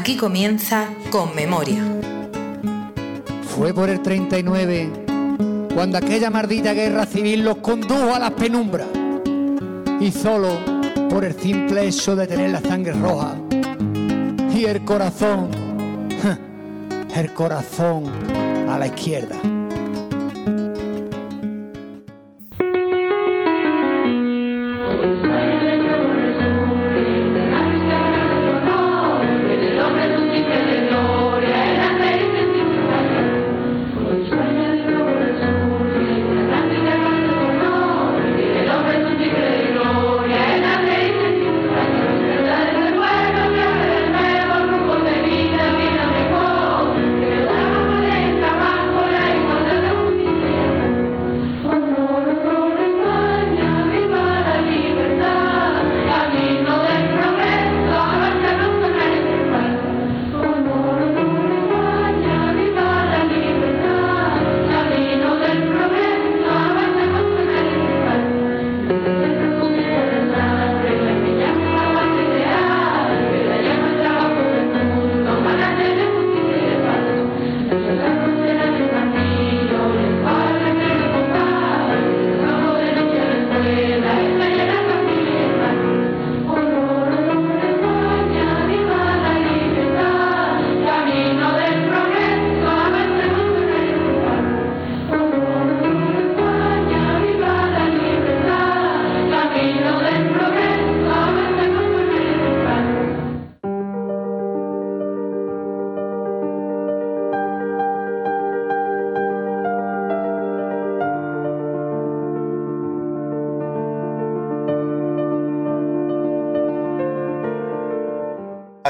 Aquí comienza Con Memoria. Fue por el 39 cuando aquella maldita guerra civil los condujo a las penumbras. Y solo por el simple hecho de tener la sangre roja y el corazón, el corazón a la izquierda.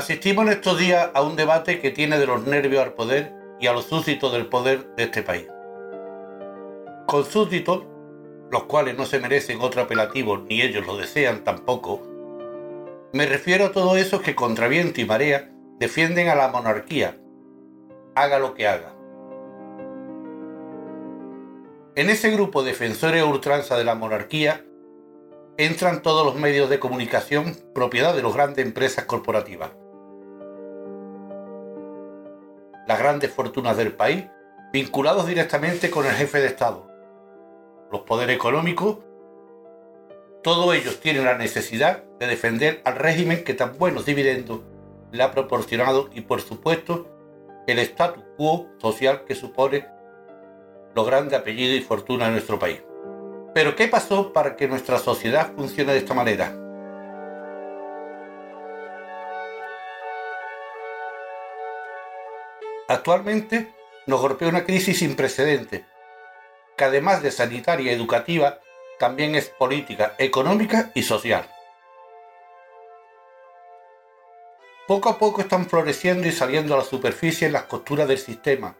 Asistimos en estos días a un debate que tiene de los nervios al poder y a los súbditos del poder de este país. Con súbditos, los cuales no se merecen otro apelativo ni ellos lo desean tampoco, me refiero a todos esos que contra viento y marea defienden a la monarquía, haga lo que haga. En ese grupo defensores ultranza de la monarquía entran todos los medios de comunicación propiedad de las grandes empresas corporativas las grandes fortunas del país, vinculados directamente con el jefe de Estado. Los poderes económicos, todos ellos tienen la necesidad de defender al régimen que tan buenos dividendos le ha proporcionado y por supuesto el status quo social que supone los grandes apellidos y fortunas de nuestro país. Pero ¿qué pasó para que nuestra sociedad funcione de esta manera? Actualmente nos golpea una crisis sin precedentes, que además de sanitaria y educativa, también es política, económica y social. Poco a poco están floreciendo y saliendo a la superficie las costuras del sistema,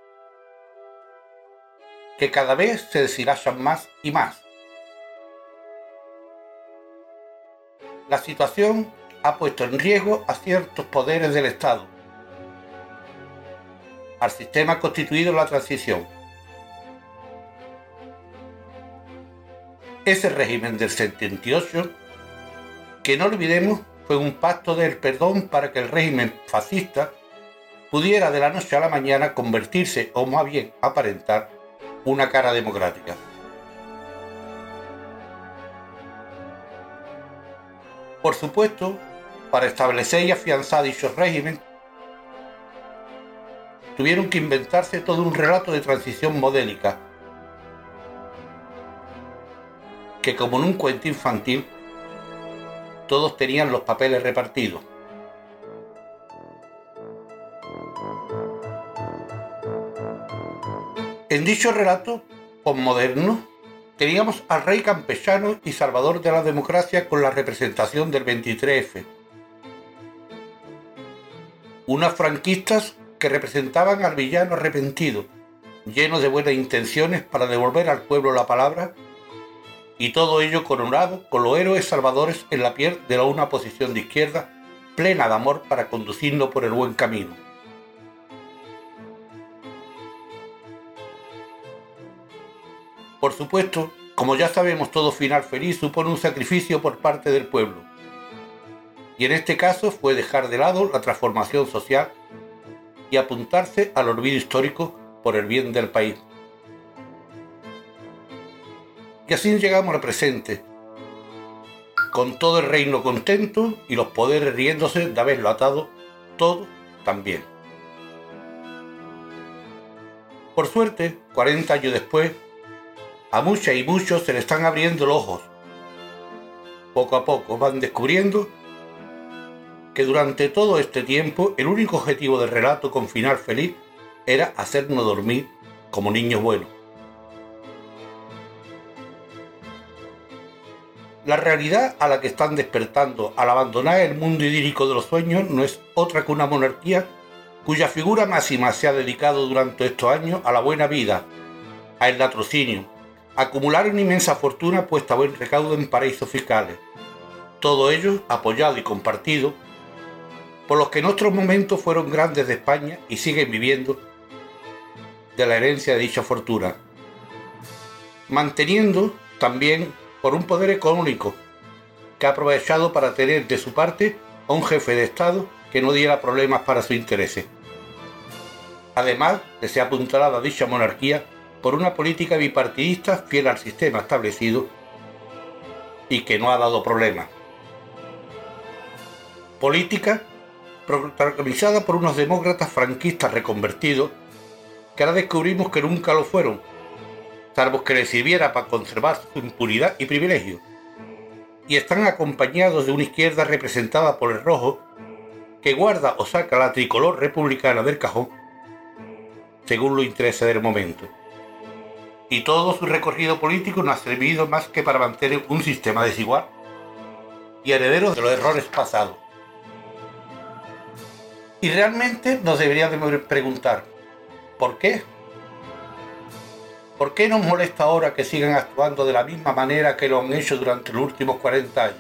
que cada vez se deshilachan más y más. La situación ha puesto en riesgo a ciertos poderes del Estado, al sistema constituido en la transición. Ese régimen del 78, que no olvidemos, fue un pacto del perdón para que el régimen fascista pudiera de la noche a la mañana convertirse, o más bien aparentar, una cara democrática. Por supuesto, para establecer y afianzar dicho régimen, tuvieron que inventarse todo un relato de transición modélica, que como en un cuento infantil, todos tenían los papeles repartidos. En dicho relato posmodernos, teníamos al rey campechano y salvador de la democracia con la representación del 23F. Unas franquistas que representaban al villano arrepentido, lleno de buenas intenciones para devolver al pueblo la palabra, y todo ello coronado con los héroes salvadores en la piel de una posición de izquierda plena de amor para conducirnos por el buen camino. Por supuesto, como ya sabemos, todo final feliz supone un sacrificio por parte del pueblo. Y en este caso fue dejar de lado la transformación social y apuntarse al olvido histórico por el bien del país. Y así llegamos al presente, con todo el reino contento y los poderes riéndose de haberlo atado todo también. Por suerte, 40 años después, a muchas y muchos se le están abriendo los ojos. Poco a poco van descubriendo que durante todo este tiempo el único objetivo del relato con final feliz era hacernos dormir como niños buenos. La realidad a la que están despertando al abandonar el mundo idílico de los sueños no es otra que una monarquía cuya figura máxima se ha dedicado durante estos años a la buena vida, al latrocinio, a acumular una inmensa fortuna puesta a buen recaudo en paraísos fiscales. Todo ello apoyado y compartido por los que en otros momentos fueron grandes de España y siguen viviendo de la herencia de dicha fortuna, manteniendo también por un poder económico que ha aprovechado para tener de su parte a un jefe de Estado que no diera problemas para su intereses. Además, se ha apuntalado a dicha monarquía por una política bipartidista fiel al sistema establecido y que no ha dado problemas. Política protagonizada por unos demócratas franquistas reconvertidos que ahora descubrimos que nunca lo fueron, salvo que les sirviera para conservar su impunidad y privilegio. Y están acompañados de una izquierda representada por el rojo, que guarda o saca la tricolor republicana del cajón, según lo interese del momento. Y todo su recorrido político no ha servido más que para mantener un sistema desigual y heredero de los errores pasados. Y realmente nos deberíamos preguntar, ¿por qué? ¿Por qué nos molesta ahora que sigan actuando de la misma manera que lo han hecho durante los últimos 40 años?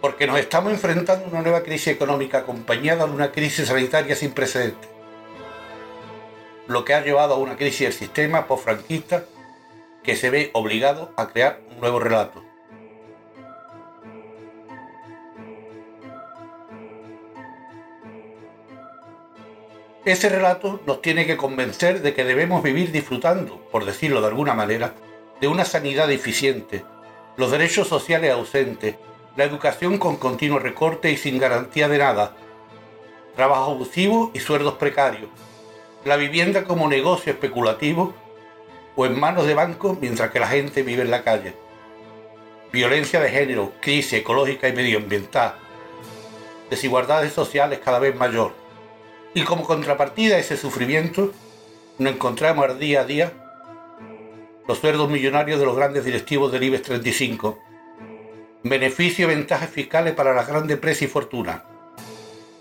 Porque nos estamos enfrentando a una nueva crisis económica acompañada de una crisis sanitaria sin precedentes, lo que ha llevado a una crisis del sistema post-franquista que se ve obligado a crear un nuevo relato. Ese relato nos tiene que convencer de que debemos vivir disfrutando, por decirlo de alguna manera, de una sanidad eficiente, los derechos sociales ausentes, la educación con continuo recorte y sin garantía de nada, trabajo abusivo y sueldos precarios, la vivienda como negocio especulativo o en manos de bancos mientras que la gente vive en la calle, violencia de género, crisis ecológica y medioambiental, desigualdades sociales cada vez mayor y como contrapartida a ese sufrimiento, nos encontramos día a día los sueldos millonarios de los grandes directivos del IBEX 35, beneficios y ventajas fiscales para las grandes empresas y fortunas,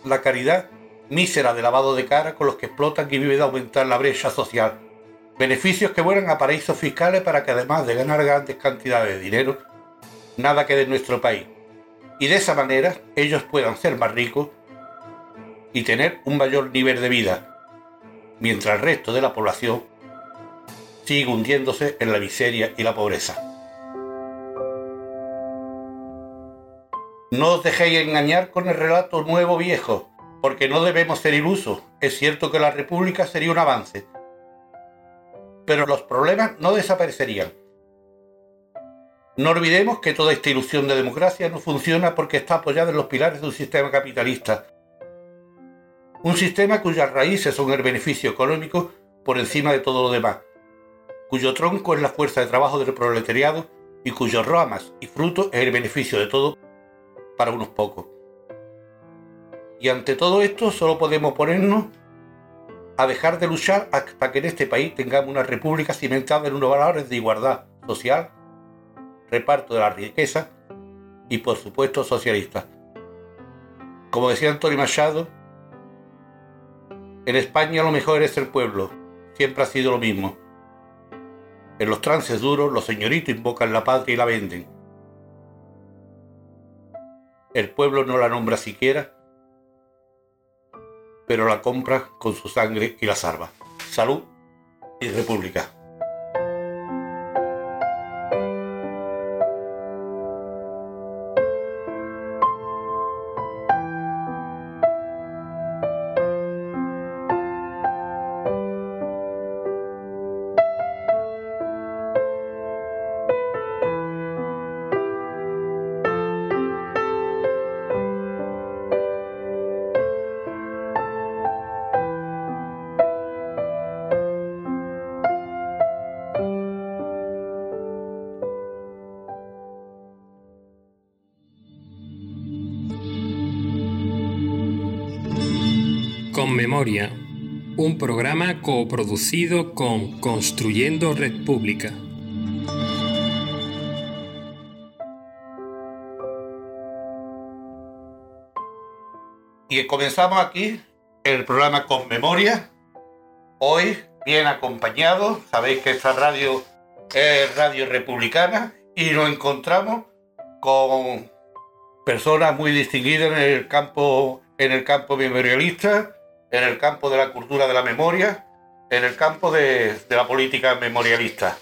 la caridad mísera de lavado de cara con los que explotan y viven de aumentar la brecha social, beneficios que vuelan a paraísos fiscales para que además de ganar grandes cantidades de dinero, nada quede en nuestro país. Y de esa manera ellos puedan ser más ricos y tener un mayor nivel de vida, mientras el resto de la población sigue hundiéndose en la miseria y la pobreza. No os dejéis engañar con el relato nuevo viejo, porque no debemos ser ilusos. Es cierto que la República sería un avance, pero los problemas no desaparecerían. No olvidemos que toda esta ilusión de democracia no funciona porque está apoyada en los pilares de un sistema capitalista un sistema cuyas raíces son el beneficio económico por encima de todo lo demás, cuyo tronco es la fuerza de trabajo del proletariado y cuyos ramas y fruto es el beneficio de todo para unos pocos. Y ante todo esto solo podemos ponernos a dejar de luchar hasta que en este país tengamos una república cimentada en unos valores de igualdad social, reparto de la riqueza y por supuesto socialista. Como decía Antonio Machado, en España lo mejor es el pueblo, siempre ha sido lo mismo. En los trances duros los señoritos invocan la patria y la venden. El pueblo no la nombra siquiera, pero la compra con su sangre y la salva. Salud y república. Un programa coproducido con Construyendo Red Pública. Y comenzamos aquí el programa con memoria. Hoy bien acompañado. Sabéis que esta radio es radio republicana y nos encontramos con personas muy distinguidas en el campo en el campo memorialista en el campo de la cultura de la memoria, en el campo de, la política memorialista.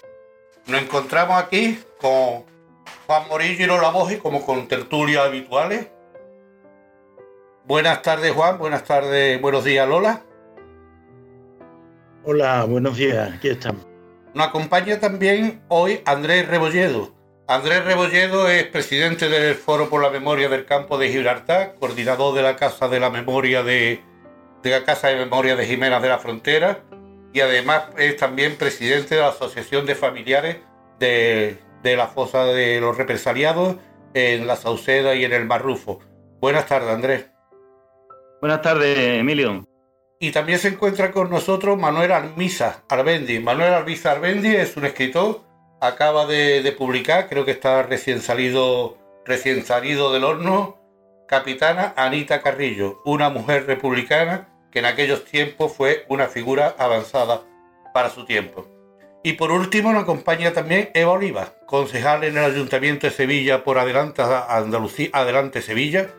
Nos encontramos aquí con Juan Morillo y Lola Boji como con tertulias habituales. Buenas tardes Juan, buenas tardes, buenos días Lola. Hola, buenos días, aquí estamos. Nos acompaña también hoy Andrés Rebolledo. Andrés Rebolledo es presidente del Foro por la Memoria del Campo de Gibraltar, coordinador de la Casa de la Memoria de, de la Casa de Memoria de Jimena de la Frontera y además es también presidente de la Asociación de Familiares de, la Fosa de los Represaliados en la Sauceda y en el Marrufo. Buenas tardes, Andrés. Buenas tardes, Emilio. Y también se encuentra con nosotros Manuel Almisa Arbendi. Manuel Almisa Arbendi es un escritor, acaba de, de, publicar, creo que está recién salido, recién salido del horno, Capitana Anita Carrillo, una mujer republicana que en aquellos tiempos fue una figura avanzada para su tiempo. Y por último nos acompaña también Eva Oliva, concejal en el Ayuntamiento de Sevilla por Adelante Andalucía, Adelante Sevilla,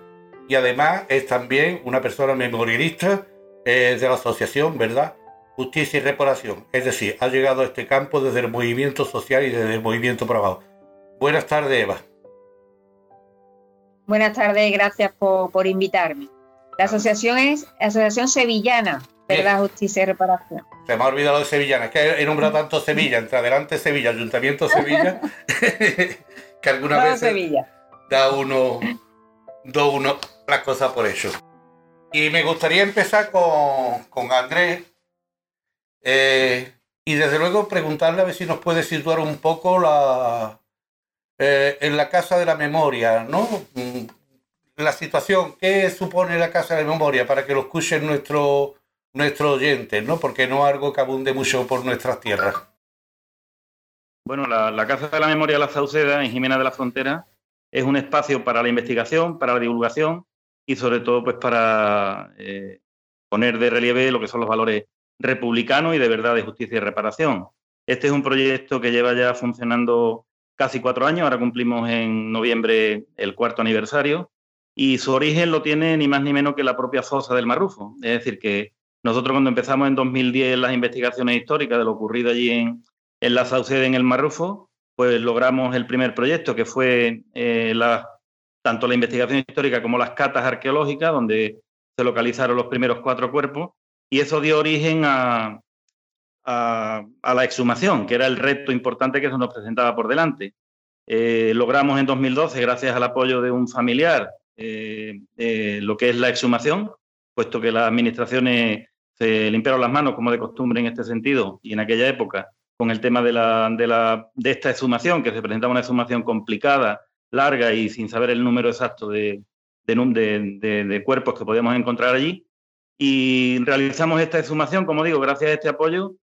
y además es también una persona memorialista eh, de la asociación, ¿verdad? Justicia y Reparación. Es decir, ha llegado a este campo desde el movimiento social y desde el movimiento pro. Buenas tardes, Eva. Buenas tardes, gracias por, por invitarme. La asociación es Asociación Sevillana de la Justicia y Reparación. Se me ha olvidado de Sevillana, es que he nombrado tanto Sevilla, entre adelante Sevilla, Ayuntamiento Sevilla, que alguna vez da uno, da uno las cosas por eso. Y me gustaría empezar con, Andrés eh, y desde luego preguntarle a ver si nos puede situar un poco la, eh, en la Casa de la Memoria, ¿no? La situación, ¿qué supone la Casa de Memoria para que lo escuchen nuestros nuestro oyentes, ¿no? Porque no es algo que abunde mucho por nuestras tierras. Bueno, la, Casa de la Memoria de la Sauceda, en Jimena de la Frontera, es un espacio para la investigación, para la divulgación y sobre todo pues para eh, poner de relieve lo que son los valores republicanos y de verdad de justicia y reparación. Este es un proyecto que lleva ya funcionando casi cuatro años, ahora cumplimos en noviembre el cuarto aniversario y su origen lo tiene ni más ni menos que la propia fosa del Marrufo. Es decir, que nosotros cuando empezamos en 2010 las investigaciones históricas de lo ocurrido allí en, en la Sauceda, en el Marrufo, pues logramos el primer proyecto que fue eh, la, tanto la investigación histórica como las catas arqueológicas, donde se localizaron los primeros cuatro cuerpos, y eso dio origen a, a, la exhumación, que era el reto importante que se nos presentaba por delante. Eh, logramos en 2012, gracias al apoyo de un familiar, eh, eh, lo que es la exhumación, puesto que las administraciones se limpiaron las manos, como de costumbre en este sentido, y en aquella época, con el tema de, la, de, la, de esta exhumación, que se presentaba una exhumación complicada, larga y sin saber el número exacto de, de, cuerpos que podíamos encontrar allí, Y realizamos esta exhumación, como digo, gracias a este apoyo,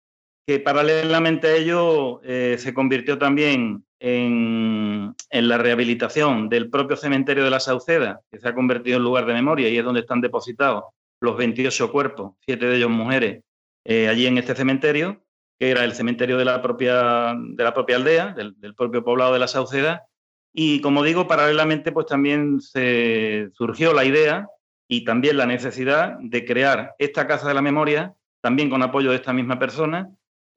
que paralelamente a ello eh, se convirtió también en, la rehabilitación del propio cementerio de la Sauceda, que se ha convertido en lugar de memoria y es donde están depositados los 28 cuerpos, siete de ellos mujeres, eh, allí en este cementerio, que era el cementerio de la propia, de la propia aldea, del, del, propio poblado de la Sauceda. Y como digo, paralelamente, pues también se surgió la idea y también la necesidad de crear esta Casa de la Memoria, también con apoyo de esta misma persona,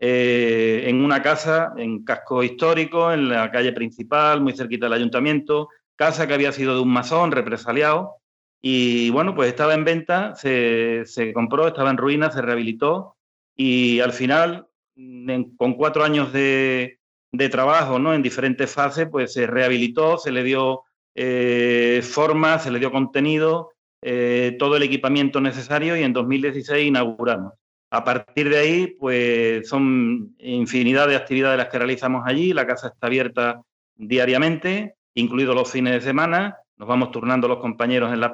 eh, en una casa en casco histórico, en la calle principal, muy cerquita del ayuntamiento, casa que había sido de un masón represaliado y bueno, pues estaba en venta, se, compró, estaba en ruinas, se rehabilitó y al final, con cuatro años de, trabajo ¿no? en diferentes fases, pues se rehabilitó, se le dio eh, forma, se le dio contenido, eh, todo el equipamiento necesario y en 2016 inauguramos. A partir de ahí, pues son infinidad de actividades las que realizamos allí. La casa está abierta diariamente, incluidos los fines de semana. Nos vamos turnando los compañeros en la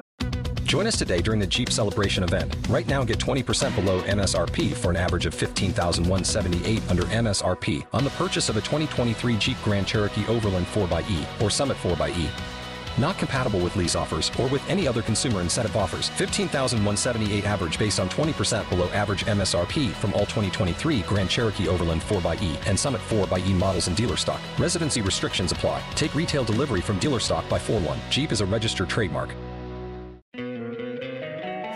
Join us today during the Jeep Celebration event. Right now, get 20% below MSRP for an average of 15178 under MSRP on the purchase of a 2023 Jeep Grand Cherokee Overland 4xE or Summit 4xE. Not compatible with lease offers or with any other consumer incentive offers. 15,178 average based on 20% below average MSRP from all 2023 Grand Cherokee Overland 4xE and Summit 4xE models in dealer stock. Residency restrictions apply. Take retail delivery from dealer stock by 4 1. Jeep is a registered trademark.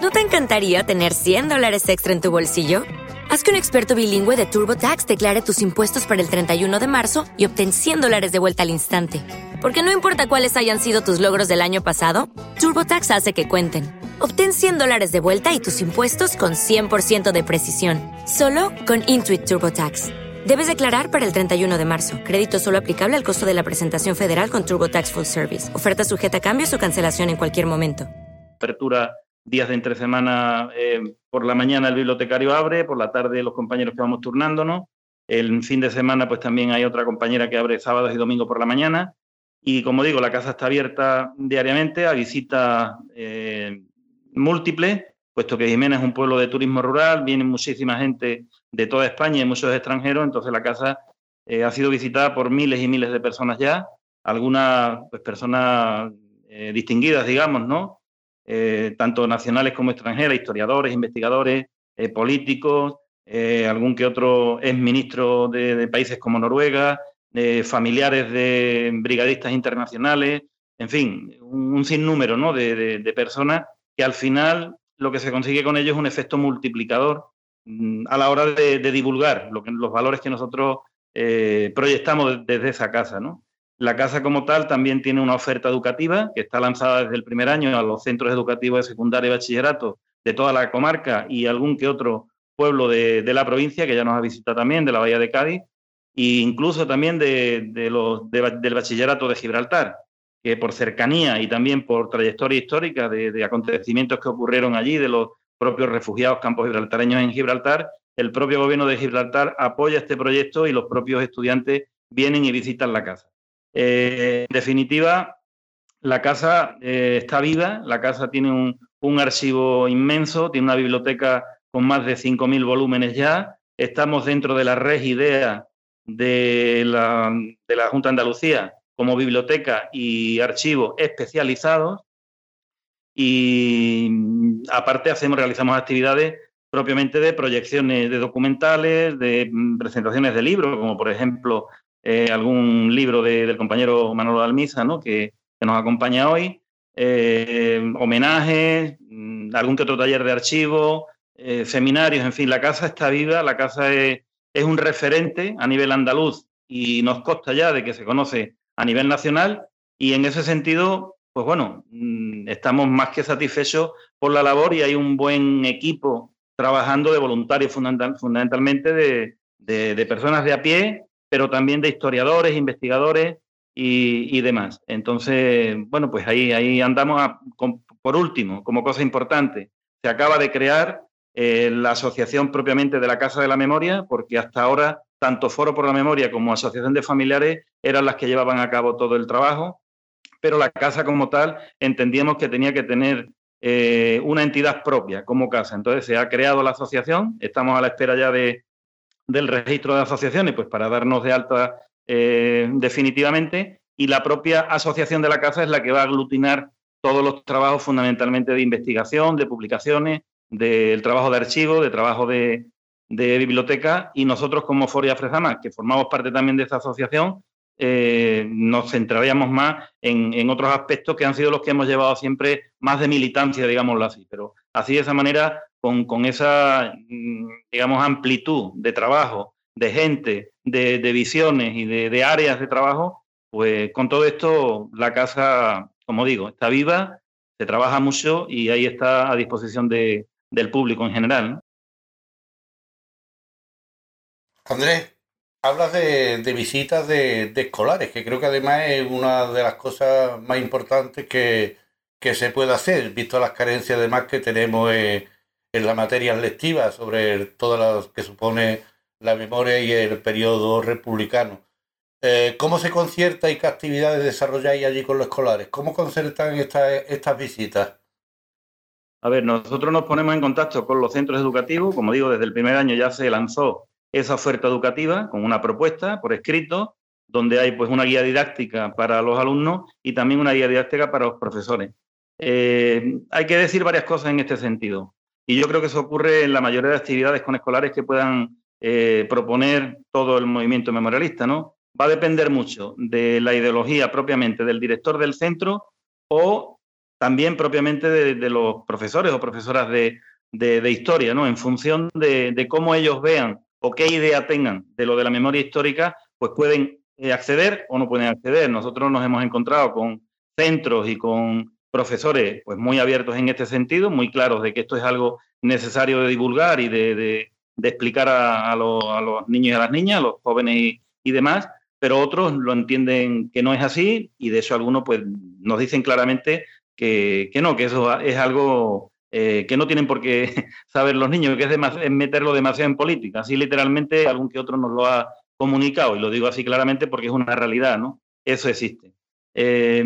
¿No te encantaría tener 100 dólares extra en tu bolsillo? Haz que un experto bilingüe de TurboTax declare tus impuestos para el 31 de marzo y obtén 100 dólares de vuelta al instante. Porque no importa cuáles hayan sido tus logros del año pasado, TurboTax hace que cuenten. Obtén 100 dólares de vuelta y tus impuestos con 100% de precisión, solo con Intuit TurboTax. Debes declarar para el 31 de marzo. Crédito solo aplicable al costo de la presentación federal con TurboTax Full Service. Oferta sujeta a cambios o cancelación en cualquier momento. Apertura días de entre semana, eh, por la mañana el bibliotecario abre, por la tarde los compañeros que vamos turnándonos. El fin de semana, pues también hay otra compañera que abre sábados y domingos por la mañana. Y como digo, la casa está abierta diariamente a visitas eh, múltiples, puesto que Jiménez es un pueblo de turismo rural, viene muchísima gente de toda España y muchos extranjeros, entonces la casa eh, ha sido visitada por miles y miles de personas ya, algunas pues, personas eh, distinguidas, digamos, ¿no? tanto nacionales como extranjeras, historiadores, investigadores, políticos, algún que otro ex ministro de países como Noruega, familiares de brigadistas internacionales, en fin, un, sinnúmero ¿no? de, personas que al final lo que se consigue con ellos es un efecto multiplicador mm, a la hora de, divulgar los valores que nosotros eh, proyectamos desde esa casa. La casa como tal también tiene una oferta educativa que está lanzada desde el primer año a los centros educativos de secundaria y bachillerato de toda la comarca y algún que otro pueblo de, de la provincia que ya nos ha visitado también, de la Bahía de Cádiz, e incluso también de, del bachillerato de Gibraltar, que por cercanía y también por trayectoria histórica de, acontecimientos que ocurrieron allí, de los propios refugiados campos gibraltareños en Gibraltar, el propio gobierno de Gibraltar apoya este proyecto y los propios estudiantes vienen y visitan la casa. Eh, en definitiva, la casa eh, está viva, la casa tiene un, un, archivo inmenso, tiene una biblioteca con más de 5.000 volúmenes ya, estamos dentro de la red IDEA de la, de la Junta de Andalucía como biblioteca y archivo especializados y aparte hacemos, realizamos actividades propiamente de proyecciones de documentales, de presentaciones de libros, como por ejemplo eh, algún libro del compañero Manolo Almisa, ¿no? que, nos acompaña hoy, eh, homenajes, mm, algún que otro taller de archivo, eh, seminarios, en fin, la casa está viva, la casa es, es un referente a nivel andaluz y nos consta ya de que se conoce a nivel nacional y en ese sentido, pues bueno, mm, estamos más que satisfechos por la labor y hay un buen equipo trabajando de voluntarios fundamentalmente de, personas de a pie, pero también de historiadores, investigadores y, demás. Entonces, bueno, pues ahí, ahí andamos. por último, como cosa importante, se acaba de crear eh, la asociación propiamente de la Casa de la Memoria, porque hasta ahora tanto Foro por la Memoria como Asociación de Familiares eran las que llevaban a cabo todo el trabajo, pero la casa como tal entendíamos que tenía que tener eh, una entidad propia como casa. Entonces se ha creado la asociación, estamos a la espera ya de, del registro de asociaciones, pues para darnos de alta eh, definitivamente, y la propia asociación de la casa es la que va a aglutinar todos los trabajos fundamentalmente de investigación, de publicaciones, del trabajo de archivo, de trabajo de, biblioteca, y nosotros como Foria Fresama, que formamos parte también de esta asociación, eh, nos centraríamos más en, otros aspectos que han sido los que hemos llevado siempre más de militancia, digámoslo así. Pero así de esa manera, con, esa, mm, digamos, amplitud de trabajo, de gente, de, visiones y de, áreas de trabajo, pues con todo esto la casa, como digo, está viva, se trabaja mucho y ahí está a disposición de, del público en general. Andrés, hablas de, visitas de, escolares, que creo que además es una de las cosas más importantes que, se puede hacer, visto las carencias además que tenemos en, en las materias lectivas sobre todo lo que supone la memoria y el periodo republicano. Eh, ¿Cómo se concierta y qué actividades desarrolláis allí con los escolares? ¿Cómo concertan estas visitas? A ver, nosotros nos ponemos en contacto con los centros educativos. Como digo, desde el primer año ya se lanzó esa oferta educativa con una propuesta por escrito, donde hay pues una guía didáctica para los alumnos y también una guía didáctica para los profesores. Eh, hay que decir varias cosas en este sentido. Y yo creo que eso ocurre en la mayoría de actividades con escolares que puedan eh, proponer todo el movimiento memorialista, ¿no? Va a depender mucho de la ideología propiamente del director del centro o también propiamente de, los profesores o profesoras de, historia, ¿no? En función de, cómo ellos vean o qué idea tengan de lo de la memoria histórica, pues pueden eh, acceder o no pueden acceder. Nosotros nos hemos encontrado con centros y con profesores pues muy abiertos en este sentido, muy claros de que esto es algo necesario de divulgar y de, de explicar a, los, niños y a las niñas, a los jóvenes y, demás, pero otros lo entienden que no es así y de eso algunos pues nos dicen claramente que, no, que eso es algo eh, que no tienen por qué saber los niños, que es, meterlo demasiado en política. Así literalmente algún que otro nos lo ha comunicado y lo digo así claramente porque es una realidad, ¿no? Eso existe. Eh,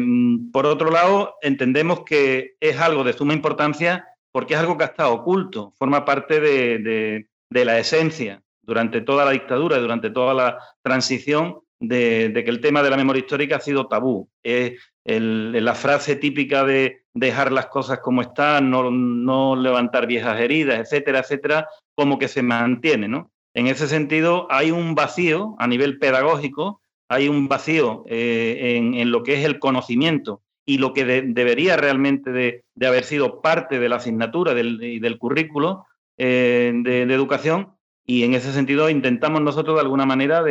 por otro lado, entendemos que es algo de suma importancia porque es algo que ha estado oculto, forma parte de, de la esencia durante toda la dictadura y durante toda la transición de, que el tema de la memoria histórica ha sido tabú. Es la frase típica de dejar las cosas como están, no, levantar viejas heridas, etcétera, etcétera, como que se mantiene, ¿no? En ese sentido, hay un vacío a nivel pedagógico, hay un vacío eh, en, lo que es el conocimiento y lo que debería realmente de, haber sido parte de la asignatura y del currículo, eh, de, educación y en ese sentido intentamos nosotros de alguna manera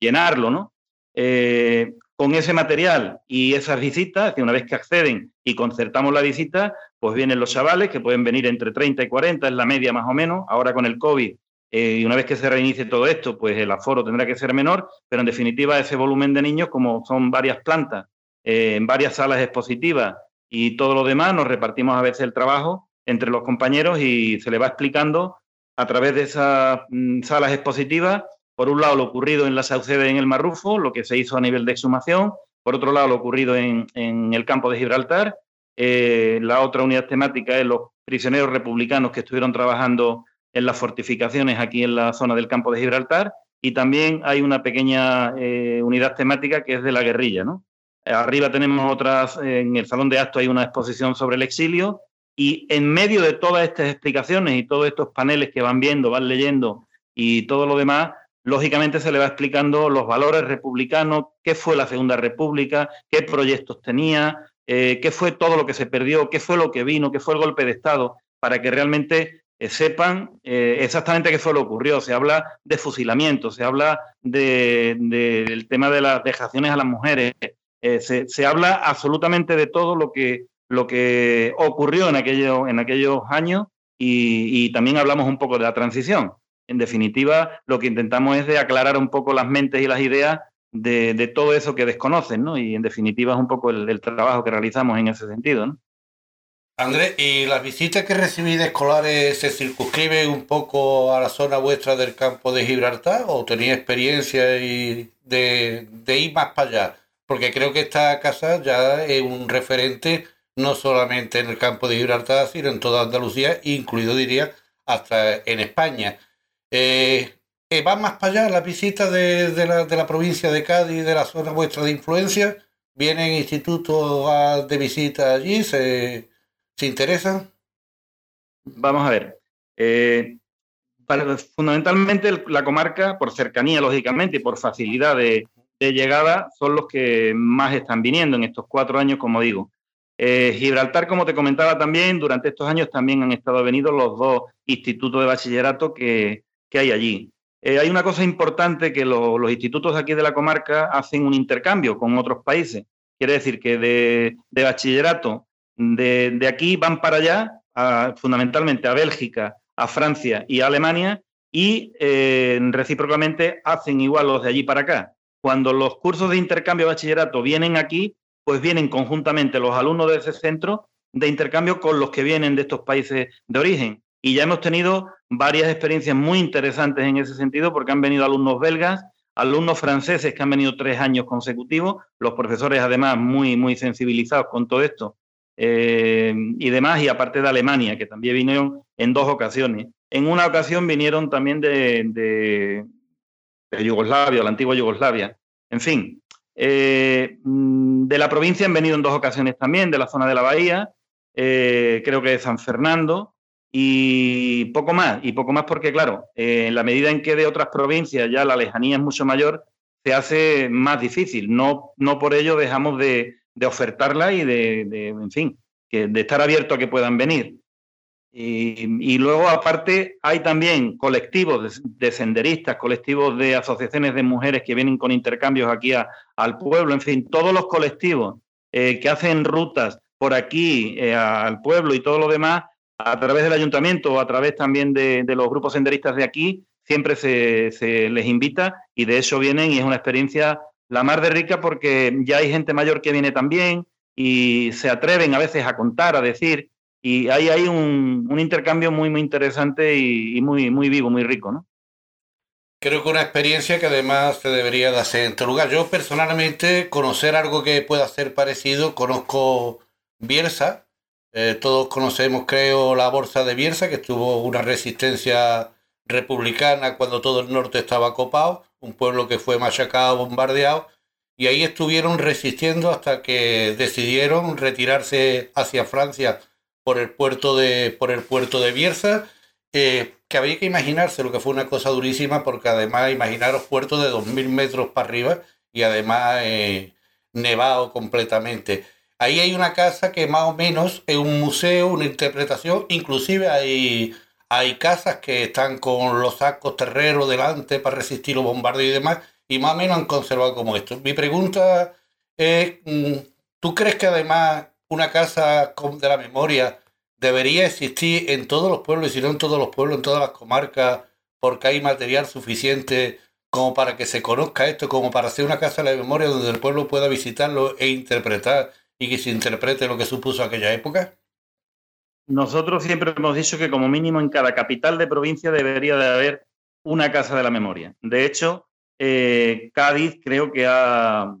llenarlo, ¿no? Eh, con ese material y esas visitas, que una vez que acceden y concertamos la visita, pues vienen los chavales que pueden venir entre 30 y 40, es la media más o menos, ahora con el COVID. Eh, y una vez que se reinicie todo esto, pues el aforo tendrá que ser menor, pero en definitiva ese volumen de niños, como son varias plantas, en varias salas expositivas y todo lo demás, nos repartimos a veces el trabajo entre los compañeros y se le va explicando a través de esas mm, salas expositivas, por un lado lo ocurrido en la Saucede en el Marrufo, lo que se hizo a nivel de exhumación, por otro lado lo ocurrido en, el campo de Gibraltar, eh, la otra unidad temática es los prisioneros republicanos que estuvieron trabajando en las fortificaciones aquí en la zona del campo de Gibraltar, y también hay una pequeña eh, unidad temática que es de la guerrilla. ¿no? Arriba tenemos otras, en el salón de actos hay una exposición sobre el exilio, y en medio de todas estas explicaciones y todos estos paneles que van viendo, van leyendo y todo lo demás, lógicamente se le va explicando los valores republicanos, qué fue la Segunda República, qué proyectos tenía, eh, qué fue todo lo que se perdió, qué fue lo que vino, qué fue el golpe de Estado, para que realmente eh, sepan eh, exactamente qué fue lo que ocurrió. Se habla de fusilamiento, se habla del tema de las dejaciones a las mujeres, se, se habla absolutamente de todo lo que lo que ocurrió en, aquello, en aquellos años y, también hablamos un poco de la transición. En definitiva, lo que intentamos es de aclarar un poco las mentes y las ideas de, todo eso que desconocen, ¿no? Y en definitiva es un poco el, trabajo que realizamos en ese sentido, ¿no? Andrés, ¿y las visitas que recibís de escolares se circunscriben un poco a la zona vuestra del campo de Gibraltar o tenéis experiencia de, de ir más para allá? Porque creo que esta casa ya es un referente no solamente en el campo de Gibraltar, sino en toda Andalucía, incluido diría hasta en España. Eh, eh ¿Van más para allá las visitas de, la, de, la, provincia de Cádiz, de la zona vuestra de influencia? ¿Vienen institutos de visita allí? ¿Se, se interesan? Vamos a ver. Eh, fundamentalmente la comarca, por cercanía, lógicamente, y por facilidad de, llegada, son los que más están viniendo en estos cuatro años, como digo. Eh, Gibraltar, como te comentaba también, durante estos años también han estado venidos los dos institutos de bachillerato que, hay allí. Eh, hay una cosa importante que los institutos aquí de la comarca hacen un intercambio con otros países. Quiere decir que de, bachillerato de, aquí van para allá, fundamentalmente a Bélgica, a Francia y a Alemania, y eh, recíprocamente hacen igual los de allí para acá. Cuando los cursos de intercambio de bachillerato vienen aquí, pues vienen conjuntamente los alumnos de ese centro de intercambio con los que vienen de estos países de origen. Y ya hemos tenido varias experiencias muy interesantes en ese sentido, porque han venido alumnos belgas, alumnos franceses que han venido tres años consecutivos, los profesores además muy, muy sensibilizados con todo esto, eh, y demás, y aparte de Alemania, que también vinieron en dos ocasiones. En una ocasión vinieron también de, Yugoslavia, la antigua Yugoslavia. En fin, eh, de la provincia han venido en dos ocasiones también, de la zona de la bahía, eh, creo que de San Fernando, y poco más, y poco más porque, claro, en la medida en que de otras provincias ya la lejanía es mucho mayor, se hace más difícil. No, no por ello dejamos de, de ofertarla y de, en fin, que, de estar abierto a que puedan venir. Y, luego, aparte, hay también colectivos de, senderistas, colectivos de asociaciones de mujeres que vienen con intercambios aquí al pueblo, en fin, todos los colectivos eh, que hacen rutas por aquí eh, al pueblo y todo lo demás, a través del ayuntamiento o a través también de, los grupos senderistas de aquí, siempre se, les invita y de eso vienen y es una experiencia la más de rica porque ya hay gente mayor que viene también y se atreven a veces a contar, a decir, y ahí hay un, intercambio muy, muy interesante y, muy, muy vivo, muy rico, ¿no? Creo que una experiencia que además se debería de hacer en este lugar. Yo personalmente conocer algo que pueda ser parecido, conozco Biersa, eh, todos conocemos creo la Bolsa de Biersa, que estuvo una resistencia republicana cuando todo el norte estaba copado, un pueblo que fue machacado, bombardeado, y ahí estuvieron resistiendo hasta que decidieron retirarse hacia Francia por el puerto de, por el puerto de Bierza, eh, que había que imaginarse lo que fue una cosa durísima, porque además imaginaros puertos de 2.000 metros para arriba y además eh, nevado completamente. Ahí hay una casa que más o menos es un museo, una interpretación, inclusive hay hay casas que están con los sacos terreros delante para resistir los bombardeos y demás, y más o menos han conservado como esto. Mi pregunta es, mm, ¿tú crees que además una casa de la memoria debería existir en todos los pueblos, y si no en todos los pueblos, en todas las comarcas, porque hay material suficiente como para que se conozca esto, como para hacer una casa de la memoria donde el pueblo pueda visitarlo e interpretar y que se interprete lo que supuso aquella época? Nosotros siempre hemos dicho que como mínimo en cada capital de provincia debería de haber una casa de la memoria. De hecho, eh, Cádiz creo que ha,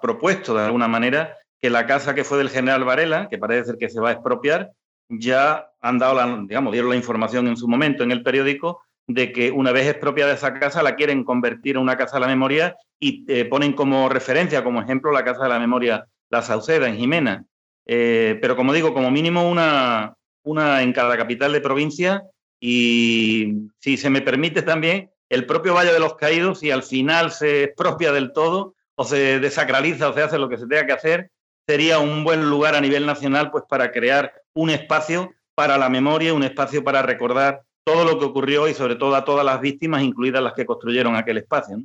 propuesto de alguna manera que la casa que fue del general Varela, que parece ser que se va a expropiar, ya han dado digamos, dieron la información en su momento en el periódico de que una vez expropiada esa casa la quieren convertir en una casa de la memoria y eh, ponen como referencia, como ejemplo, la casa de la memoria La Sauceda en Jimena. Eh, pero como digo, como mínimo una, una en cada capital de provincia y si se me permite también, el propio Valle de los Caídos, si al final se expropia del todo o se desacraliza o se hace lo que se tenga que hacer, sería un buen lugar a nivel nacional pues para crear un espacio para la memoria, un espacio para recordar todo lo que ocurrió y sobre todo a todas las víctimas, incluidas las que construyeron aquel espacio.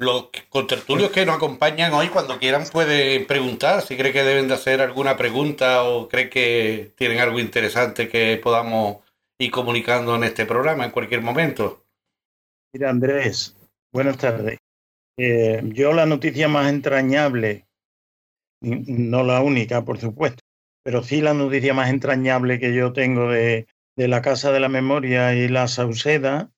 Los contertulios que nos acompañan hoy, cuando quieran, pueden preguntar si cree que deben de hacer alguna pregunta o cree que tienen algo interesante que podamos ir comunicando en este programa en cualquier momento. Mira, Andrés, buenas tardes. Eh, yo la noticia más entrañable, no la única, por supuesto, pero sí la noticia más entrañable que yo tengo de, de la Casa de la Memoria y la Sauceda,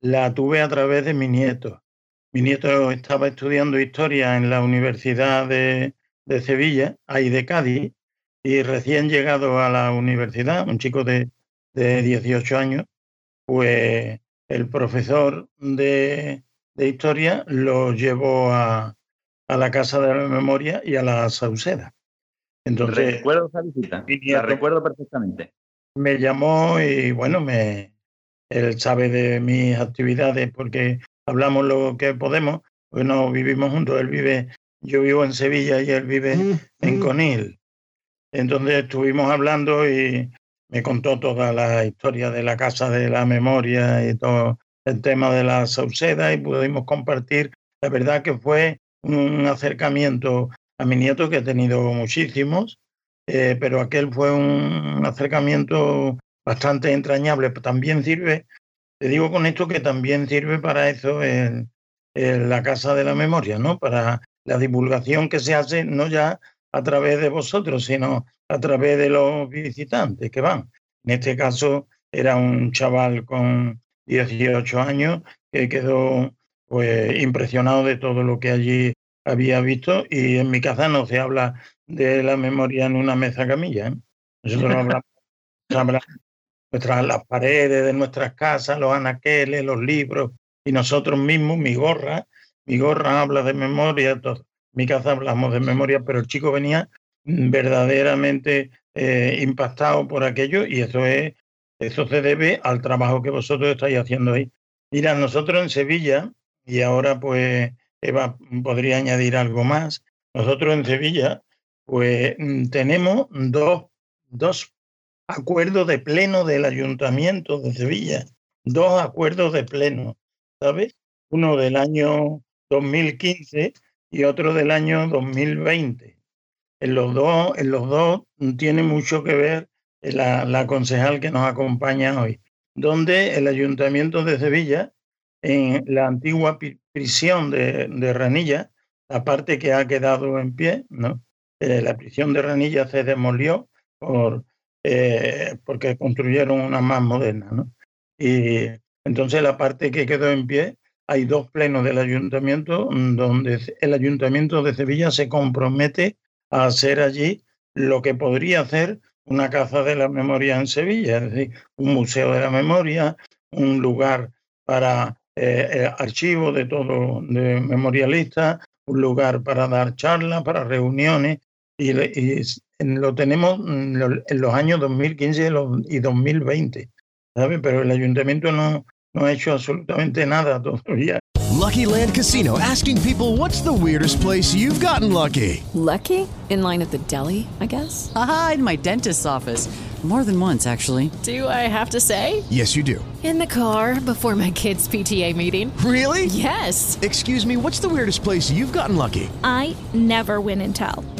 la tuve a través de mi nieto mi nieto estaba estudiando historia en la Universidad de, de Sevilla, ahí de Cádiz, y recién llegado a la universidad, un chico de, de 18 años, pues el profesor de, de historia lo llevó a, a, la Casa de la Memoria y a la Sauceda. Entonces, recuerdo esa visita, la recuerdo perfectamente. Me llamó y bueno, me, él sabe de mis actividades porque hablamos lo que podemos, pues no vivimos juntos, él vive, yo vivo en Sevilla y él vive en Conil. Entonces estuvimos hablando y me contó toda la historia de la Casa de la Memoria y todo el tema de la Sauceda y pudimos compartir. La verdad que fue un acercamiento a mi nieto que he tenido muchísimos, eh, pero aquel fue un acercamiento bastante entrañable. También sirve, te digo con esto que también sirve para eso en, la Casa de la Memoria, ¿no? Para la divulgación que se hace no ya a través de vosotros, sino a través de los visitantes que van. En este caso era un chaval con 18 años que quedó pues impresionado de todo lo que allí había visto y en mi casa no se habla de la memoria en una mesa camilla. ¿eh? Nosotros hablamos, hablamos nuestras, las paredes de nuestras casas, los anaqueles, los libros y nosotros mismos, mi gorra, mi gorra habla de memoria, mi casa hablamos de memoria, pero el chico venía verdaderamente eh, impactado por aquello y eso es eso se debe al trabajo que vosotros estáis haciendo ahí. Mira, nosotros en Sevilla, y ahora pues Eva podría añadir algo más, nosotros en Sevilla pues mm, tenemos dos, dos acuerdos de pleno del Ayuntamiento de Sevilla, dos acuerdos de pleno, ¿sabes? Uno del año 2015 y otro del año 2020. En los dos, en los dos tiene mucho que ver la, la concejal que nos acompaña hoy, donde el Ayuntamiento de Sevilla, en la antigua prisión de, de Ranilla, la parte que ha quedado en pie, ¿no? Eh, la prisión de Ranilla se demolió por, eh, porque construyeron una más moderna. ¿no? Y entonces la parte que quedó en pie, hay dos plenos del ayuntamiento donde el ayuntamiento de Sevilla se compromete a hacer allí lo que podría hacer una casa de la memoria en Sevilla, es decir, un museo de la memoria, un lugar para eh, eh archivos de todo, de memorialistas, un lugar para dar charlas, para reuniones, y, lo tenemos mm, en los años 2015 y 2020, ¿sabes? Pero el ayuntamiento no, no ha hecho absolutamente nada todavía. Lucky Land Casino asking people what's the weirdest place you've gotten lucky? Lucky? In line at the deli, I guess? Aha, in my dentist's office. More than once, actually. Do I have to say? Yes, you do. In the car before my kids' PTA meeting. Really? Yes. Excuse me, what's the weirdest place you've gotten lucky? I never win and tell.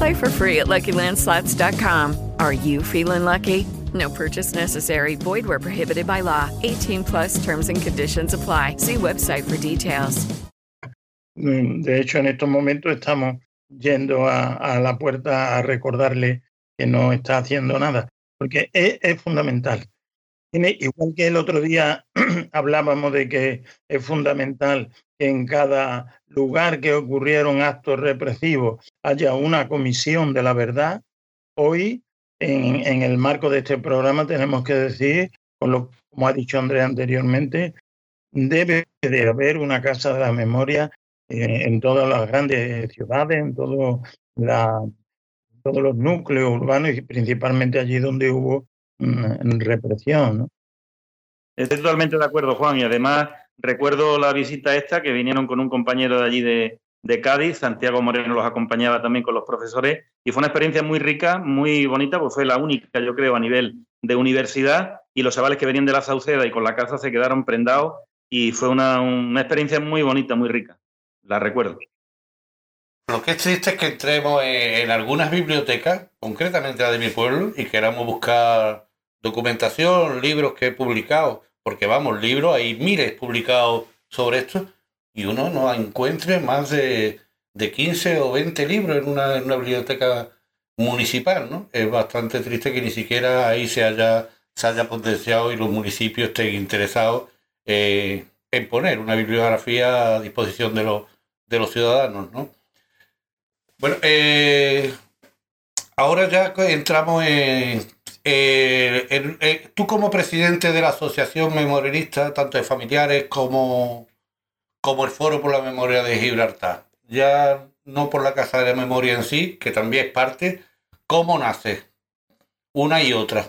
Play for free at LuckyLandSlots.com. Are you feeling lucky? No purchase necessary. Void where prohibited by law. 18 plus terms and conditions apply. See website for details. Mm, de hecho, en estos momentos estamos yendo a, la puerta a recordarle que no está haciendo nada, porque es, fundamental. Igual que el otro día hablábamos de que es fundamental en cada lugar que ocurrieron actos represivos haya una comisión de la verdad, hoy en, en el marco de este programa tenemos que decir, como ha dicho Andrea anteriormente, debe de haber una casa de la memoria eh, en todas las grandes ciudades, en todo la, todos los núcleos urbanos y principalmente allí donde hubo mm, represión. Estoy totalmente de acuerdo, Juan, y además recuerdo la visita esta que vinieron con un compañero de allí de, de Cádiz, Santiago Moreno los acompañaba también con los profesores y fue una experiencia muy rica, muy bonita, pues fue la única, yo creo, a nivel de universidad y los chavales que venían de la Sauceda y con la casa se quedaron prendados y fue una, una experiencia muy bonita, muy rica la recuerdo. Lo que es triste es que entremos en, algunas bibliotecas, concretamente la de mi pueblo, y queramos buscar documentación, libros que he publicado, porque vamos, libros, hay miles publicados sobre esto, y uno no encuentre más de, de 15 o 20 libros en una, biblioteca municipal, ¿no? Es bastante triste que ni siquiera ahí se haya, se haya potenciado y los municipios estén interesados eh, en poner una bibliografía a disposición de los, de los ciudadanos, ¿no? Bueno, eh, ahora ya entramos en, eh, en- tú como presidente de la Asociación Memorialista, tanto de familiares como, como el Foro por la Memoria de Gibraltar, ya no por la Casa de la Memoria en sí, que también es parte, ¿cómo nace? Una y otra.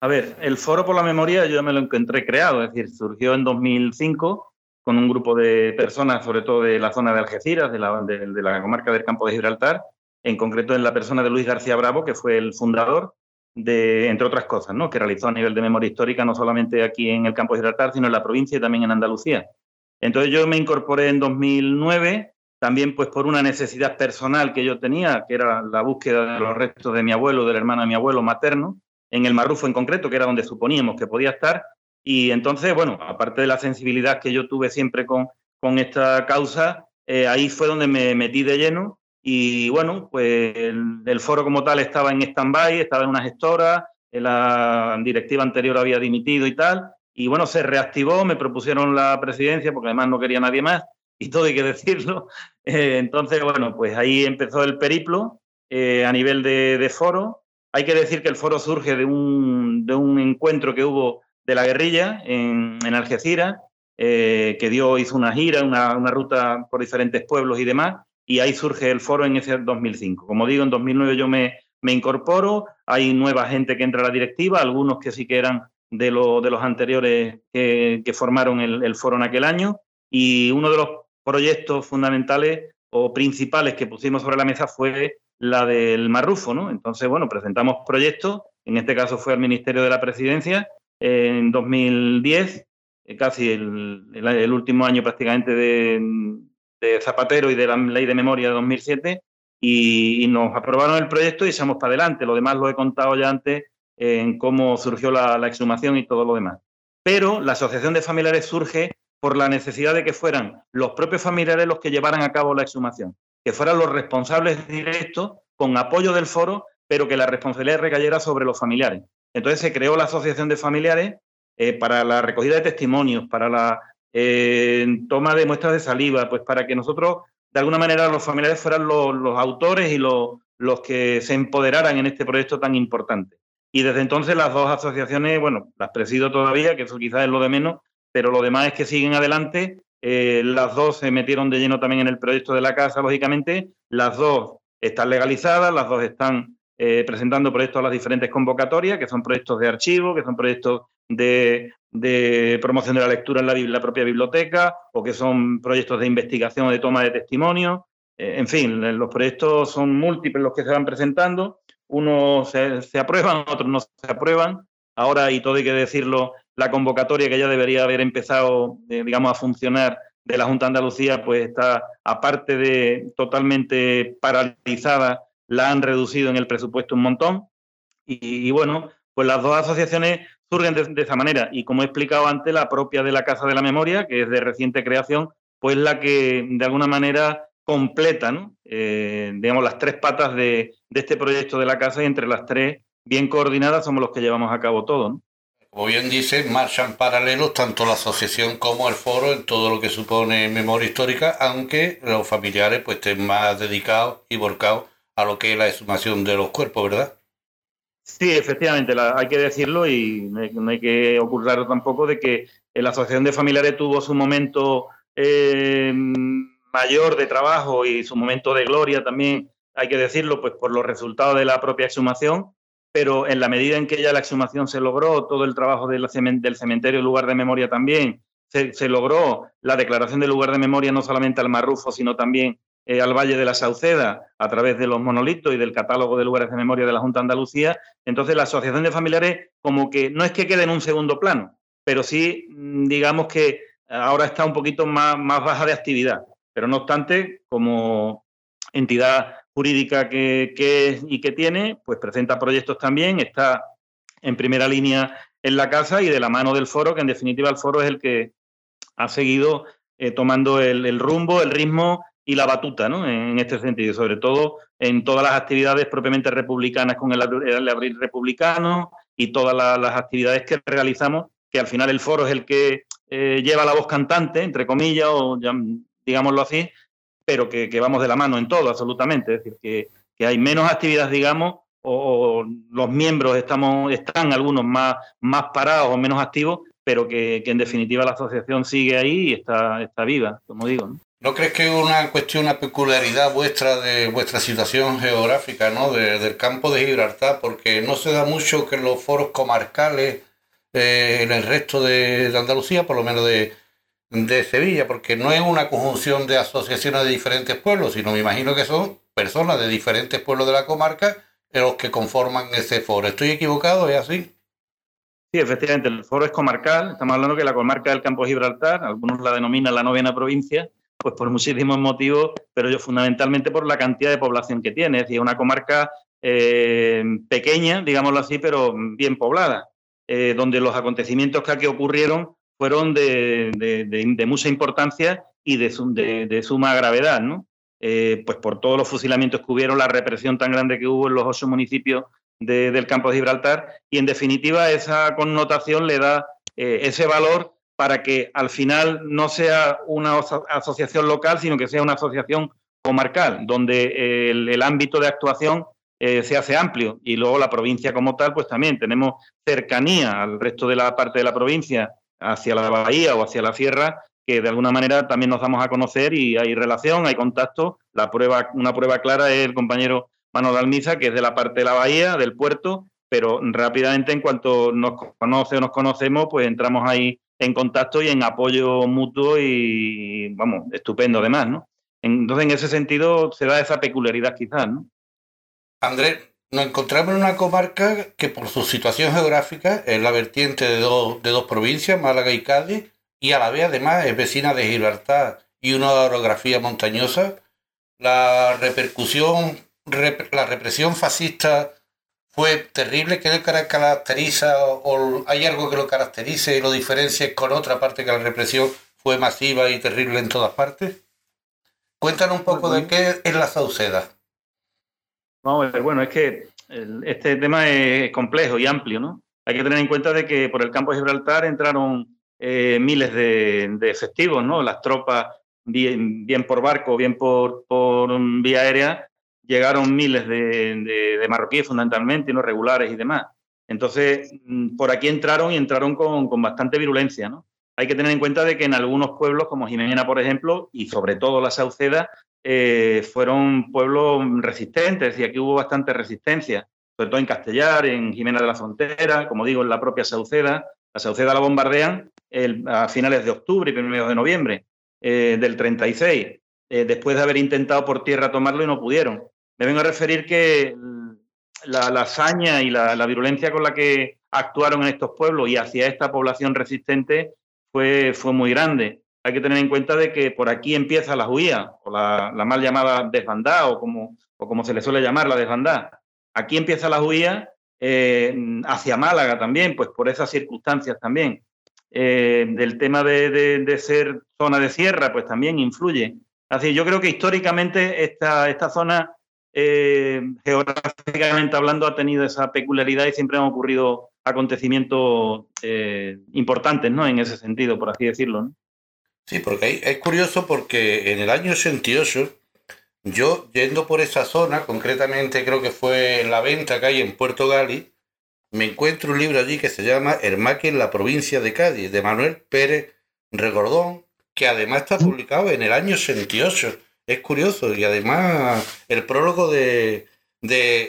A ver, el Foro por la Memoria yo me lo encontré creado, es decir, surgió en 2005 con un grupo de personas, sobre todo de la zona de Algeciras, de la, de, de la comarca del Campo de Gibraltar, en concreto en la persona de Luis García Bravo, que fue el fundador de, entre otras cosas, ¿no? que realizó a nivel de memoria histórica no solamente aquí en el Campo de Gibraltar, sino en la provincia y también en Andalucía. Entonces yo me incorporé en 2009, también pues por una necesidad personal que yo tenía, que era la búsqueda de los restos de mi abuelo, del hermano de mi abuelo materno, en el Marrufo en concreto, que era donde suponíamos que podía estar. Y entonces, bueno, aparte de la sensibilidad que yo tuve siempre con, con esta causa, eh, ahí fue donde me metí de lleno. Y bueno, pues el, el foro como tal estaba en stand-by, estaba en una gestora, eh, la directiva anterior había dimitido y tal. Y bueno, se reactivó, me propusieron la presidencia, porque además no quería nadie más, y todo hay que decirlo. Eh, entonces, bueno, pues ahí empezó el periplo eh, a nivel de, de foro. Hay que decir que el foro surge de un, de un encuentro que hubo de la guerrilla en, en Algeciras, eh, que dio, hizo una gira, una, una ruta por diferentes pueblos y demás, y ahí surge el foro en ese 2005. Como digo, en 2009 yo me, me incorporo, hay nueva gente que entra a la directiva, algunos que sí que eran de, lo- de los anteriores que, formaron el, foro en aquel año, y uno de los proyectos fundamentales o principales que pusimos sobre la mesa fue la del Marrufo, ¿no? Entonces, bueno, presentamos proyectos, en este caso fue al Ministerio de la Presidencia en 2010, eh, casi el- el último año prácticamente de, Zapatero y de la Ley de Memoria de 2007, y, nos aprobaron el proyecto y echamos para adelante. Lo demás lo he contado ya antes en cómo surgió la, la exhumación y todo lo demás. Pero la Asociación de Familiares surge por la necesidad de que fueran los propios familiares los que llevaran a cabo la exhumación, que fueran los responsables directos con apoyo del foro, pero que la responsabilidad recayera sobre los familiares. Entonces se creó la Asociación de Familiares eh, para la recogida de testimonios, para la eh, toma de muestras de saliva, pues para que nosotros, de alguna manera, los familiares fueran los, autores y los, los que se empoderaran en este proyecto tan importante. Y desde entonces las dos asociaciones, bueno, las presido todavía, que eso quizás es lo de menos, pero lo demás es que siguen adelante. Eh, las dos se metieron de lleno también en el proyecto de la casa, lógicamente. Las dos están legalizadas, las dos están eh, presentando proyectos a las diferentes convocatorias, que son proyectos de archivo, que son proyectos de, promoción de la lectura en la, propia biblioteca, o que son proyectos de investigación o de toma de testimonio. Eh, en fin, los proyectos son múltiples los que se van presentando. Unos se, se aprueban, otros no se aprueban. Ahora, y todo hay que decirlo, la convocatoria que ya debería haber empezado, eh, digamos, a funcionar de la Junta de Andalucía, pues está, aparte de totalmente paralizada, la han reducido en el presupuesto un montón. Y bueno, pues las dos asociaciones surgen de, esa manera. Y como he explicado antes, la propia de la Casa de la Memoria, que es de reciente creación, pues la que de alguna manera completa, ¿no? Eh, digamos, las tres patas de, de este proyecto de la Casa y entre las tres, bien coordinadas, somos los que llevamos a cabo todo, ¿no? Como bien dice, marchan paralelos tanto la asociación como el foro en todo lo que supone memoria histórica, aunque los familiares pues estén más dedicados y volcados a lo que es la exhumación de los cuerpos, ¿verdad? Sí, efectivamente, la- hay que decirlo y no hay, que ocultarlo tampoco de que la Asociación de Familiares tuvo su momento eh, mayor de trabajo y su momento de gloria también, hay que decirlo, pues por los resultados de la propia exhumación, pero en la medida en que ya la exhumación se logró, todo el trabajo del, cemen- del cementerio lugar de memoria también, se, se logró la declaración de lugar de memoria no solamente al Marrufo, sino también eh, al Valle de la Sauceda a través de los monolitos y del catálogo de lugares de memoria de la Junta de Andalucía. Entonces, la Asociación de Familiares como que no es que quede en un segundo plano, pero sí, mm, digamos que ahora está un poquito más, más baja de actividad. Pero no obstante, como entidad jurídica que, que es y que tiene, pues presenta proyectos también, está en primera línea en la casa y de la mano del foro, que en definitiva el foro es el que ha seguido eh, tomando el, rumbo, el ritmo y la batuta, ¿no? En este sentido, sobre todo en todas las actividades propiamente republicanas con el, abril republicano y todas las, actividades que realizamos, que al final el foro es el que eh, lleva la voz cantante, entre comillas, o digámoslo así, pero que, vamos de la mano en todo, absolutamente. Es decir, que, que hay menos actividades, digamos, o, los miembros estamos, están algunos más, más parados o menos activos, pero que, en definitiva la asociación sigue ahí y está, está viva, como digo. ¿no? ¿No crees que es una cuestión, una peculiaridad vuestra de vuestra situación geográfica, ¿no? del campo de Gibraltar? Porque no se da mucho que los foros comarcales eh, en el resto de, Andalucía, por lo menos de, de Sevilla, porque no es una conjunción de asociaciones de diferentes pueblos, sino me imagino que son personas de diferentes pueblos de la comarca los que conforman ese foro. ¿Estoy equivocado? ¿Es así? Sí, efectivamente, el foro es comarcal. Estamos hablando que la comarca del Campo de Gibraltar, algunos la denominan la novena provincia, pues por muchísimos motivos, pero yo fundamentalmente por la cantidad de población que tiene. Es decir, una comarca eh, pequeña, digámoslo así, pero bien poblada, eh, donde los acontecimientos que aquí ocurrieron fueron de, mucha importancia y de, suma gravedad, ¿no? Eh, pues por todos los fusilamientos que hubieron, la represión tan grande que hubo en los ocho municipios del campo de Gibraltar y en definitiva esa connotación le da ese valor para que al final no sea una asociación local, sino que sea una asociación comarcal, donde el, ámbito de actuación eh, se hace amplio y luego la provincia como tal, pues también tenemos cercanía al resto de la parte de la provincia hacia la bahía o hacia la sierra que de alguna manera también nos damos a conocer y hay relación, hay contacto. La prueba, una prueba clara es el compañero Manuel Almiza, que es de la parte de la bahía, del puerto, pero rápidamente en cuanto nos conoce o nos conocemos, pues entramos ahí en contacto y en apoyo mutuo y, vamos, estupendo además, ¿no? Entonces, en ese sentido, se da esa peculiaridad quizás, ¿no? Andrés, nos encontramos en una comarca que por su situación geográfica es la vertiente de dos, provincias, Málaga y Cádiz, y a la vez además es vecina de Gibraltar y una orografía montañosa, la repercusión, la represión fascista fue terrible. ¿Qué le caracteriza o hay algo que lo caracterice y lo diferencie con otra parte que la represión fue masiva y terrible en todas partes? Cuéntanos un poco de qué es la Sauceda. Vamos a ver, bueno, es que este tema es complejo y amplio, ¿no? Hay que tener en cuenta de que por el campo de Gibraltar entraron eh, miles de, efectivos, ¿no? Las tropas, bien, por barco, bien por, vía aérea, llegaron miles de, marroquíes fundamentalmente, no regulares y demás. Entonces, mm, por aquí entraron y entraron con, bastante virulencia, ¿no? Hay que tener en cuenta de que en algunos pueblos, como Jimena, por ejemplo, y sobre todo la Sauceda, eh, fueron pueblos resistentes, y aquí hubo bastante resistencia, sobre todo en Castellar, en Jimena de la Frontera, como digo, en la propia Sauceda. La Sauceda la bombardean a finales de octubre y primeros de noviembre eh, del 36, eh, después de haber intentado por tierra tomarlo y no pudieron. Me vengo a referir que la, hazaña y la, virulencia con la que actuaron en estos pueblos y hacia esta población resistente fue, fue muy grande. Hay que tener en cuenta de que por aquí empieza la huía, o la, mal llamada desbandada, o como, o como se le suele llamar, la desbandada. Aquí empieza la huía eh, hacia Málaga también, pues por esas circunstancias también. Eh, del tema de, ser zona de sierra, pues también influye. Así, yo creo que históricamente esta, esta zona, eh, geográficamente hablando, ha tenido esa peculiaridad y siempre han ocurrido acontecimientos eh, importantes, ¿no? En ese sentido, por así decirlo, Sí, porque es curioso porque en el año 88, yo yendo por esa zona, concretamente creo que fue en la venta que hay en Puerto Gali, me encuentro un libro allí que se llama El Maqui en la provincia de Cádiz, de Manuel Pérez Regordón, que además está publicado en el año 68. Es curioso, y además el prólogo de,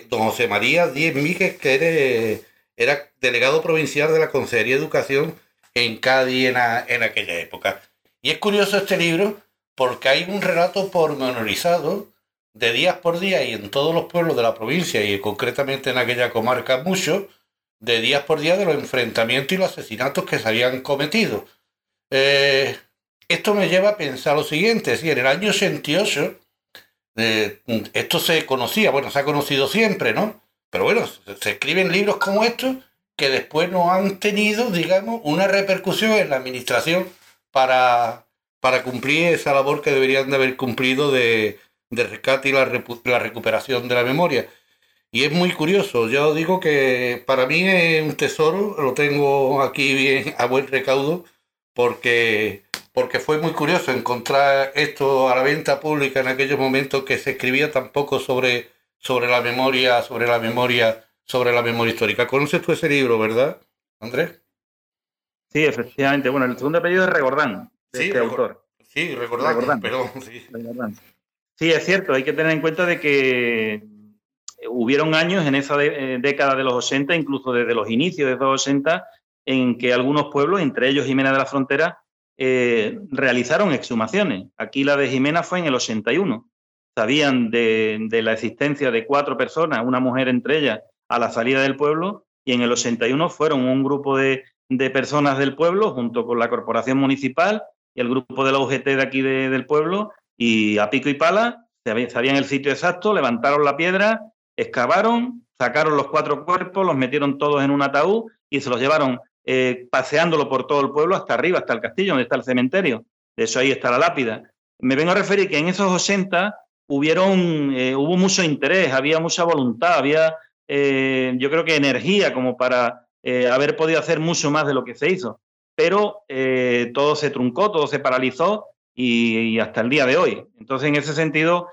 don José María Díez Míguez, que era, delegado provincial de la Consejería de Educación en Cádiz en, en aquella época. Y es curioso este libro porque hay un relato pormenorizado de días por día y en todos los pueblos de la provincia y concretamente en aquella comarca mucho, de días por día de los enfrentamientos y los asesinatos que se habían cometido. Eh, esto me lleva a pensar lo siguiente, si en el año 88 eh, esto se conocía, bueno, se ha conocido siempre, ¿no? Pero bueno, se escriben libros como estos que después no han tenido, digamos, una repercusión en la administración para, para cumplir esa labor que deberían de haber cumplido de, de rescate y la, la, recuperación de la memoria. Y es muy curioso, yo digo que para mí es un tesoro, lo tengo aquí bien a buen recaudo, porque, porque fue muy curioso encontrar esto a la venta pública en aquellos momentos que se escribía tan poco sobre, sobre la memoria, sobre la memoria, sobre la memoria histórica. ¿Conoces tú ese libro, verdad, Andrés? Sí, efectivamente. Bueno, el segundo apellido es Regordán, de sí, este autor. Sí, Regordán, Regordán. perdón. Sí. Regordán. Sí, es cierto, hay que tener en cuenta de que hubieron años en esa de, eh, década de los 80, incluso desde los inicios de los 80, en que algunos pueblos, entre ellos Jimena de la Frontera, eh, realizaron exhumaciones. Aquí la de Jimena fue en el 81. Sabían de, la existencia de cuatro personas, una mujer entre ellas, a la salida del pueblo, y en el 81 fueron un grupo de, personas del pueblo, junto con la corporación municipal y el grupo de la UGT de aquí de, del pueblo, y a pico y pala, sabían el sitio exacto, levantaron la piedra, excavaron, sacaron los cuatro cuerpos, los metieron todos en un ataúd y se los llevaron eh, paseándolo por todo el pueblo hasta arriba, hasta el castillo, donde está el cementerio. De eso ahí está la lápida. Me vengo a referir que en esos 80 hubieron, eh, hubo mucho interés, había mucha voluntad, había, eh, yo creo que energía como para haber podido hacer mucho más de lo que se hizo. Pero todo se truncó, todo se paralizó y, y, hasta el día de hoy. Entonces, en ese sentido,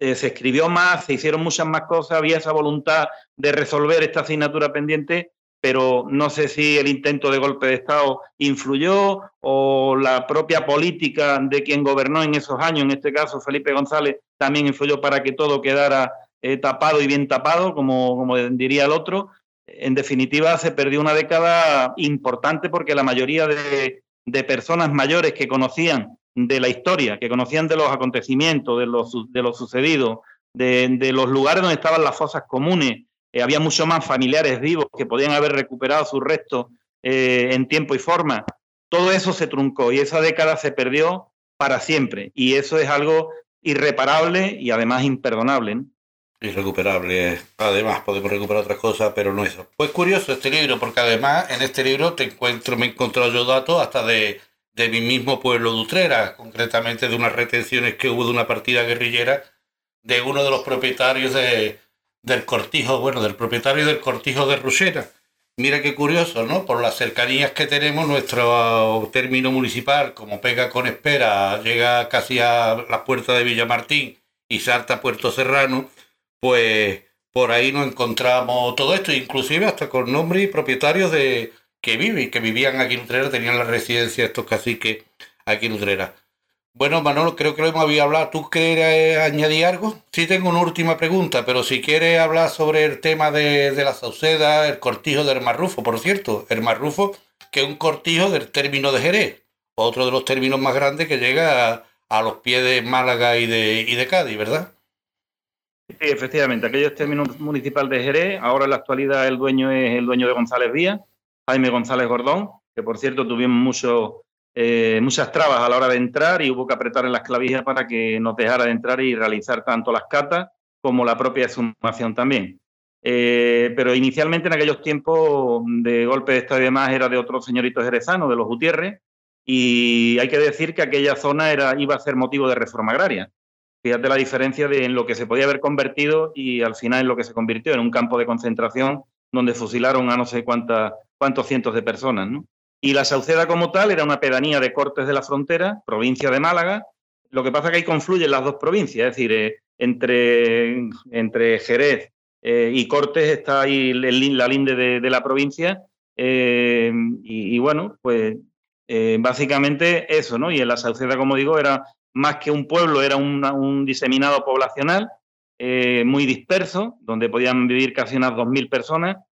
se escribió más, se hicieron muchas más cosas, había esa voluntad de resolver esta asignatura pendiente, pero no sé si el intento de golpe de Estado influyó o la propia política de quien gobernó en esos años, en este caso Felipe González, también influyó para que todo quedara eh, tapado y bien tapado, como, como diría el otro. En definitiva, se perdió una década importante porque la mayoría de, personas mayores que conocían de la historia, que conocían de los acontecimientos, de lo, de sucedido, de, los lugares donde estaban las fosas comunes. Eh, había mucho más familiares vivos que podían haber recuperado sus restos eh, en tiempo y forma. Todo eso se truncó y esa década se perdió para siempre. Y eso es algo irreparable y además imperdonable. ¿no? Irrecuperable. Además, podemos recuperar otras cosas, pero no eso. Pues curioso este libro, porque además en este libro te encuentro, me he encontrado yo datos hasta de de mi mismo pueblo de Utrera, concretamente de unas retenciones que hubo de una partida guerrillera de uno de los propietarios de, del cortijo, bueno, del propietario del cortijo de Rusera. Mira qué curioso, ¿no? Por las cercanías que tenemos, nuestro término municipal, como pega con espera, llega casi a la puerta de Villamartín y salta a Puerto Serrano, pues por ahí nos encontramos todo esto, inclusive hasta con nombres y propietarios de, que viven, que vivían aquí en Utrera, tenían la residencia estos caciques aquí en Utrera. Bueno, Manolo, creo que lo hemos hablado. ¿Tú quieres añadir algo? Sí, tengo una última pregunta, pero si quieres hablar sobre el tema de, de la Sauceda, el cortijo del Marrufo, por cierto, el Marrufo, que es un cortijo del término de Jerez, otro de los términos más grandes que llega a, los pies de Málaga y de, y de Cádiz, ¿verdad? Sí, efectivamente, aquello es término municipal de Jerez, ahora en la actualidad el dueño es el dueño de González Díaz, Jaime González Gordón, que por cierto tuvimos mucho, eh, muchas trabas a la hora de entrar y hubo que apretar en las clavijas para que nos dejara de entrar y realizar tanto las catas como la propia exhumación también. Eh, pero inicialmente en aquellos tiempos de golpe de Estado y demás era de otros señoritos jerezanos, de los Gutiérrez, y hay que decir que aquella zona era, iba a ser motivo de reforma agraria. Fíjate la diferencia de en lo que se podía haber convertido y al final en lo que se convirtió en un campo de concentración donde fusilaron a no sé cuántas cuántos cientos de personas. ¿no? Y la Sauceda como tal era una pedanía de Cortes de la Frontera, provincia de Málaga. Lo que pasa es que ahí confluyen las dos provincias, es decir, eh, entre, entre Jerez eh, y Cortes está ahí la linde de, la provincia. Eh, y, bueno, pues básicamente eso, ¿no? Y en la Sauceda, como digo, era más que un pueblo, era un diseminado poblacional muy disperso, donde podían vivir casi unas 2.000 personas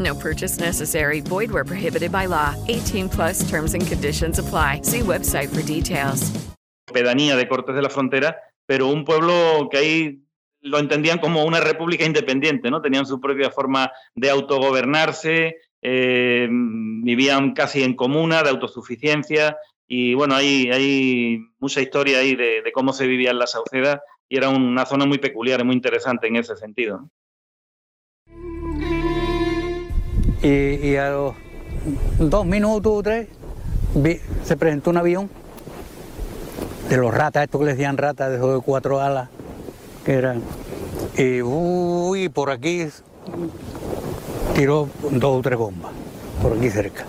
No purchase necessary. Void where prohibited by law. 18 plus terms and conditions apply. See website for details. pedanía de Cortes de la Frontera, pero un pueblo que ahí lo entendían como una república independiente, ¿no? Tenían su propia forma de autogobernarse, eh, vivían casi en comuna, de autosuficiencia, y bueno, hay, hay mucha historia ahí de, de cómo se vivía en la Sauceda, y era una zona muy peculiar muy interesante en ese sentido. Y, a los dos minutos o tres vi- se presentó un avión de los ratas, estos que les decían ratas, de esos de cuatro alas, que eran. Y por aquí tiró dos o tres bombas, por aquí cerca.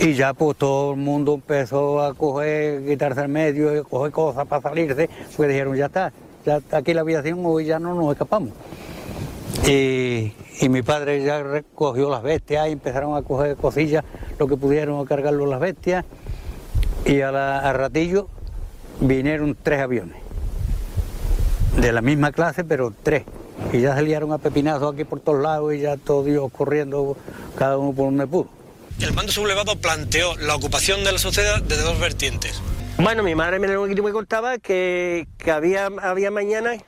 Y ya pues todo el mundo empezó a coger, quitarse el medio, coger cosas para salirse, porque dijeron, ya está, ya está aquí la aviación, hoy ya no nos escapamos. Y, y mi padre ya recogió las bestias y empezaron a coger cosillas, lo que pudieron a cargarlo las bestias. Y a, la- a ratillo vinieron tres aviones, de la misma clase, pero tres. Y ya salieron a pepinazos aquí por todos lados y ya todos Dios corriendo, cada uno por donde pudo. El mando sublevado planteó la ocupación de la sociedad desde dos vertientes. Bueno, mi madre me, me contaba que, que había, había mañanas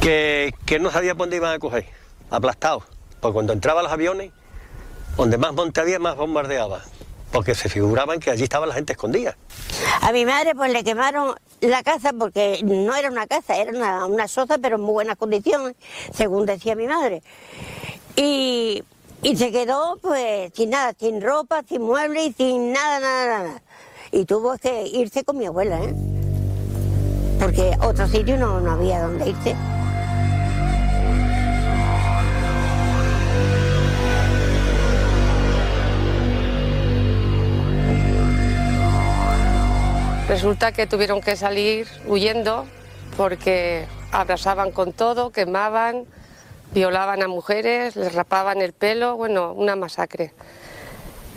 que, que no sabía dónde iban a coger, aplastados. Porque cuando entraban los aviones, donde más monte había, más bombardeaba. Porque se figuraban que allí estaba la gente escondida. A mi madre pues le quemaron la casa porque no era una casa, era una, una soza pero en muy buenas condiciones, según decía mi madre. Y, y se quedó pues sin nada, sin ropa, sin muebles y sin nada, nada, nada. Y tuvo que irse con mi abuela, ¿eh? Porque otro sitio no, no había donde irse. Resulta que tuvieron que salir huyendo porque abrasaban con todo, quemaban, violaban a mujeres, les rapaban el pelo, bueno, una masacre.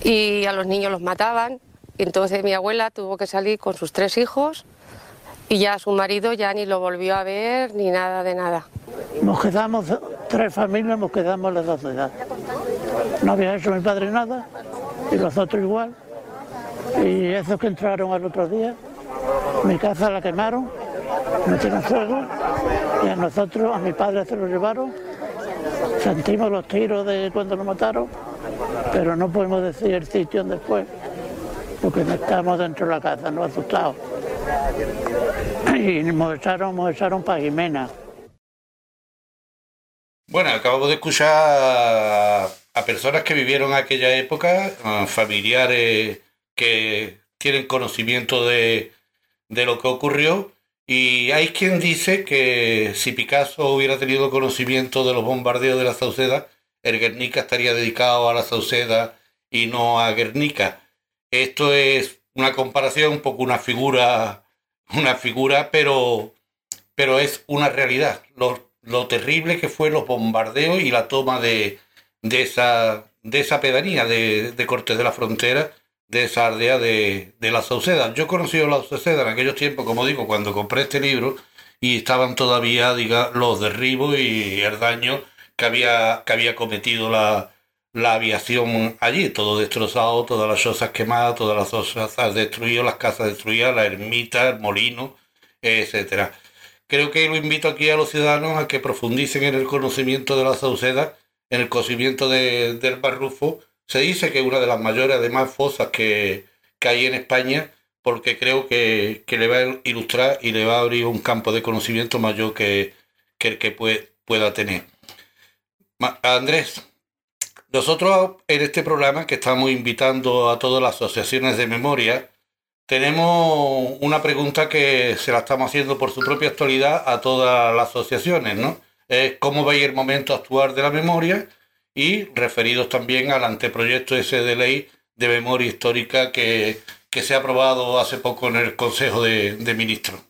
Y a los niños los mataban. Entonces mi abuela tuvo que salir con sus tres hijos y ya su marido ya ni lo volvió a ver ni nada de nada. Nos quedamos, tres familias, nos quedamos en la sociedad. No había hecho mi padre nada y los otros igual. Y esos que entraron al otro día, mi casa la quemaron, metieron fuego y a nosotros, a mi padre se lo llevaron. Sentimos los tiros de cuando lo mataron, pero no podemos decir el sitio donde fue, porque no estábamos dentro de la casa, no asustados. Y nos echaron, nos echaron para Jimena. Bueno, acabamos de escuchar a, personas que vivieron aquella época, familiares que tienen conocimiento de, de lo que ocurrió. Y hay quien dice que si Picasso hubiera tenido conocimiento de los bombardeos de la Sauceda, el Guernica estaría dedicado a la Sauceda y no a Guernica. Esto es una comparación, un poco una figura, una figura, pero, pero es una realidad. Lo, lo terrible que fue los bombardeos y la toma de, de, esa, de esa pedanía de, de Cortes de la Frontera, de esa de, de la Sauceda. Yo he conocido la Sauceda en aquellos tiempos, como digo, cuando compré este libro y estaban todavía diga, los derribos y el daño que había, que había cometido la, la aviación allí, todo destrozado, todas las chozas quemadas, todas las chozas destruidas, las casas destruidas, la ermita, el molino, etcétera. Creo que lo invito aquí a los ciudadanos a que profundicen en el conocimiento de la Sauceda, en el conocimiento de- del Barrufo. Se dice que es una de las mayores, además, fosas que, que hay en España, porque creo que, que le va a ilustrar y le va a abrir un campo de conocimiento mayor que, que el que pue- pueda tener. Andrés, Nosotros en este programa que estamos invitando a todas las asociaciones de memoria, tenemos una pregunta que se la estamos haciendo por su propia actualidad a todas las asociaciones, ¿no? Es cómo veis el momento actual de la memoria y referidos también al anteproyecto ese de ley de memoria histórica que, que se ha aprobado hace poco en el Consejo de, de Ministros.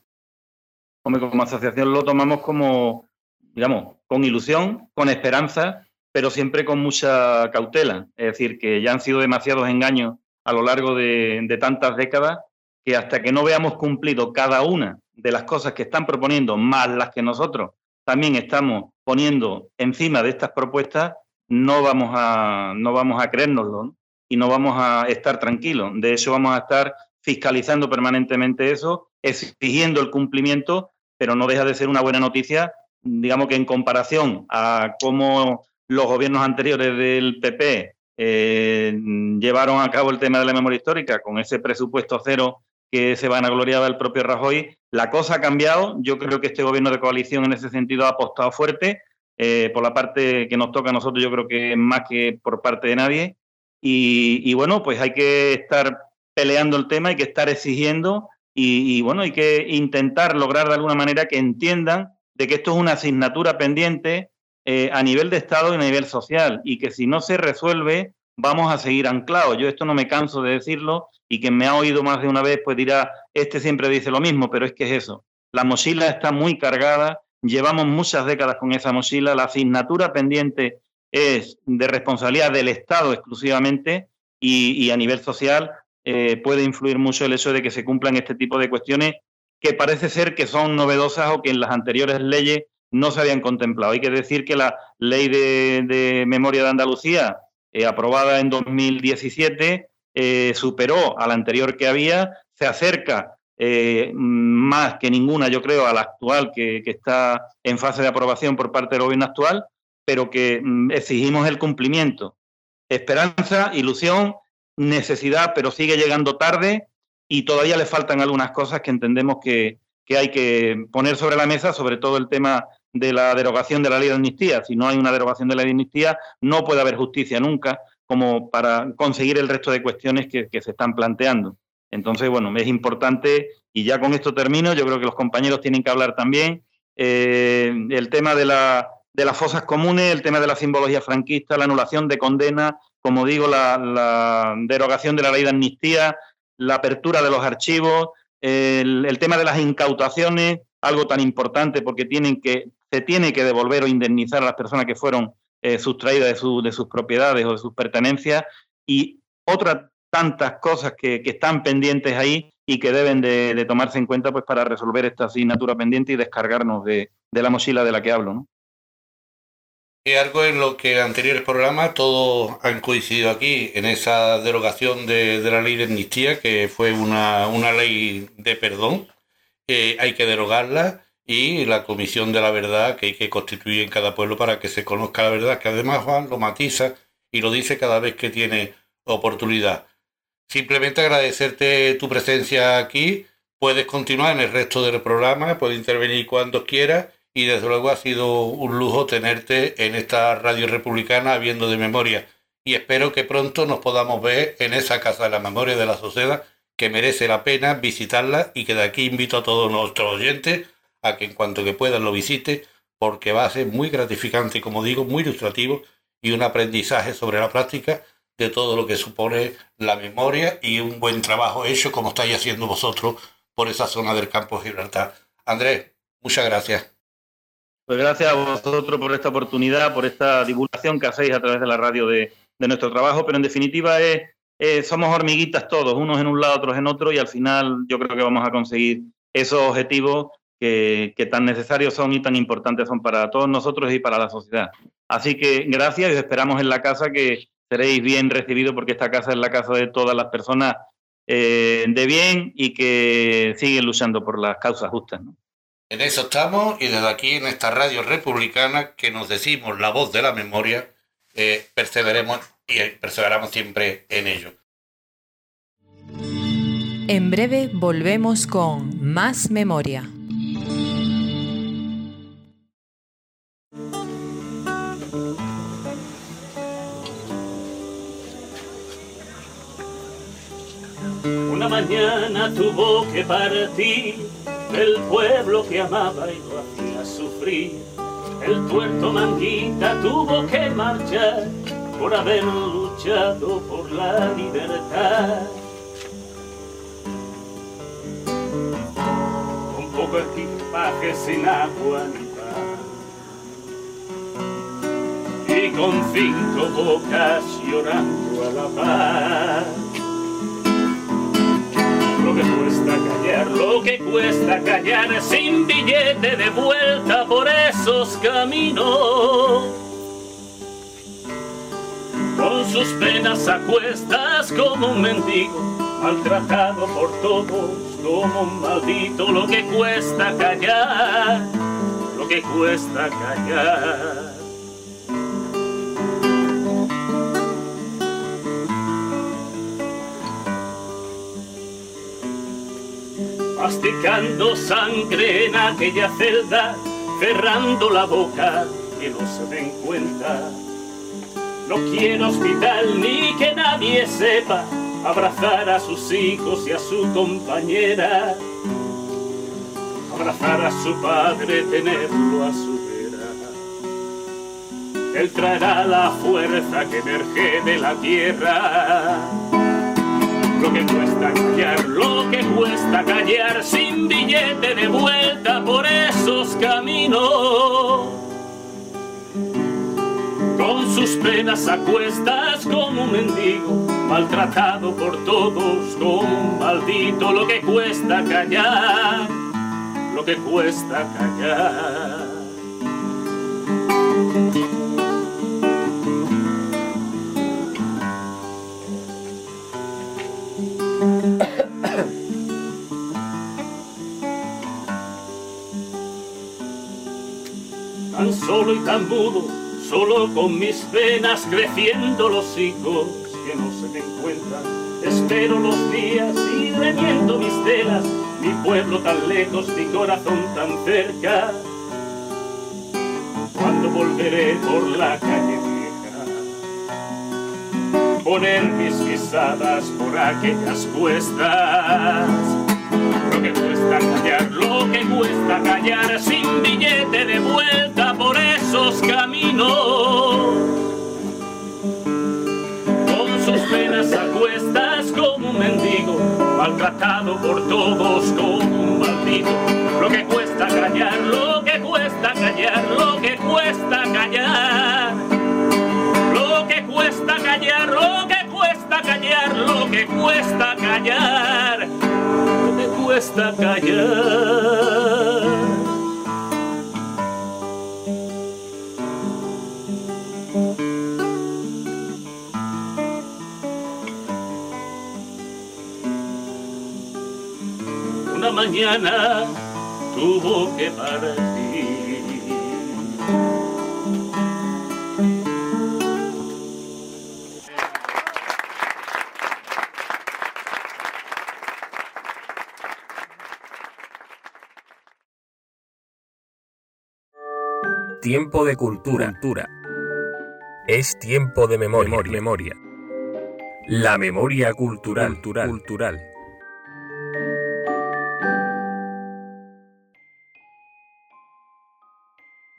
Como asociación lo tomamos como, digamos, con ilusión, con esperanza, pero siempre con mucha cautela. Es decir, que ya han sido demasiados engaños a lo largo de, de tantas décadas que hasta que no veamos cumplido cada una de las cosas que están proponiendo, más las que nosotros también estamos poniendo encima de estas propuestas, no vamos a, no vamos a creérnoslo y no vamos a estar tranquilos. De hecho, vamos a estar fiscalizando permanentemente eso, exigiendo el cumplimiento, pero no deja de ser una buena noticia, digamos que en comparación a cómo los gobiernos anteriores del PP eh, llevaron a cabo el tema de la memoria histórica con ese presupuesto cero que se van a gloriar el propio Rajoy. La cosa ha cambiado. Yo creo que este gobierno de coalición en ese sentido ha apostado fuerte. Eh, por la parte que nos toca a nosotros, yo creo que más que por parte de nadie. Y, bueno, pues hay que estar peleando el tema, hay que estar exigiendo y, bueno, hay que intentar lograr de alguna manera que entiendan de que esto es una asignatura pendiente eh, a nivel de Estado y a nivel social y que si no se resuelve vamos a seguir anclados. Yo esto no me canso de decirlo y quien me ha oído más de una vez pues dirá, este siempre dice lo mismo, pero es que es eso. La mochila está muy cargada, llevamos muchas décadas con esa mochila, la asignatura pendiente es de responsabilidad del Estado exclusivamente y, a nivel social eh, puede influir mucho el hecho de que se cumplan este tipo de cuestiones que parece ser que son novedosas o que en las anteriores leyes no se habían contemplado. Hay que decir que la ley de memoria de Andalucía eh, aprobada en 2017, eh, superó a la anterior que había, se acerca eh, más que ninguna, yo creo, a la actual que, está en fase de aprobación por parte del gobierno actual, pero que mm, exigimos el cumplimiento. Esperanza, ilusión, necesidad, pero sigue llegando tarde y todavía le faltan algunas cosas que entendemos que, que hay que poner sobre la mesa, sobre todo el tema de la derogación de la ley de amnistía. Si no hay una derogación de la ley de amnistía, no puede haber justicia nunca como para conseguir el resto de cuestiones que, se están planteando. Entonces, bueno, es importante, y ya con esto termino, yo creo que los compañeros tienen que hablar también, eh, el tema de, la, de las fosas comunes, el tema de la simbología franquista, la anulación de condena, como digo, la, derogación de la ley de amnistía, la apertura de los archivos, el, tema de las incautaciones, algo tan importante porque tienen que se tiene que devolver o indemnizar a las personas que fueron eh, sustraídas de, de, sus propiedades o de sus pertenencias. Y otras tantas cosas que, están pendientes ahí y que deben de, tomarse en cuenta pues para resolver esta asignatura pendiente y descargarnos de, la mochila de la que hablo. ¿no? Y algo en lo que anteriores programas todos han coincidido aquí, en esa derogación de, la ley de amnistía, que fue una, una ley de perdón, que hay que derogarla y la Comisión de la Verdad que hay que constituir en cada pueblo para que se conozca la verdad, que además Juan lo matiza y lo dice cada vez que tiene oportunidad. Simplemente agradecerte tu presencia aquí, puedes continuar en el resto del programa, puedes intervenir cuando quieras y desde luego ha sido un lujo tenerte en esta radio republicana viendo de memoria. Y espero que pronto nos podamos ver en esa Casa de la Memoria de la Sociedad que merece la pena visitarla y que de aquí invito a todos nuestros oyentes a que en cuanto que puedan lo visite, porque va a ser muy gratificante, como digo, muy ilustrativo y un aprendizaje sobre la práctica de todo lo que supone la memoria y un buen trabajo hecho como estáis haciendo vosotros por esa zona del campo de Gibraltar. Andrés, muchas gracias. Pues gracias a vosotros por esta oportunidad, por esta divulgación que hacéis a través de la radio de, nuestro trabajo, pero en definitiva es, somos hormiguitas todos, unos en un lado, otros en otro, y al final yo creo que vamos a conseguir esos objetivos que, tan necesarios son y tan importantes son para todos nosotros y para la sociedad. Así que gracias y os esperamos en la casa que seréis bien recibidos porque esta casa es la casa de todas las personas eh, de bien y que siguen luchando por las causas justas. En eso estamos y desde aquí en esta radio republicana que nos decimos la voz de la memoria, eh, perseveremos y perseveramos siempre en ello. En breve volvemos con más memoria. Mañana tuvo que partir el pueblo que amaba y lo hacía sufrir. El tuerto manguita tuvo que marchar por haber luchado por la libertad. Con poco equipaje sin agua ni pan. Y con cinco bocas llorando a la paz lo que cuesta callar sin billete de vuelta por esos caminos. Con sus penas a cuestas como un mendigo, maltratado por todos como un maldito, lo que cuesta callar, lo que cuesta callar. Masticando sangre en aquella celda, cerrando la boca, que no se den cuenta. No quiero hospital ni que nadie sepa abrazar a sus hijos y a su compañera, abrazar a su padre, tenerlo a su vera. Él traerá la fuerza que emerge de la tierra lo que cuesta callar, lo que cuesta callar sin billete de vuelta por esos caminos. Con sus penas a cuestas como un mendigo, maltratado por todos como un maldito, lo que cuesta callar, lo que cuesta callar. Tan solo y tan mudo, solo con mis venas creciendo los hijos que no se den cuenta. Espero los días y remiendo mis telas, mi pueblo tan lejos, mi corazón tan cerca. Cuando volveré por la calle vieja, poner mis pisadas por aquellas cuestas lo que cuesta callar, lo que cuesta callar sin billete de vuelta por esos caminos. Con sus penas a cuestas como un mendigo, maltratado por todos como un maldito. Lo que cuesta callar, lo que cuesta callar, lo que cuesta callar. Lo que cuesta callar, lo que cuesta callar, lo que cuesta callar cuesta callar. Una mañana tuvo que partir. Tiempo de cultura. Es tiempo de memoria. memoria. La memoria cultural. cultural.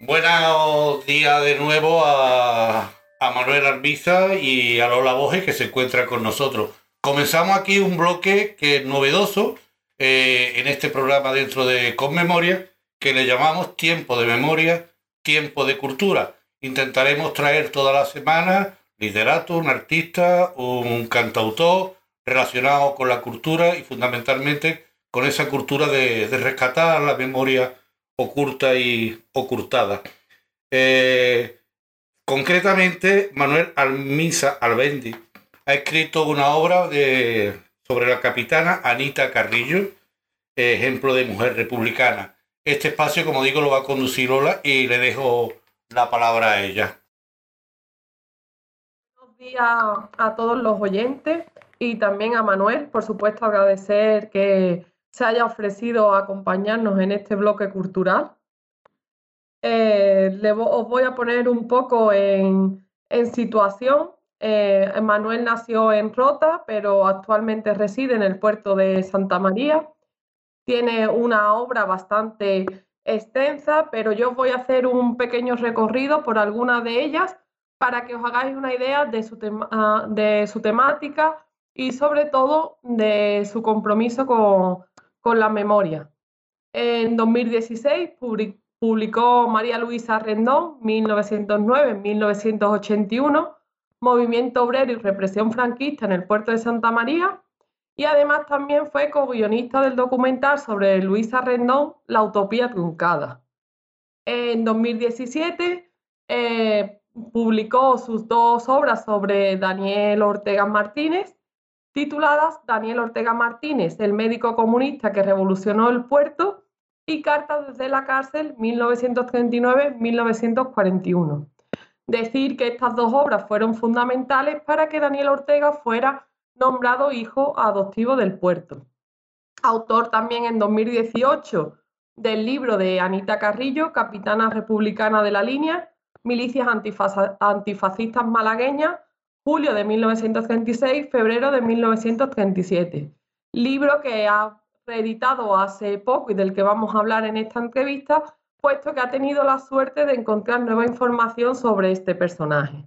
Buenos días de nuevo a, a Manuel Arbiza y a Lola Boje que se encuentra con nosotros. Comenzamos aquí un bloque que es novedoso eh, en este programa dentro de Con Memoria que le llamamos Tiempo de Memoria tiempo de cultura. Intentaremos traer toda la semana literato, un artista, un cantautor relacionado con la cultura y fundamentalmente con esa cultura de, rescatar la memoria oculta y ocultada. Eh, concretamente, Manuel Almisa Albendi ha escrito una obra de, sobre la capitana Anita Carrillo, ejemplo de mujer republicana. Este espacio, como digo, lo va a conducir Lola y le dejo la palabra a ella. Buenos días a todos los oyentes y también a Manuel, por supuesto, agradecer que se haya ofrecido a acompañarnos en este bloque cultural. Eh, os voy a poner un poco en, situación. Eh, Manuel nació en Rota, pero actualmente reside en el puerto de Santa María. Tiene una obra bastante extensa, pero yo voy a hacer un pequeño recorrido por algunas de ellas para que os hagáis una idea de su, tema, de su temática y sobre todo de su compromiso con, con la memoria. En 2016 publicó María Luisa Rendón, 1909-1981, Movimiento Obrero y Represión Franquista en el puerto de Santa María, y además también fue co-guionista del documental sobre Luisa Rendón, La Utopía Truncada. En 2017 eh, publicó sus dos obras sobre Daniel Ortega Martínez, tituladas Daniel Ortega Martínez, el médico comunista que revolucionó el puerto, y Cartas desde la cárcel 1939-1941. Decir que estas dos obras fueron fundamentales para que Daniel Ortega fuera nombrado hijo adoptivo del puerto. Autor también en 2018 del libro de Anita Carrillo, capitana republicana de la línea, Milicias Antifascistas Malagueñas, julio de 1936, febrero de 1937. Libro que ha reeditado hace poco y del que vamos a hablar en esta entrevista, puesto que ha tenido la suerte de encontrar nueva información sobre este personaje.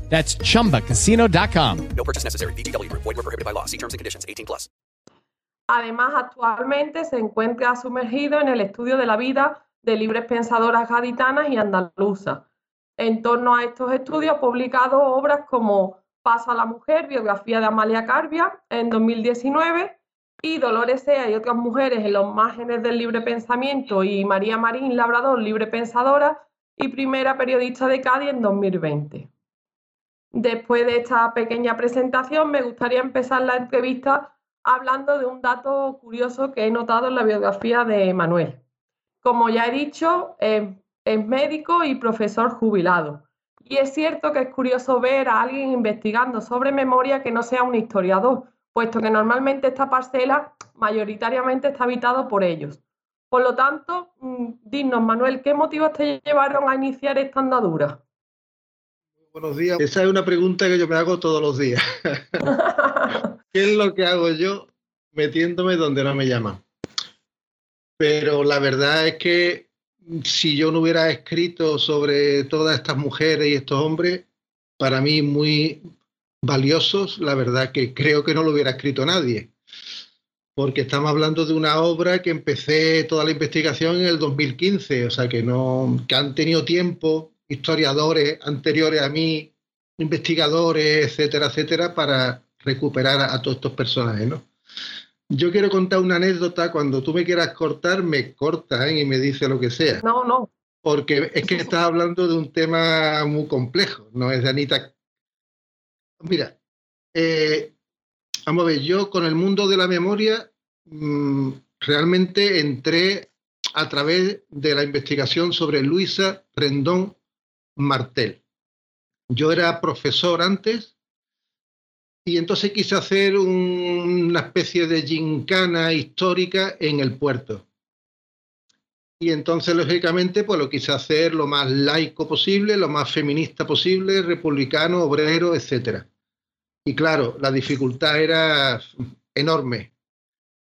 That's chumbacasino.com. No purchase necessary. VGW Group. Void were prohibited by law. See terms and conditions. 18 plus. Además, actualmente se encuentra sumergido en el estudio de la vida de libres pensadoras gaditanas y andaluzas. En torno a estos estudios ha publicado obras como Pasa la mujer, biografía de Amalia Carbia, en 2019, y Dolores Sea y otras mujeres en los márgenes del libre pensamiento y María Marín Labrador, libre pensadora y primera periodista de Cádiz en 2020. Después de esta pequeña presentación, me gustaría empezar la entrevista hablando de un dato curioso que he notado en la biografía de Manuel. Como ya he dicho, es, médico y profesor jubilado. Y es cierto que es curioso ver a alguien investigando sobre memoria que no sea un historiador, puesto que normalmente esta parcela mayoritariamente está habitado por ellos. Por lo tanto, mm, dinos, Manuel, ¿qué motivos te llevaron a iniciar esta andadura? Buenos días. Esa es una pregunta que yo me hago todos los días. ¿Qué es lo que hago yo metiéndome donde no me llaman? Pero la verdad es que si yo no hubiera escrito sobre todas estas mujeres y estos hombres, para mí muy valiosos, la verdad que creo que no lo hubiera escrito nadie. Porque estamos hablando de una obra que empecé toda la investigación en el 2015, o sea que no que han tenido tiempo historiadores anteriores a mí, investigadores, etcétera, etcétera, para recuperar a, todos estos personajes, ¿no? Yo quiero contar una anécdota, cuando tú me quieras cortar, me cortas ¿eh? y me dice lo que sea. No, no. Porque es que estás hablando de un tema muy complejo, no es de Anita. Mira, eh, vamos a ver, yo con el mundo de la memoria mm, realmente entré a través de la investigación sobre Luisa Rendón Martel. Yo era profesor antes y entonces quise hacer una especie de gincana histórica en el puerto. Y entonces, lógicamente, pues lo quise hacer lo más laico posible, lo más feminista posible, republicano, obrero, etc. Y claro, la dificultad era enorme,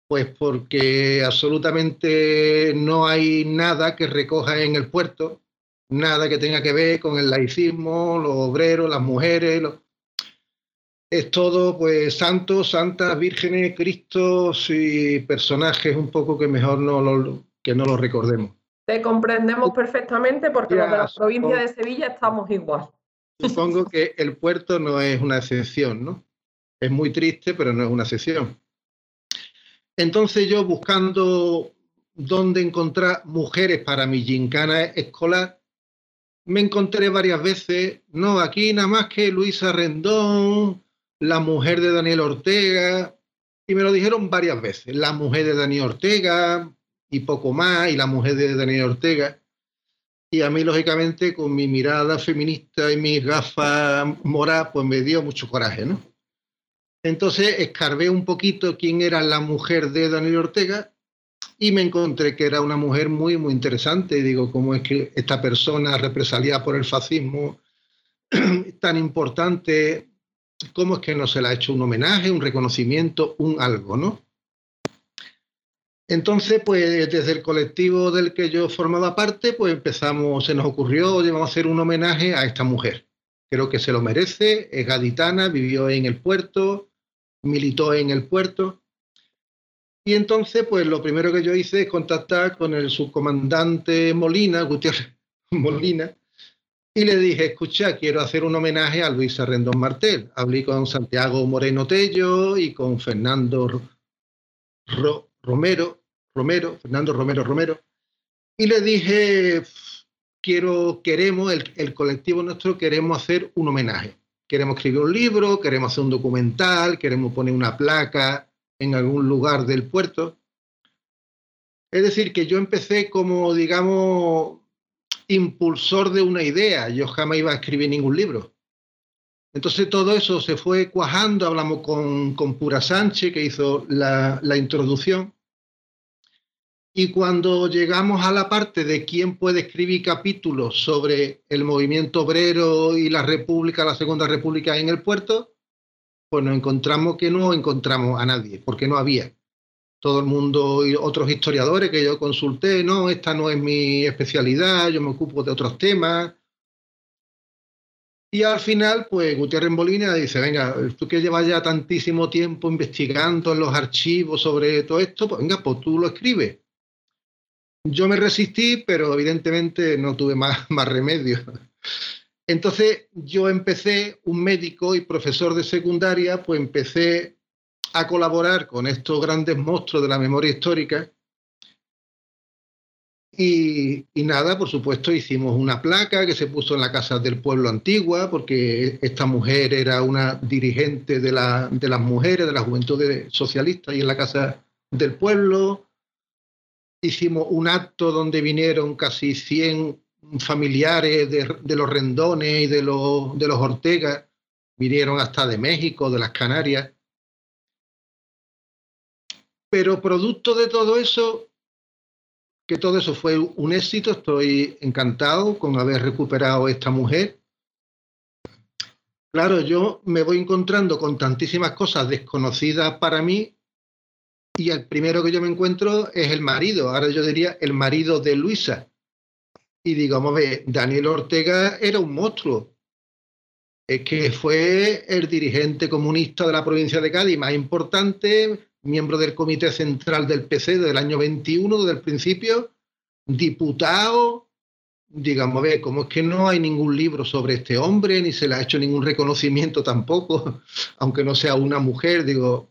pues porque absolutamente no hay nada que recoja en el puerto nada que tenga que ver con el laicismo, los obreros, las mujeres. es todo pues santos, santas, vírgenes, cristos y personajes un poco que mejor no lo, que no lo recordemos. Te comprendemos perfectamente porque los de la provincia de Sevilla estamos igual. Supongo que el puerto no es una excepción, ¿no? Es muy triste, pero no es una excepción. Entonces yo buscando dónde encontrar mujeres para mi gincana escolar, me encontré varias veces, no, aquí nada más que Luisa Rendón, la mujer de Daniel Ortega, y me lo dijeron varias veces, la mujer de Daniel Ortega y poco más, y la mujer de Daniel Ortega. Y a mí, lógicamente, con mi mirada feminista y mis gafas moradas, pues me dio mucho coraje, ¿no? Entonces escarbé un poquito quién era la mujer de Daniel Ortega y me encontré que era una mujer muy, muy interesante. Y digo, ¿cómo es que esta persona represaliada por el fascismo tan importante, cómo es que no se le ha hecho un homenaje, un reconocimiento, un algo, ¿no? Entonces, pues desde el colectivo del que yo formaba parte, pues empezamos, se nos ocurrió, llevamos a hacer un homenaje a esta mujer. Creo que se lo merece, es gaditana, vivió en el puerto, militó en el puerto. Y entonces, pues lo primero que yo hice es contactar con el subcomandante Molina, Gutiérrez Molina, y le dije, escucha, quiero hacer un homenaje a Luis Arrendón Martel. Hablé con Santiago Moreno Tello y con Fernando Romero, Romero, Fernando Romero Romero, y le dije, quiero, queremos, el, el colectivo nuestro queremos hacer un homenaje queremos escribir un libro, queremos hacer un documental, queremos poner una placa en algún lugar del puerto. Es decir, que yo empecé como, digamos, impulsor de una idea. Yo jamás iba a escribir ningún libro. Entonces todo eso se fue cuajando, hablamos con, con Pura Sánchez, que hizo la, la introducción, y cuando llegamos a la parte de quién puede escribir capítulos sobre el movimiento obrero y la República, la Segunda República en el puerto, pues nos encontramos que no encontramos a nadie, porque no había. Todo el mundo otros historiadores que yo consulté, no, esta no es mi especialidad, yo me ocupo de otros temas. Y al final, pues Gutiérrez Molina dice, venga, tú que llevas ya tantísimo tiempo investigando en los archivos sobre todo esto, pues venga, pues tú lo escribes. Yo me resistí, pero evidentemente no tuve más remedio. Entonces yo empecé, un médico y profesor de secundaria, pues empecé a colaborar con estos grandes monstruos de la memoria histórica. Y, nada, por supuesto, hicimos una placa que se puso en la Casa del Pueblo Antigua, porque esta mujer era una dirigente de las mujeres, de la juventud socialista, y en la Casa del Pueblo hicimos un acto donde vinieron casi 100 familiares de, los Rendones y de los, de los Ortega, vinieron hasta de México, de las Canarias. Pero producto de todo eso, que todo eso fue un éxito, estoy encantado con haber recuperado esta mujer. Claro, yo me voy encontrando con tantísimas cosas desconocidas para mí y el primero que yo me encuentro es el marido, ahora yo diría el marido de Luisa. Y digamos, Daniel Ortega era un monstruo. Es que fue el dirigente comunista de la provincia de Cádiz más importante, miembro del Comité Central del PC del año 21, desde el principio, diputado. Digamos, ve, como es que no hay ningún libro sobre este hombre, ni se le ha hecho ningún reconocimiento tampoco, aunque no sea una mujer, digo,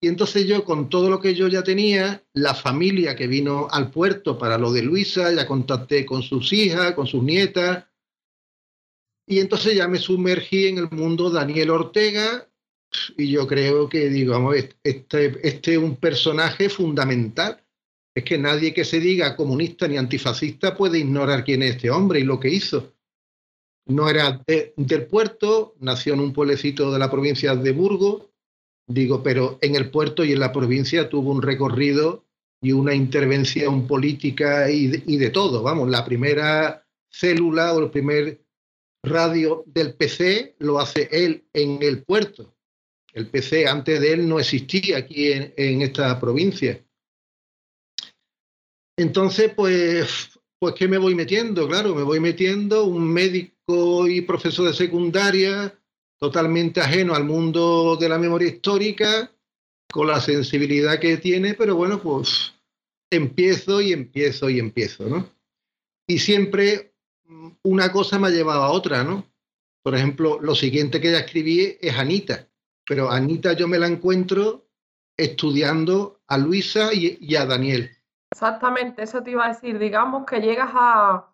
y entonces yo, con todo lo que yo ya tenía, la familia que vino al puerto para lo de Luisa, ya contacté con sus hijas, con sus nietas. Y entonces ya me sumergí en el mundo Daniel Ortega. Y yo creo que, digamos, este, este es un personaje fundamental. Es que nadie que se diga comunista ni antifascista puede ignorar quién es este hombre y lo que hizo. No era del puerto, nació en un pueblecito de la provincia de Burgos, Digo, pero en el puerto y en la provincia tuvo un recorrido y una intervención política y de, todo. Vamos, la primera célula o el primer radio del PC lo hace él en el puerto. El PC antes de él no existía aquí en, en esta provincia. Entonces, pues, pues, ¿qué me voy metiendo? Claro, me voy metiendo un médico y profesor de secundaria totalmente ajeno al mundo de la memoria histórica, con la sensibilidad que tiene, pero bueno, pues empiezo y empiezo y empiezo, ¿no? Y siempre mm, una cosa me ha llevado a otra, ¿no? Por ejemplo, lo siguiente que ya escribí es Anita, pero Anita yo me la encuentro estudiando a Luisa y, a Daniel. Exactamente, eso te iba a decir. Digamos que llegas a,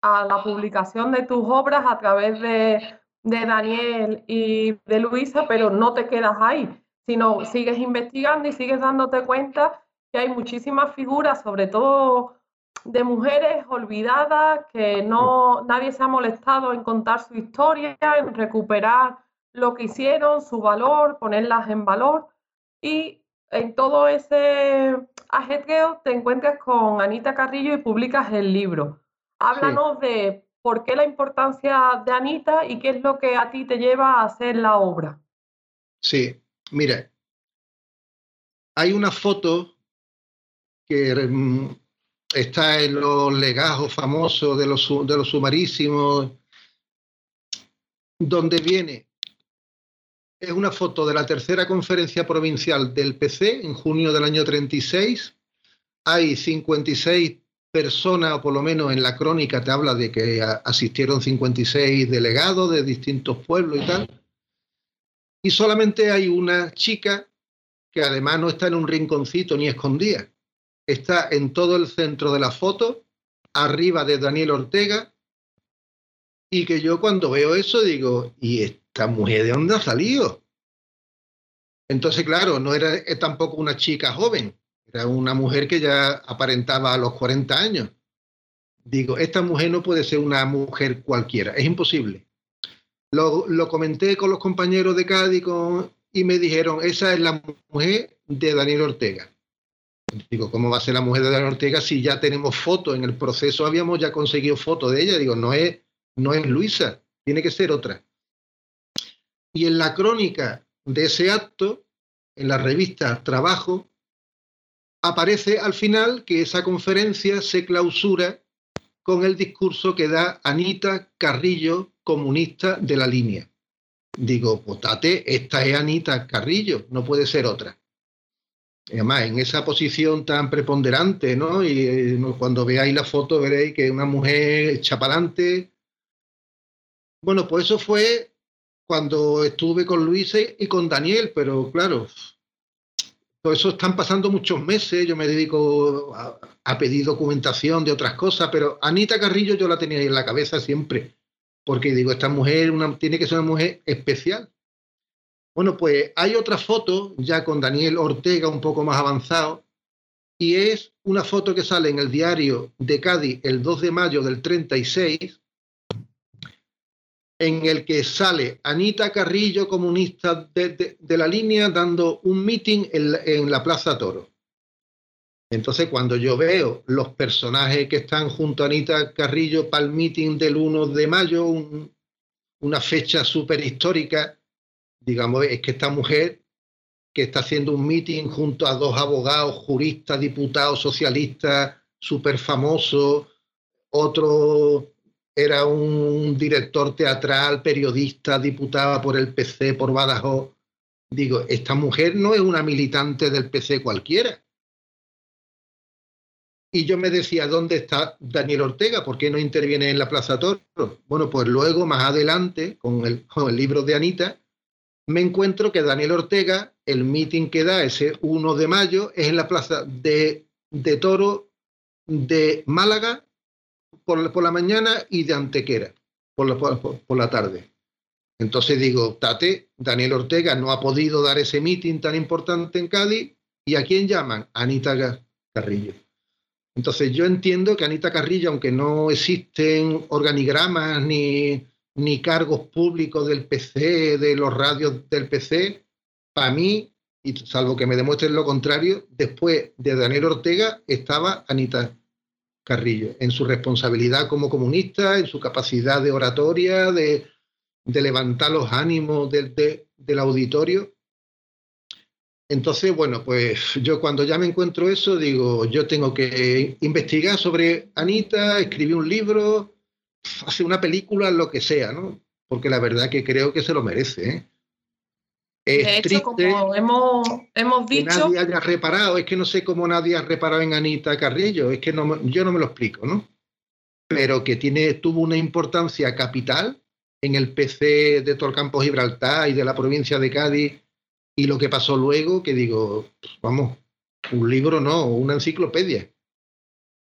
a la publicación de tus obras a través de, de Daniel y de Luisa, pero no te quedas ahí, sino sigues investigando y sigues dándote cuenta que hay muchísimas figuras, sobre todo de mujeres olvidadas, que no nadie se ha molestado en contar su historia, en recuperar lo que hicieron, su valor, ponerlas en valor. Y en todo ese ajetreo te encuentras con Anita Carrillo y publicas el libro. Háblanos de por qué la importancia de Anita y qué es lo que a ti te lleva a hacer la obra. Sí, mira, hay una foto que mm, está en los legajos famosos de los, de los sumarísimos, donde viene, es una foto de la tercera conferencia provincial del PC en junio del año 36. Hay 56 personas, o por lo menos en la crónica te habla de que asistieron 56 delegados de distintos pueblos y tal. Y solamente hay una chica que además no está en un rinconcito ni escondida. Está en todo el centro de la foto, arriba de Daniel Ortega, y que yo cuando veo eso digo, ¿y esta mujer de dónde ha salido? Entonces, claro, no era tampoco una chica joven, era una mujer que ya aparentaba a los 40 años. Digo, esta mujer no puede ser una mujer cualquiera, es imposible. Lo, comenté con los compañeros de Cádiz y me dijeron, esa es la mujer de Daniel Ortega. Digo, ¿cómo va a ser la mujer de Daniel Ortega si ya tenemos fotos? En el proceso habíamos ya conseguido fotos de ella. Digo, no es, no es Luisa, tiene que ser otra. Y en la crónica de ese acto, en la revista Trabajo, aparece al final que esa conferencia se clausura con el discurso que da Anita Carrillo, comunista de la línea. Digo, potate, esta es Anita Carrillo, no puede ser otra. Además, en esa posición tan preponderante, ¿no? Y eh, cuando veáis la foto veréis que es una mujer chapalante. Bueno, pues eso fue cuando estuve con Luis y con Daniel, pero claro, todo eso están pasando muchos meses, yo me dedico a, pedir documentación de otras cosas, pero Anita Carrillo yo la tenía ahí en la cabeza siempre, porque digo, esta mujer tiene que ser una mujer especial. Bueno, pues hay otra foto ya con Daniel Ortega un poco más avanzado, y es una foto que sale en el diario de Cádiz el 2 de mayo del 36, en el que sale Anita Carrillo, comunista de, la línea, dando un meeting en, la Plaza Toro. Entonces, cuando yo veo los personajes que están junto a Anita Carrillo para el meeting del 1 de mayo, una fecha súper histórica, digamos, es que esta mujer que está haciendo un meeting junto a dos abogados, juristas, diputados, socialistas, súper famosos, otro era un director teatral, periodista, diputada por el PC, por Badajoz. Digo, esta mujer no es una militante del PC cualquiera. Y yo me decía, ¿dónde está Daniel Ortega? ¿Por qué no interviene en la Plaza Toro? Bueno, pues luego, más adelante, con el, libro de Anita, me encuentro que Daniel Ortega, el meeting que da ese 1 de mayo, es en la Plaza de Toro de Málaga por, la mañana y de Antequera por la, por, la tarde. Entonces digo, Tate, Daniel Ortega no ha podido dar ese mitin tan importante en Cádiz. ¿Y a quién llaman? Anita Carrillo. Entonces yo entiendo que Anita Carrillo, aunque no existen organigramas ni, ni cargos públicos del PC, de los radios del PC, para mí, y salvo que me demuestren lo contrario, después de Daniel Ortega estaba Anita Carrillo, en su responsabilidad como comunista, en su capacidad de oratoria, de, levantar los ánimos del, del auditorio. Entonces, bueno, pues yo cuando ya me encuentro eso, digo, yo tengo que investigar sobre Anita, escribir un libro, hacer una película, lo que sea, ¿no? porque la verdad que creo que se lo merece. ¿eh? Es de hecho, como hemos, hemos dicho... Que nadie haya reparado, es que no sé cómo nadie ha reparado en Anita Carrillo, es que no, yo no me lo explico, ¿no? Pero que tiene, tuvo una importancia capital en el PC de todo el campo Gibraltar y de la provincia de Cádiz y lo que pasó luego, que digo, vamos, un libro no, una enciclopedia.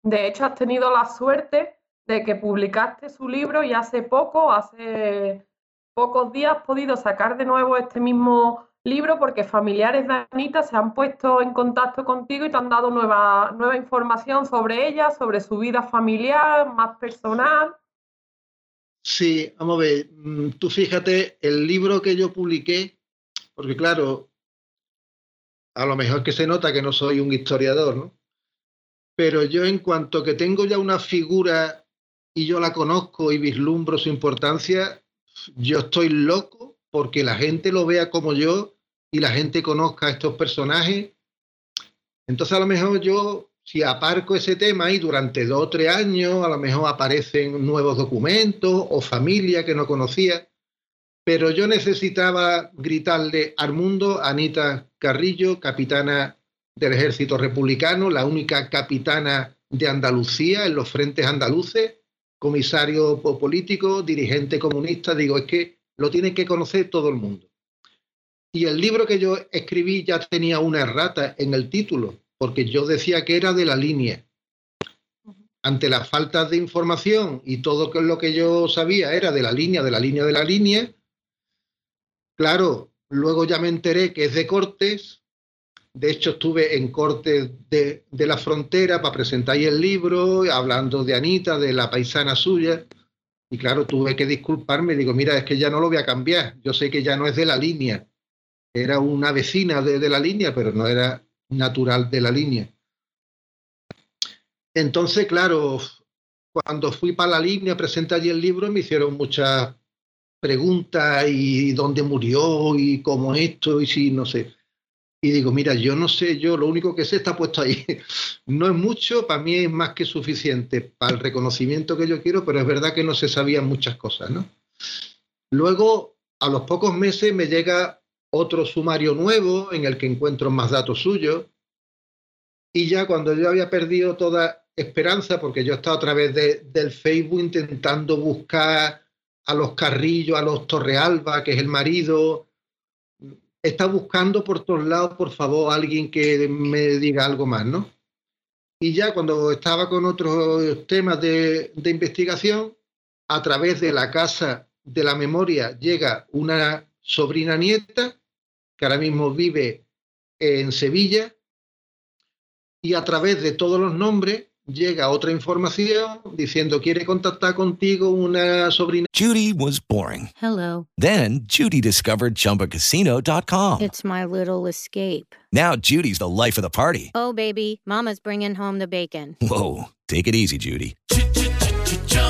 De hecho, has tenido la suerte de que publicaste su libro y hace poco, hace pocos días, podido sacar de nuevo este mismo libro porque familiares de Anita se han puesto en contacto contigo y te han dado nueva, nueva información sobre ella, sobre su vida familiar, más personal. Sí, vamos a ver, mm, tú fíjate, el libro que yo publiqué, porque claro, a lo mejor que se nota que no soy un historiador, ¿no? Pero yo en cuanto que tengo ya una figura y yo la conozco y vislumbro su importancia, yo estoy loco porque la gente lo vea como yo y la gente conozca a estos personajes. Entonces a lo mejor yo, si aparco ese tema y durante dos o tres años, a lo mejor aparecen nuevos documentos o familia que no conocía, pero yo necesitaba gritarle al mundo, Anita Carrillo, capitana del ejército republicano, la única capitana de Andalucía en los frentes andaluces, comisario político, dirigente comunista, digo, es que lo tiene que conocer todo el mundo. Y el libro que yo escribí ya tenía una errata en el título, porque yo decía que era de la línea. Ante la falta de información y todo lo que yo sabía era de la línea, de la línea, de la línea, claro, luego ya me enteré que es de Cortes, de hecho, estuve en Corte de, la Frontera para presentar el libro, hablando de Anita, de la paisana suya. Y claro, tuve que disculparme. Digo, mira, es que ya no lo voy a cambiar. Yo sé que ya no es de la línea. Era una vecina de, de la línea, pero no era natural de la línea. Entonces, claro, cuando fui para la línea, presenté allí el libro, me hicieron muchas preguntas y dónde murió y cómo esto y si no sé y digo, mira, yo no sé, yo lo único que sé está puesto ahí. No es mucho, para mí es más que suficiente para el reconocimiento que yo quiero, pero es verdad que no se sabían muchas cosas, ¿no? Luego, a los pocos meses me llega otro sumario nuevo en el que encuentro más datos suyos. Y ya cuando yo había perdido toda esperanza, porque yo estaba a través del Facebook intentando buscar a los Carrillos, a los Torrealba, que es el marido, está buscando por todos lados, por favor, alguien que me diga algo más, ¿no? Y ya cuando estaba con otros temas de, de investigación, a través de la Casa de la Memoria llega una sobrina nieta, que ahora mismo vive en Sevilla, y a través de todos los nombres llega otra información diciendo quiere contactar contigo una sobrina. Judy was boring. Hello. Then Judy discovered chumbacasino.com. It's my little escape. Now Judy's the life of the party. Oh baby, mama's bringing home the bacon. Whoa, take it easy Judy.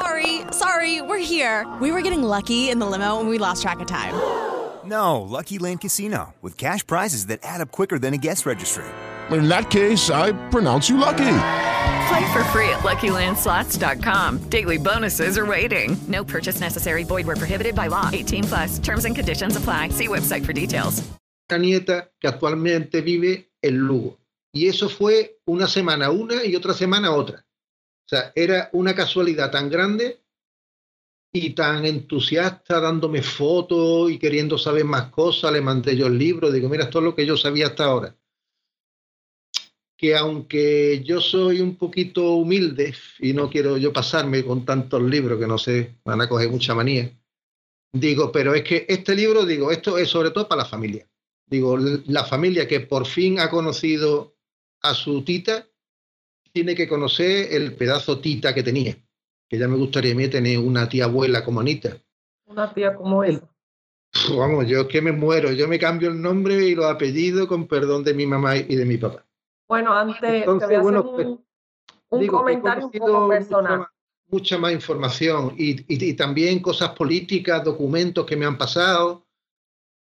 Sorry, sorry, we're here. We were getting lucky in the limo and we lost track of time. No, Lucky Land Casino, with cash prizes that add up quicker than a guest registry. In that case, I pronounce you lucky. Play for free at LuckyLandSlots.com. Daily bonuses are waiting. No purchase necessary. Void where prohibited by law. 18 plus. Terms and conditions apply. See website for details. Una nieta que actualmente vive en Lugo. Y eso fue una semana una y otra semana otra. O sea, era una casualidad tan grande y tan entusiasta dándome fotos y queriendo saber más cosas. Le mandé yo el libro. Digo, mira, esto es lo que yo sabía hasta ahora que aunque yo soy un poquito humilde y no quiero yo pasarme con tantos libros que no sé, van a coger mucha manía, digo, pero es que este libro, digo, esto es sobre todo para la familia. Digo, la familia que por fin ha conocido a su tita, tiene que conocer el pedazo tita que tenía, que ya me gustaría a mí tener una tía abuela como Anita. Una tía como él. Vamos, yo que me muero, yo me cambio el nombre y los apellidos con perdón de mi mamá y de mi papá. Bueno, antes Entonces, te voy a bueno, hacer un, pues, un digo, comentario un poco mucha personal. más- Mucha más información y, y- y también cosas políticas, documentos que me han pasado.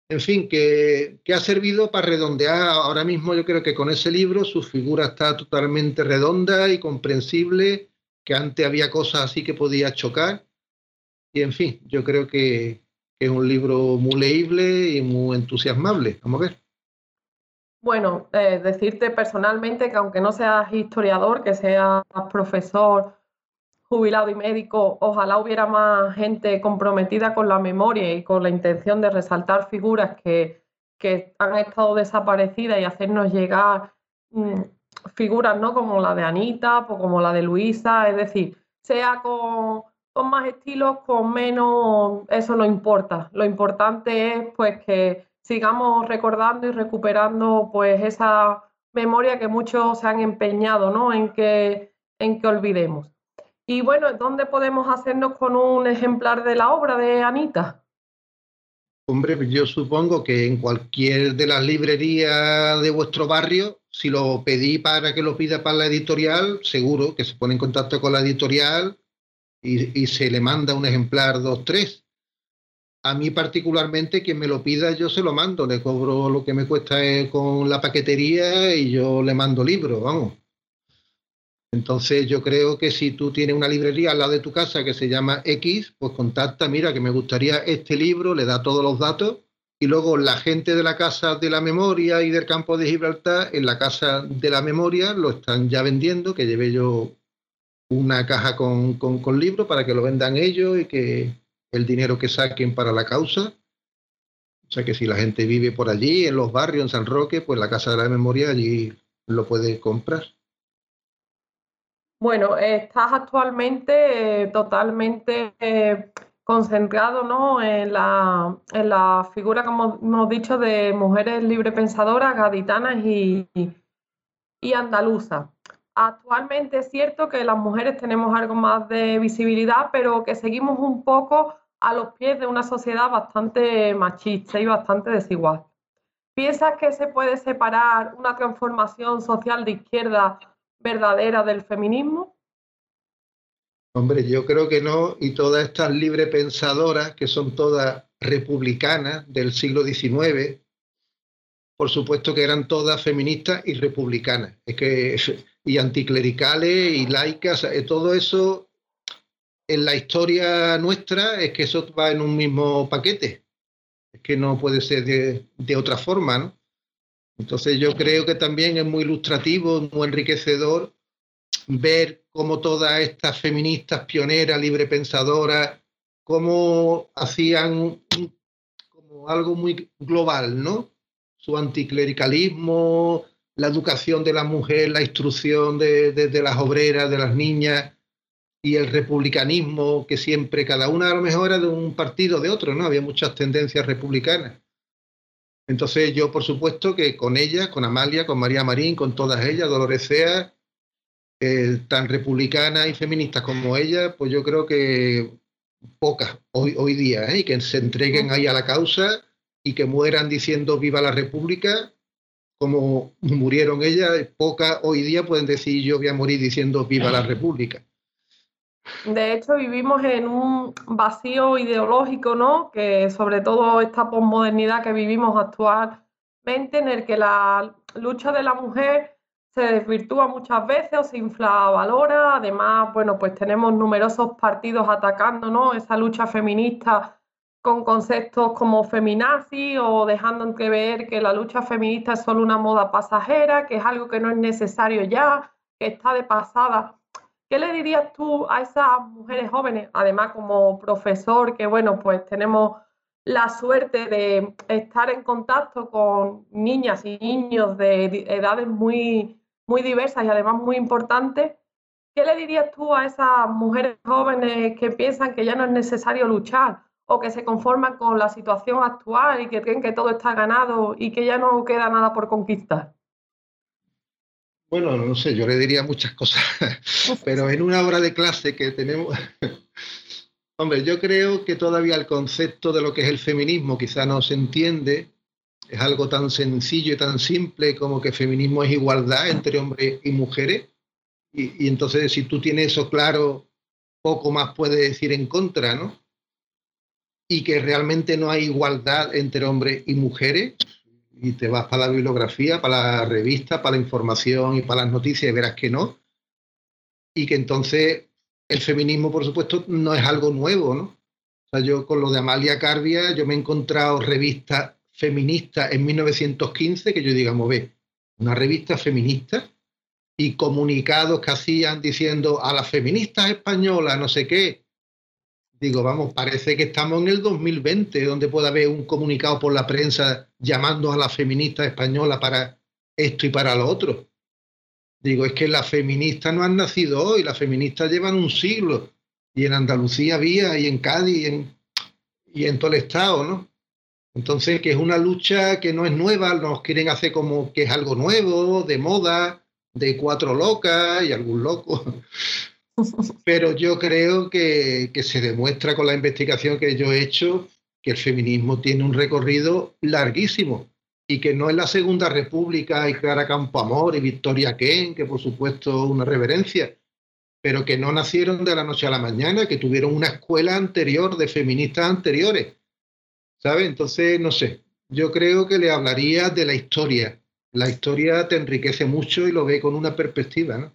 En fin, que, ha servido para redondear. Ahora mismo yo creo que con ese libro su figura está totalmente redonda y comprensible, que antes había cosas así que podía chocar. Y en fin, yo creo que, que es un libro muy leíble y muy entusiasmable. Vamos a ver. Bueno, eh, decirte personalmente que aunque no seas historiador, que seas profesor, jubilado y médico, ojalá hubiera más gente comprometida con la memoria y con la intención de resaltar figuras que, que han estado desaparecidas y hacernos llegar mm, figuras ¿no? como la de Anita, pues como la de Luisa, es decir, sea con, con más estilos, con menos, eso no importa. Lo importante es pues que sigamos recordando y recuperando pues esa memoria que muchos se han empeñado ¿no? en, que, en que olvidemos. Y bueno, ¿dónde podemos hacernos con un ejemplar de la obra de Anita? Hombre, yo supongo que en cualquier de las librerías de vuestro barrio, si lo pedí para que lo pida para la editorial, seguro que se pone en contacto con la editorial y, se le manda un ejemplar, dos, tres. A mí particularmente, quien me lo pida, yo se lo mando, le cobro lo que me cuesta eh, con la paquetería y yo le mando libros, vamos. Entonces yo creo que si tú tienes una librería al lado de tu casa que se llama X, pues contacta, mira, que me gustaría este libro, le da todos los datos y luego la gente de la Casa de la Memoria y del Campo de Gibraltar, en la Casa de la Memoria, lo están ya vendiendo, que llevé yo una caja con, con, con libros para que lo vendan ellos y que el dinero que saquen para la causa. O sea que si la gente vive por allí, en los barrios, en San Roque, pues la Casa de la Memoria allí lo puede comprar. Bueno, estás actualmente eh, totalmente eh, concentrado ¿no? en, la, en la figura, como hemos dicho, de mujeres librepensadoras, gaditanas y, y andaluzas. Actualmente es cierto que las mujeres tenemos algo más de visibilidad, pero que seguimos un poco a los pies de una sociedad bastante machista y bastante desigual. ¿Piensas que se puede separar una transformación social de izquierda verdadera del feminismo? Hombre, yo creo que no, y todas estas librepensadoras, que son todas republicanas del siglo XIX, por supuesto que eran todas feministas y republicanas, es que, y anticlericales y laicas, eh, todo eso en la historia nuestra es que eso va en un mismo paquete, es que no puede ser de, de otra forma, ¿no? Entonces yo creo que también es muy ilustrativo, muy enriquecedor ver cómo todas estas feministas pioneras, librepensadoras, cómo hacían algo muy global, ¿no? Su anticlericalismo, la educación de la mujer, la instrucción de, de, de las obreras, de las niñas y el republicanismo, que siempre cada una a lo mejor era de un partido o de otro, ¿no? Había muchas tendencias republicanas. Entonces yo, por supuesto, que con ella, con Amalia, con María Marín, con todas ellas, Dolores Cea, eh, tan republicanas y feministas como ella, pues yo creo que pocas hoy, hoy día, ¿eh? y que se entreguen ahí a la causa y que mueran diciendo viva la República, como murieron ellas, pocas hoy día pueden decir yo voy a morir diciendo viva la República. De hecho, vivimos en un vacío ideológico, ¿no? Que sobre todo esta posmodernidad que vivimos actualmente, en el que la lucha de la mujer se desvirtúa muchas veces o se infravalora. Además, bueno, pues tenemos numerosos partidos atacando, ¿no? Esa lucha feminista con conceptos como feminazi o dejando entrever que la lucha feminista es solo una moda pasajera, que es algo que no es necesario ya, que está de pasada. ¿Qué le dirías tú a esas mujeres jóvenes? Además, como profesor, que bueno, pues tenemos la suerte de estar en contacto con niñas y niños de edades muy, muy diversas y además muy importantes. ¿Qué le dirías tú a esas mujeres jóvenes que piensan que ya no es necesario luchar o que se conforman con la situación actual y que creen que todo está ganado y que ya no queda nada por conquistar? Bueno, no sé, yo le diría muchas cosas, pero en una hora de clase que tenemos, Hombre, yo creo que todavía el concepto de lo que es el feminismo quizá no se entiende. Es algo tan sencillo y tan simple como que feminismo es igualdad entre hombres y mujeres. Y, entonces, si tú tienes eso claro, poco más puedes decir en contra, ¿no? Y que realmente no hay igualdad entre hombres y mujeres. Y te vas para la bibliografía, para la revista, para la información y para las noticias y verás que no. Y que entonces el feminismo, por supuesto, no es algo nuevo, ¿no? O sea, yo con lo de Amalia Carbia, yo me he encontrado revistas feministas en 1915 que yo digamos, ve, una revista feminista y comunicados que hacían diciendo a las feministas españolas, no sé qué. Digo, vamos, parece que estamos en el 2020, donde puede haber un comunicado por la prensa llamando a las feministas españolas para esto y para lo otro. Digo, es que las feministas no han nacido hoy, las feministas llevan un siglo. Y en Andalucía había, y en Cádiz, y en, y en todo el Estado, ¿no? Entonces, que es una lucha que no es nueva, nos quieren hacer como que es algo nuevo, de moda, de cuatro locas y algún loco. Pero yo creo que, se demuestra con la investigación que yo he hecho que el feminismo tiene un recorrido larguísimo y que no es la Segunda República y Clara Campoamor y Victoria Ken, que por supuesto una reverencia, pero que no nacieron de la noche a la mañana, que tuvieron una escuela anterior de feministas anteriores. ¿Sabe? Entonces, no sé, yo creo que le hablaría de la historia. La historia te enriquece mucho y lo ve con una perspectiva, ¿no?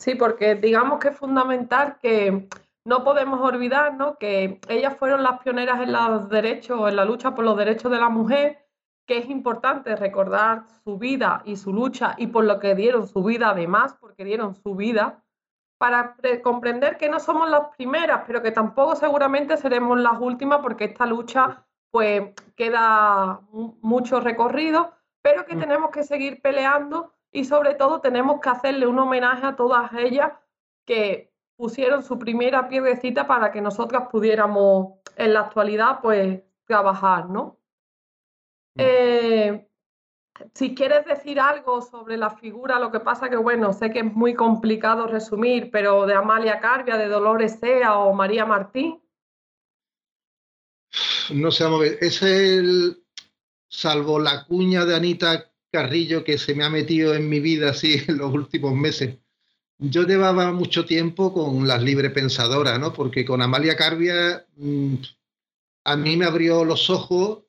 Sí, porque digamos que es fundamental que no podemos olvidar ¿no? que ellas fueron las pioneras en los derechos, en la lucha por los derechos de la mujer, que es importante recordar su vida y su lucha y por lo que dieron su vida además, porque dieron su vida, para comprender que no somos las primeras, pero que tampoco seguramente seremos las últimas, porque esta lucha pues queda mucho recorrido, pero que mm. tenemos que seguir peleando y sobre todo tenemos que hacerle un homenaje a todas ellas que pusieron su primera piedrecita para que nosotras pudiéramos en la actualidad pues trabajar, ¿no? Mm. Eh, si quieres decir algo sobre la figura, lo que pasa que, bueno, sé que es muy complicado resumir, pero de Amalia Carbia, de Dolores Sea o María Martín. No sé, vamos a ver, es el, salvo la cuña de Anita Carrillo que se me ha metido en mi vida así en los últimos meses. Yo llevaba mucho tiempo con las librepensadoras, ¿no? Porque con Amalia Carbia mmm, a mí me abrió los ojos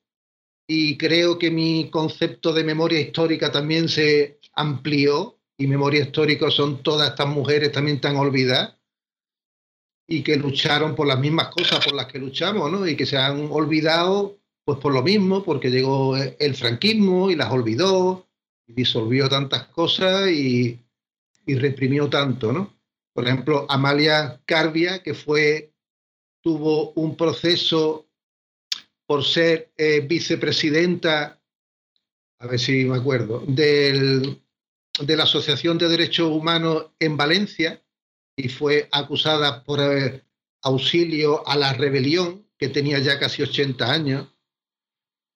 y creo que mi concepto de memoria histórica también se amplió y memoria histórica son todas estas mujeres también tan olvidadas y que lucharon por las mismas cosas por las que luchamos, ¿no? Y que se han olvidado pues por lo mismo, porque llegó el franquismo y las olvidó, y disolvió tantas cosas y, y reprimió tanto, ¿no? Por ejemplo, Amalia Carbia, que fue, tuvo un proceso por ser eh, vicepresidenta, a ver si me acuerdo, del, de la Asociación de Derechos Humanos en Valencia y fue acusada por eh, auxilio a la rebelión, que tenía ya casi 80 años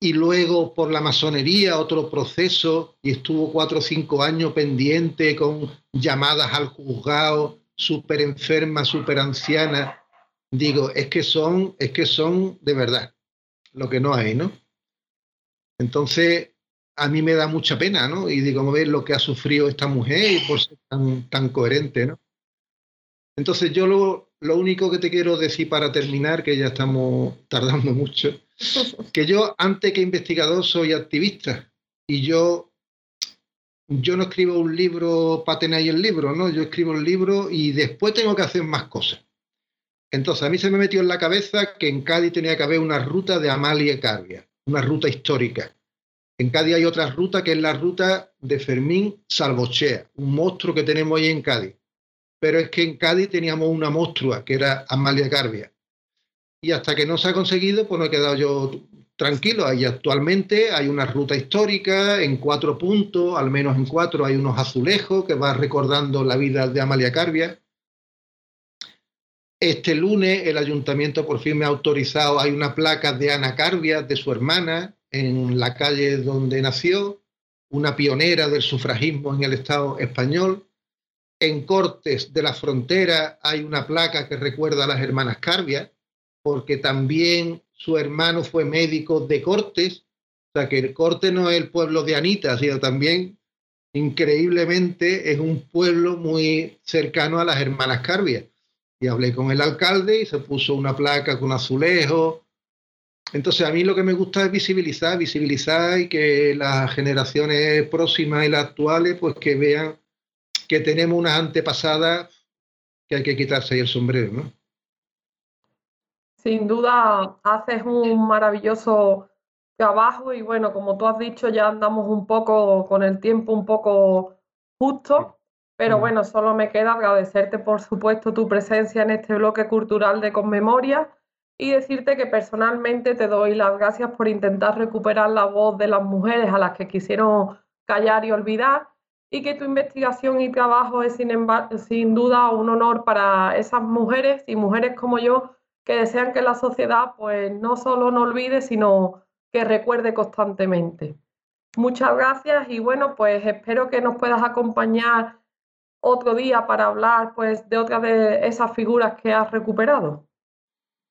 y luego por la masonería otro proceso y estuvo cuatro o cinco años pendiente con llamadas al juzgado, súper enferma, súper anciana. Digo, es que son, es que son de verdad lo que no hay, ¿no? Entonces, a mí me da mucha pena, ¿no? Y digo, ver lo que ha sufrido esta mujer y por ser tan, tan coherente, ¿no? Entonces, yo lo, lo único que te quiero decir para terminar, que ya estamos tardando mucho, que yo, antes que investigador, soy activista y yo, yo no escribo un libro para tener el libro, ¿no? Yo escribo el libro y después tengo que hacer más cosas. Entonces, a mí se me metió en la cabeza que en Cádiz tenía que haber una ruta de Amalia Carbia, una ruta histórica. En Cádiz hay otra ruta que es la ruta de Fermín Salvochea, un monstruo que tenemos ahí en Cádiz. Pero es que en Cádiz teníamos una monstrua que era Amalia Carbia y hasta que no se ha conseguido, pues no he quedado yo tranquilo. Ahí actualmente hay una ruta histórica en cuatro puntos, al menos en cuatro hay unos azulejos que van recordando la vida de Amalia Carbia. Este lunes el ayuntamiento por fin me ha autorizado, hay una placa de Ana Carbia, de su hermana, en la calle donde nació, una pionera del sufragismo en el Estado español. En Cortes de la Frontera hay una placa que recuerda a las hermanas Carvia, porque también su hermano fue médico de Cortes. O sea que el Corte no es el pueblo de Anita, sino también, increíblemente, es un pueblo muy cercano a las hermanas Carvia. Y hablé con el alcalde y se puso una placa con azulejo. Entonces a mí lo que me gusta es visibilizar, visibilizar y que las generaciones próximas y las actuales pues que vean que tenemos unas antepasadas que hay que quitarse ahí el sombrero, ¿no? Sin duda haces un maravilloso trabajo y bueno, como tú has dicho, ya andamos un poco con el tiempo un poco justo, pero bueno, solo me queda agradecerte por supuesto tu presencia en este bloque cultural de Conmemoria y decirte que personalmente te doy las gracias por intentar recuperar la voz de las mujeres a las que quisieron callar y olvidar y que tu investigación y trabajo es sin, sin duda un honor para esas mujeres y mujeres como yo que desean que la sociedad pues no solo no olvide, sino que recuerde constantemente. Muchas gracias y bueno, pues espero que nos puedas acompañar otro día para hablar pues de otras de esas figuras que has recuperado.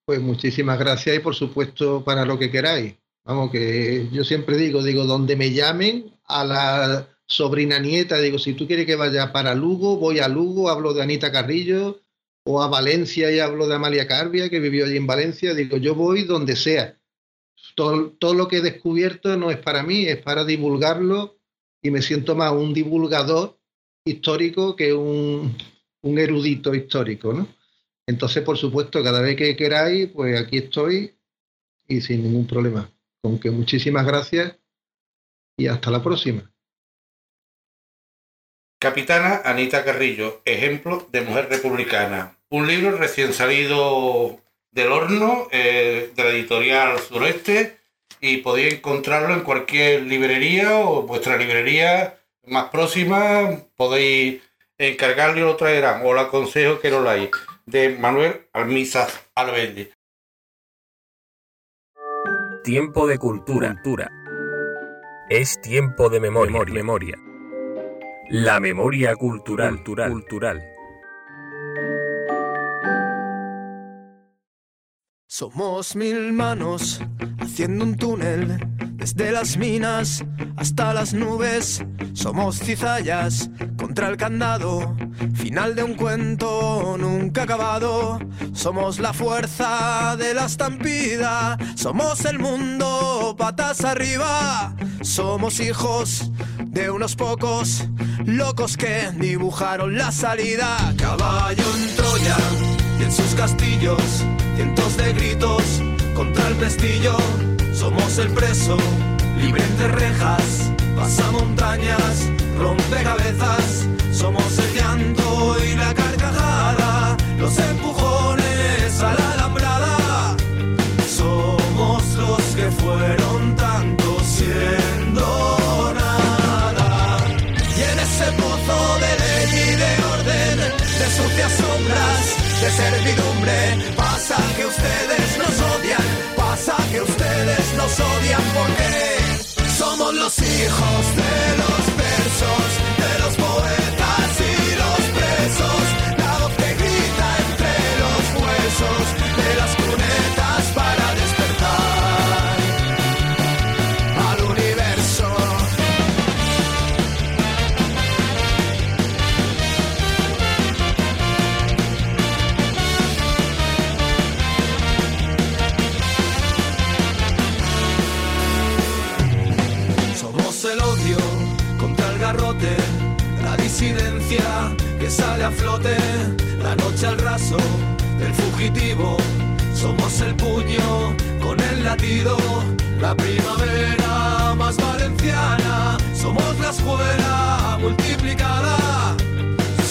Pues muchísimas gracias y por supuesto para lo que queráis. Vamos, que yo siempre digo, digo, donde me llamen a la sobrina nieta, digo, si tú quieres que vaya para Lugo, voy a Lugo, hablo de Anita Carrillo, o a Valencia y hablo de Amalia Carbia, que vivió allí en Valencia, digo, yo voy donde sea. Todo, todo lo que he descubierto no es para mí, es para divulgarlo y me siento más un divulgador histórico que un, un erudito histórico, ¿no? Entonces, por supuesto, cada vez que queráis, pues aquí estoy y sin ningún problema. Con que muchísimas gracias y hasta la próxima. Capitana Anita Carrillo, ejemplo de mujer republicana. Un libro recién salido del horno eh, de la editorial Sureste y podéis encontrarlo en cualquier librería o vuestra librería más próxima. Podéis encargarlo y lo traerán. Os lo aconsejo que lo leáis de Manuel Almizar Albendi. Tiempo de cultura. cultura. Es tiempo de memoria. memoria. memoria. La memoria cultural. cultural. cultural. Somos mil manos haciendo un túnel desde las minas hasta las nubes. Somos cizallas contra el candado, final de un cuento nunca acabado. Somos la fuerza de la estampida, somos el mundo patas arriba. Somos hijos de unos pocos locos que dibujaron la salida. Caballo en Troya y en sus castillos, cientos de gritos contra el pestillo. Somos el preso, libre entre rejas, pasa montañas, rompe cabezas. Somos el llanto y la carcajada, los empujones de servidumbre, pasa que ustedes nos odian, pasa que ustedes nos odian porque somos los hijos de los versos, que sale a flote, la noche al raso del fugitivo. Somos el puño con el latido, la primavera más valenciana. Somos la escuela multiplicada.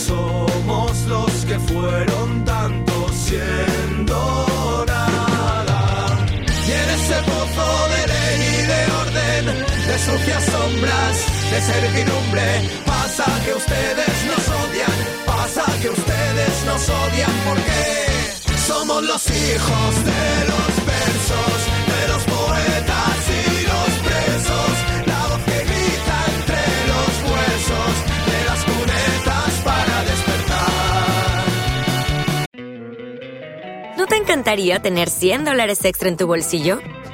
Somos los que fueron tanto siendo nada. Y en ese pozo de ley y de orden, de sucias sombras, de servidumbre, pasa que ustedes nos nos odian porque somos los hijos de los versos, de los poetas y los presos, la voz que grita entre los huesos, de las cunetas para despertar. ¿No te encantaría tener 100 dólares extra en tu bolsillo?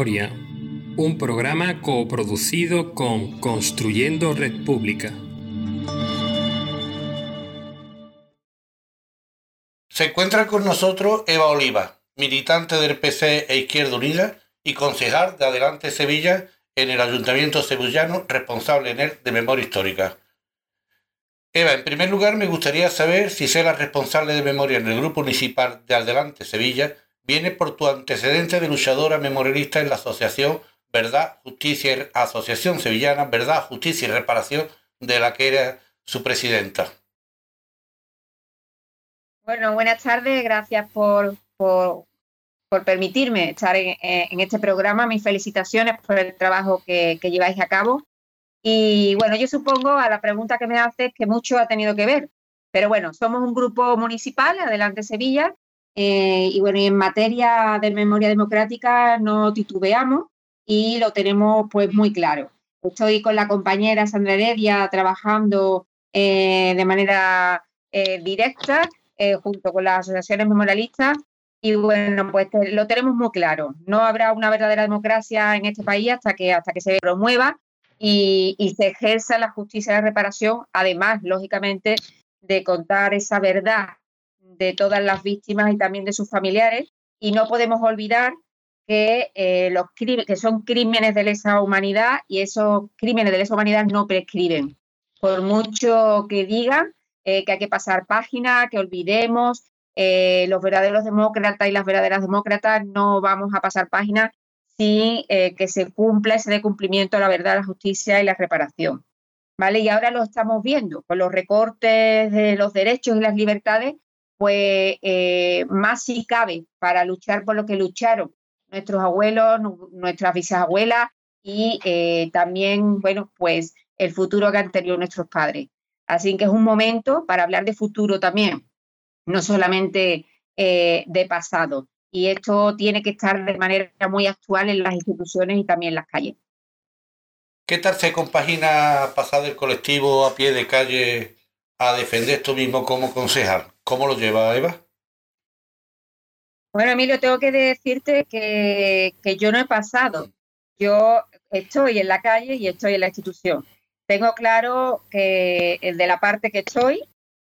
Un programa coproducido con Construyendo Red Pública. Se encuentra con nosotros Eva Oliva, militante del PC e Izquierda Unida y concejal de Adelante Sevilla en el Ayuntamiento sevillano, responsable en él de memoria histórica. Eva, en primer lugar me gustaría saber si ser la responsable de memoria en el Grupo Municipal de Adelante Sevilla viene por tu antecedente de luchadora memorialista en la Asociación Verdad, Justicia y Asociación Sevillana Verdad, Justicia y Reparación, de la que era su presidenta. Bueno, buenas tardes, gracias por, por, permitirme estar en, en, este programa. Mis felicitaciones por el trabajo que, que, lleváis a cabo. Y bueno, yo supongo a la pregunta que me haces que mucho ha tenido que ver. Pero bueno, somos un grupo municipal, Adelante Sevilla, eh, y bueno, y en materia de memoria democrática no titubeamos y lo tenemos pues muy claro. Estoy con la compañera Sandra Heredia trabajando eh, de manera eh, directa junto con las asociaciones memorialistas y bueno, pues lo tenemos muy claro. No habrá una verdadera democracia en este país hasta que, hasta que se promueva y se ejerza la justicia de reparación, además, lógicamente, de contar esa verdad de todas las víctimas y también de sus familiares. Y no podemos olvidar que, eh, los que son crímenes de lesa humanidad y esos crímenes de lesa humanidad no prescriben. Por mucho que digan eh, que hay que pasar página, que olvidemos, eh, los verdaderos demócratas y las verdaderas demócratas no vamos a pasar página sin que se cumpla ese de cumplimiento de la verdad, la justicia y la reparación. ¿Vale? Y ahora lo estamos viendo con los recortes de los derechos y las libertades pues más si cabe para luchar por lo que lucharon nuestros abuelos, nuestras bisabuelas y eh, también, bueno, pues el futuro que han tenido nuestros padres. Así que es un momento para hablar de futuro también, no solamente eh, de pasado. Y esto tiene que estar de manera muy actual en las instituciones y también en las calles. ¿Qué tal se compagina pasar del colectivo a pie de calle a defender esto mismo como concejal? ¿Cómo lo lleva Eva? Bueno, Emilio, tengo que decirte que, que yo no he pasado. Yo estoy en la calle y estoy en la institución. Tengo claro que el de la parte que estoy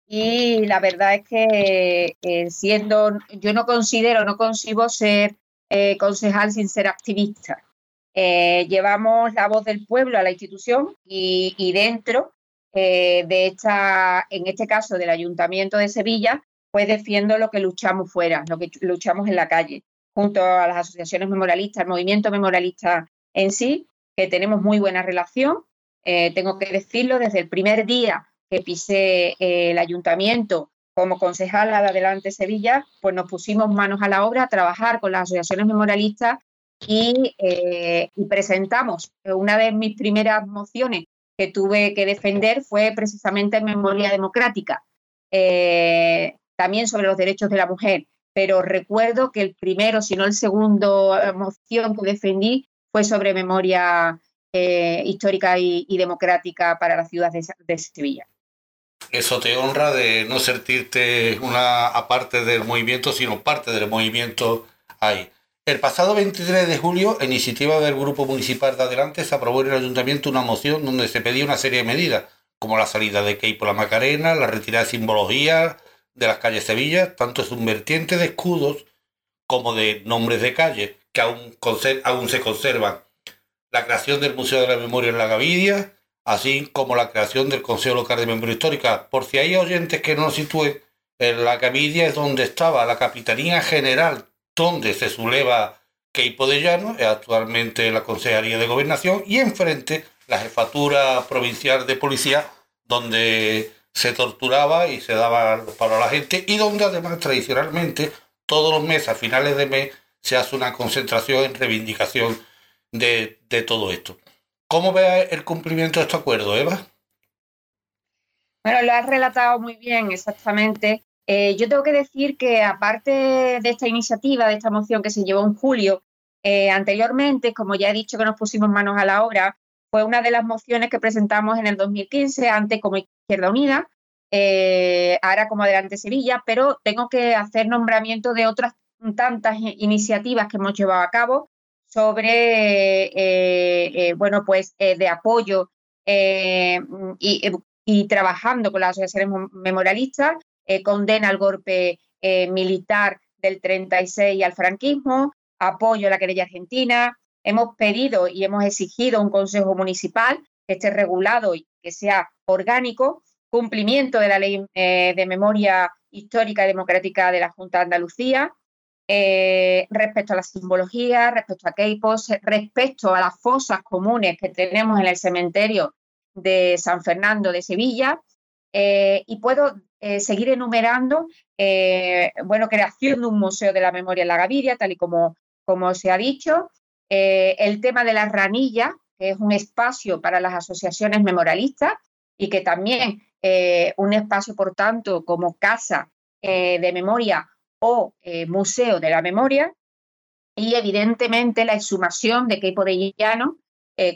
y la verdad es que siendo, yo no considero, no concibo ser eh, concejal sin ser activista. Eh, llevamos la voz del pueblo a la institución y, y dentro de esta, en este caso del Ayuntamiento de Sevilla, pues defiendo lo que luchamos fuera, lo que luchamos en la calle, junto a las asociaciones memorialistas, el movimiento memorialista en sí, que tenemos muy buena relación. Eh, tengo que decirlo, desde el primer día que pisé eh, el ayuntamiento como concejala de Adelante Sevilla, pues nos pusimos manos a la obra a trabajar con las asociaciones memorialistas y, eh, y presentamos una de mis primeras mociones que tuve que defender fue precisamente en memoria democrática también sobre los derechos de la mujer, pero recuerdo que el primero, si no el segundo eh, moción que defendí fue sobre memoria eh, histórica y, democrática para la ciudad de, Sevilla. Eso te honra de no sentirte una aparte del movimiento, sino parte del movimiento ahí. El pasado 23 de julio, a iniciativa del Grupo Municipal de Adelante, se aprobó en el Ayuntamiento una moción donde se pedía una serie de medidas, como la salida de Key por la Macarena, la retirada de simbología, de las calles Sevilla, tanto es un vertiente de escudos como de nombres de calles que aún, aún se conservan. La creación del Museo de la Memoria en la Gavidia, así como la creación del Consejo Local de Memoria Histórica. Por si hay oyentes que no lo sitúen, en la Gavidia es donde estaba la Capitanía General, donde se subleva Queipo de Llano, es actualmente la Consejería de Gobernación, y enfrente la Jefatura Provincial de Policía, donde se torturaba y se daba para la gente y donde además tradicionalmente todos los meses, a finales de mes, se hace una concentración en reivindicación de, todo esto. ¿Cómo ve el cumplimiento de este acuerdo, Eva? Bueno, lo has relatado muy bien, exactamente. Eh, yo tengo que decir que aparte de esta iniciativa, de esta moción que se llevó en julio, eh, anteriormente, como ya he dicho que nos pusimos manos a la obra, fue una de las mociones que presentamos en el 2015, antes como Izquierda Unida, eh, ahora como Adelante Sevilla, pero tengo que hacer nombramiento de otras tantas iniciativas que hemos llevado a cabo sobre, bueno, pues de apoyo y, trabajando con las asociaciones memorialistas, condena al golpe militar del 36 y al franquismo, apoyo a la querella argentina, hemos pedido y hemos exigido un consejo municipal que esté regulado y que sea orgánico, cumplimiento de la ley eh, de memoria histórica y democrática de la Junta de Andalucía, eh, respecto a la simbología, respecto a Keipos, respecto a las fosas comunes que tenemos en el cementerio de San Fernando de Sevilla. Eh, y puedo seguir enumerando, bueno, creación de un museo de la memoria en la Gaviria, tal y como, como se ha dicho, eh, el tema de la ranilla, que es un espacio para las asociaciones memorialistas y que también eh, un espacio, por tanto, como casa eh, de memoria o museo de la memoria. Y evidentemente la exhumación de Queipo de Llano,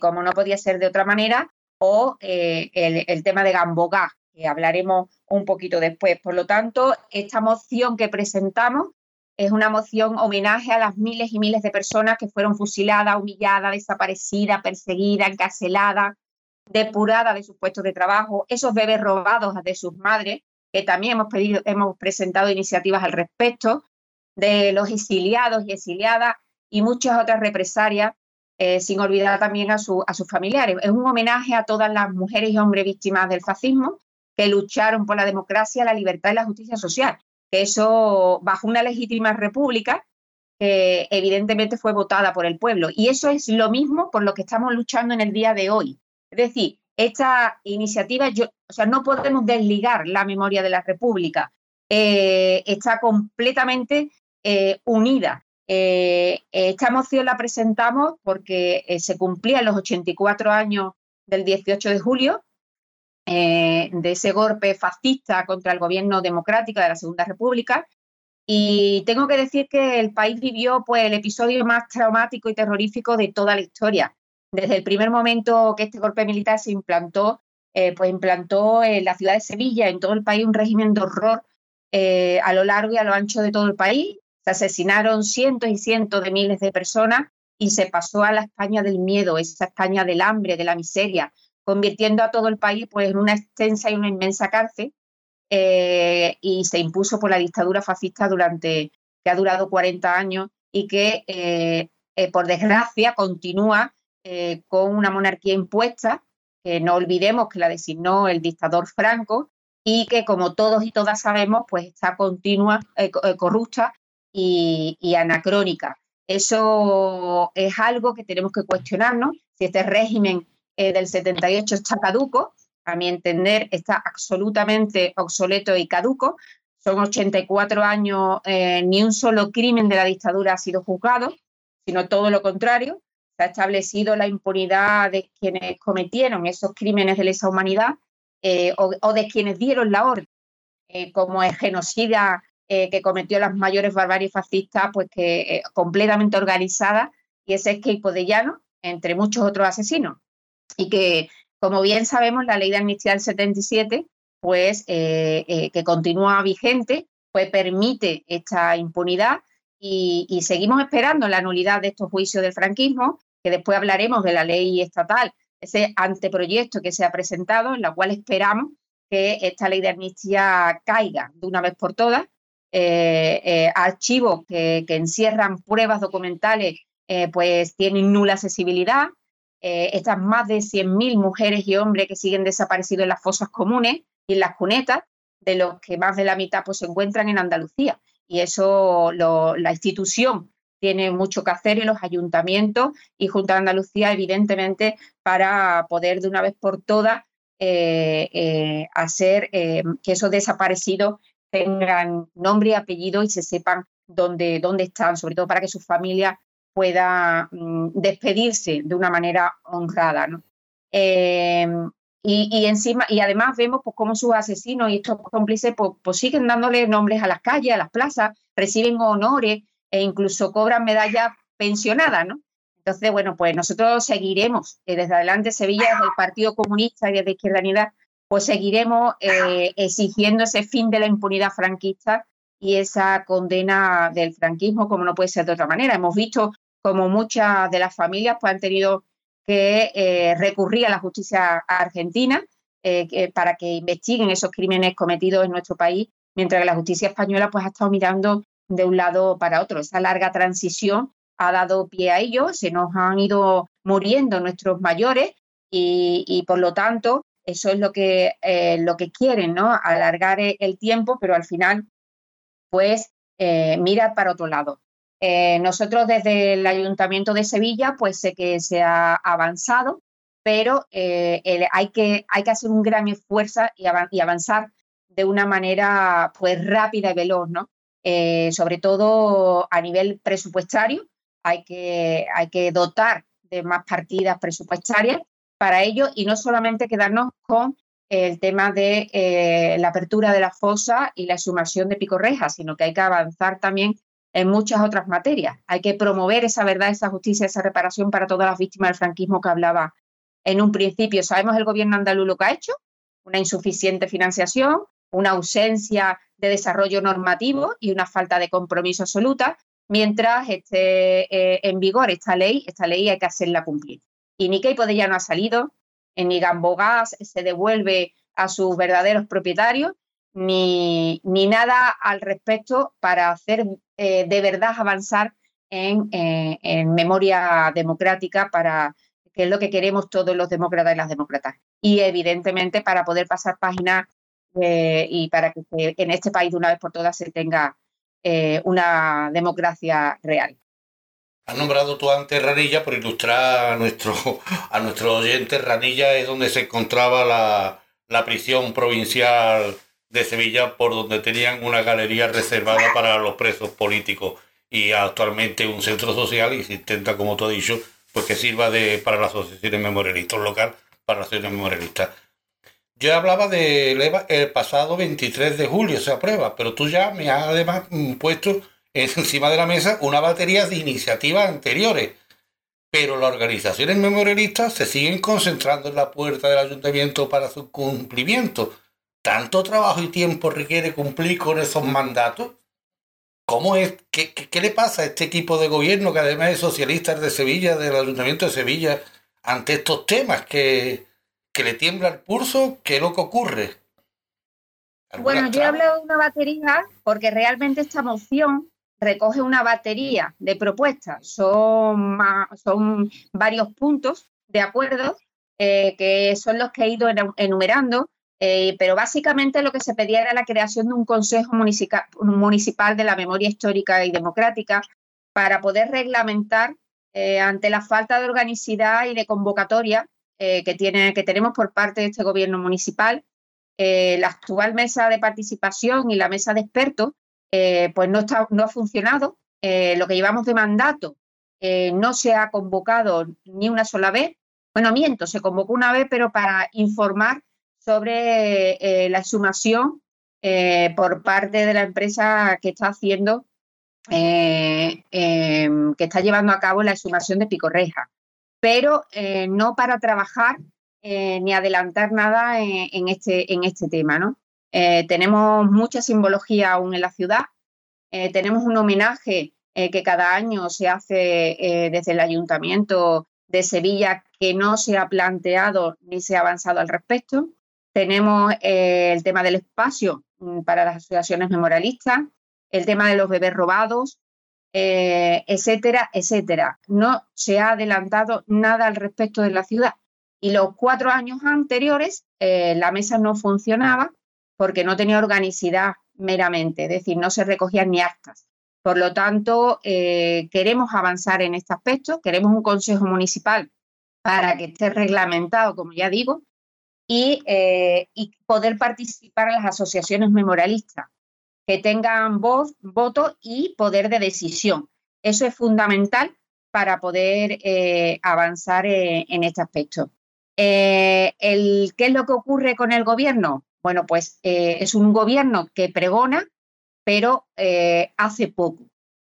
como no podía ser de otra manera, o el, el tema de Gambogá, hablaremos un poquito después. Por lo tanto, esta moción que presentamos es una moción homenaje a las miles y miles de personas que fueron fusiladas, humilladas, desaparecidas, perseguidas, encarceladas, depuradas de sus puestos de trabajo, esos bebés robados de sus madres, que también hemos, pedido, hemos presentado iniciativas al respecto, de los exiliados y exiliadas y muchas otras represalias, eh, sin olvidar también a, a sus familiares. Es un homenaje a todas las mujeres y hombres víctimas del fascismo que lucharon por la democracia, la libertad y la justicia social eso bajo una legítima república que evidentemente fue votada por el pueblo. Y eso es lo mismo por lo que estamos luchando en el día de hoy. Es decir, esta iniciativa, yo, o sea, no podemos desligar la memoria de la República eh, está completamente eh, unida. Eh, esta moción la presentamos porque se cumplían los 84 años del 18 de julio, eh, de ese golpe fascista contra el gobierno democrático de la Segunda República. Y tengo que decir que el país vivió pues, el episodio más traumático y terrorífico de toda la historia. Desde el primer momento que este golpe militar se implantó, eh, pues implantó en la ciudad de Sevilla, en todo el país, un régimen de horror eh, a lo largo y a lo ancho de todo el país. Se asesinaron cientos y cientos de miles de personas y se pasó a la España del miedo, esa España del hambre, de la miseria, convirtiendo a todo el país pues, en una extensa y una inmensa cárcel eh, y se impuso por la dictadura fascista durante que ha durado 40 años y que eh, eh, por desgracia continúa con una monarquía impuesta que no olvidemos que la designó el dictador Franco y que como todos y todas sabemos pues está continua co- corrupta y, y anacrónica. Eso es algo que tenemos que cuestionarnos si este régimen eh, del 78 está caduco a mi entender, está absolutamente obsoleto y caduco. Son 84 años, eh, ni un solo crimen de la dictadura ha sido juzgado, sino todo lo contrario. Se ha establecido la impunidad de quienes cometieron esos crímenes de lesa humanidad eh, o, de quienes dieron la orden, como el genocida que cometió las mayores barbaries fascistas, pues que completamente organizada, y ese es Keipo de Llano, entre muchos otros asesinos. Y que como bien sabemos, la ley de amnistía del 77, pues eh, eh, que continúa vigente, pues permite esta impunidad y, seguimos esperando la nulidad de estos juicios del franquismo, que después hablaremos de la ley estatal, ese anteproyecto que se ha presentado, en la cual esperamos que esta ley de amnistía caiga de una vez por todas. Eh, eh, archivos que, que, encierran pruebas documentales, eh, pues tienen nula accesibilidad, eh, estas más de 100.000 mujeres y hombres que siguen desaparecidos en las fosas comunes y en las cunetas, de los que más de la mitad pues, se encuentran en Andalucía. Y eso la institución tiene mucho que hacer y los ayuntamientos y Junta de Andalucía, evidentemente, para poder de una vez por todas eh, eh, hacer que esos desaparecidos tengan nombre y apellido y se sepan dónde, dónde están, sobre todo para que sus familias pueda mm, despedirse de una manera honrada. ¿no? Eh, y, encima, y además vemos pues, cómo sus asesinos y estos cómplices pues, pues, siguen dándole nombres a las calles, a las plazas, reciben honores e incluso cobran medallas pensionadas. ¿no? Entonces, bueno, pues nosotros seguiremos eh, desde adelante Sevilla, desde el Partido Comunista y desde Izquierda Unida, pues seguiremos eh, exigiendo ese fin de la impunidad franquista y esa condena del franquismo, como no puede ser de otra manera. Hemos visto como muchas de las familias pues, han tenido que eh, recurrir a la justicia argentina eh, para que investiguen esos crímenes cometidos en nuestro país, mientras que la justicia española pues, ha estado mirando de un lado para otro. Esa larga transición ha dado pie a ello, se nos han ido muriendo nuestros mayores y, por lo tanto eso es lo que, eh, lo que quieren, ¿no? Alargar el tiempo, pero al final, pues, mira para otro lado. Eh, nosotros desde el Ayuntamiento de Sevilla, pues sé que se ha avanzado, pero eh, hay, que, hay que hacer un gran esfuerzo y, y, avanzar de una manera pues rápida y veloz, ¿no? Eh, sobre todo a nivel presupuestario, hay que, hay que dotar de más partidas presupuestarias para ello y no solamente quedarnos con el tema de la apertura de la fosa y la sumación de picorrejas, sino que hay que avanzar también en muchas otras materias. Hay que promover esa verdad, esa justicia, esa reparación para todas las víctimas del franquismo que hablaba en un principio. Sabemos el gobierno andaluz lo que ha hecho, una insuficiente financiación, una ausencia de desarrollo normativo y una falta de compromiso absoluta, mientras esté eh, en vigor esta ley, esta ley hay que hacerla cumplir. Y ni Keipo de ya no ha salido, ni Gambogás se devuelve a sus verdaderos propietarios, ni, ni nada al respecto para hacer eh, de verdad avanzar en, eh, en, memoria democrática para que es lo que queremos todos los demócratas y las demócratas. Y evidentemente para poder pasar páginas eh, y para que en este país de una vez por todas se tenga eh, una democracia real. Has nombrado tú antes Ranilla por ilustrar a nuestro, a nuestro oyente. Ranilla es donde se encontraba la, la prisión provincial de Sevilla por donde tenían una galería reservada para los presos políticos y actualmente un centro social y se intenta, como tú has dicho, pues que sirva de, para las asociaciones memorialistas, local para las asociaciones memorialistas. Yo hablaba de el pasado 23 de julio se aprueba, pero tú ya me has además mm, puesto encima de la mesa una batería de iniciativas anteriores. Pero las organizaciones memorialistas se siguen concentrando en la puerta del ayuntamiento para su cumplimiento. ¿Tanto trabajo y tiempo requiere cumplir con esos mandatos? ¿Cómo es? ¿Qué, qué, qué le pasa a este equipo de gobierno que además es socialista de Sevilla, del Ayuntamiento de Sevilla, ante estos temas que, que le tiembla el pulso? ¿Qué es lo que ocurre? Bueno, yo he hablado de una batería porque realmente esta moción recoge una batería de propuestas. Son, son varios puntos de acuerdo eh, que son los que he ido enu- enumerando, eh, pero básicamente lo que se pedía era la creación de un Consejo Municipal, municipal de la Memoria Histórica y Democrática para poder reglamentar eh, ante la falta de organicidad y de convocatoria eh, que, tiene, que tenemos por parte de este gobierno municipal. la actual mesa de participación y la mesa de expertos pues no, está, no ha funcionado. Lo que llevamos de mandato no se ha convocado ni una sola vez. Bueno, miento, se convocó una vez, pero para informar sobre eh, la exhumación eh, por parte de la empresa que está haciendo, eh, em, que está llevando a cabo la exhumación de Picorreja, pero no para trabajar ni adelantar nada en, en este, en este tema, ¿no? Tenemos mucha simbología aún en la ciudad. Tenemos un homenaje que cada año se hace desde el Ayuntamiento de Sevilla que no se ha planteado ni se ha avanzado al respecto. Tenemos eh, el tema del espacio mm, para las asociaciones memorialistas, el tema de los bebés robados, eh, etcétera, etcétera. No se ha adelantado nada al respecto de la ciudad. Y los cuatro años anteriores eh, la mesa no funcionaba porque no tenía organicidad meramente, es decir, no se recogían ni actas. Por lo tanto, queremos avanzar en este aspecto, queremos un consejo municipal para que esté reglamentado, como ya digo, y, eh, y poder participar en las asociaciones memorialistas, que tengan voz, voto y poder de decisión. Eso es fundamental para poder eh, avanzar eh, en este aspecto. El, ¿Qué es lo que ocurre con el gobierno? Bueno, pues es un gobierno que pregona, pero hace poco.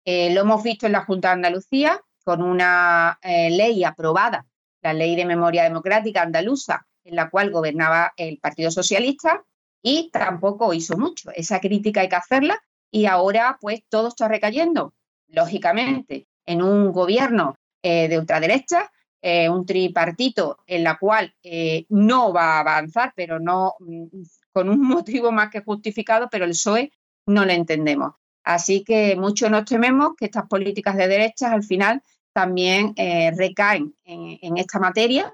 Lo hemos visto en la Junta de Andalucía con una ley aprobada, la Ley de Memoria Democrática Andaluza, en la cual gobernaba el Partido Socialista y tampoco hizo mucho. Esa crítica hay que hacerla y ahora pues todo está recayendo, lógicamente, en un gobierno eh, de ultraderecha eh, un tripartito en la cual eh, no va a avanzar, pero no mm, con un motivo más que justificado, pero el PSOE no lo entendemos. Así que mucho nos tememos que estas políticas de derechas al final también recaen en, en esta materia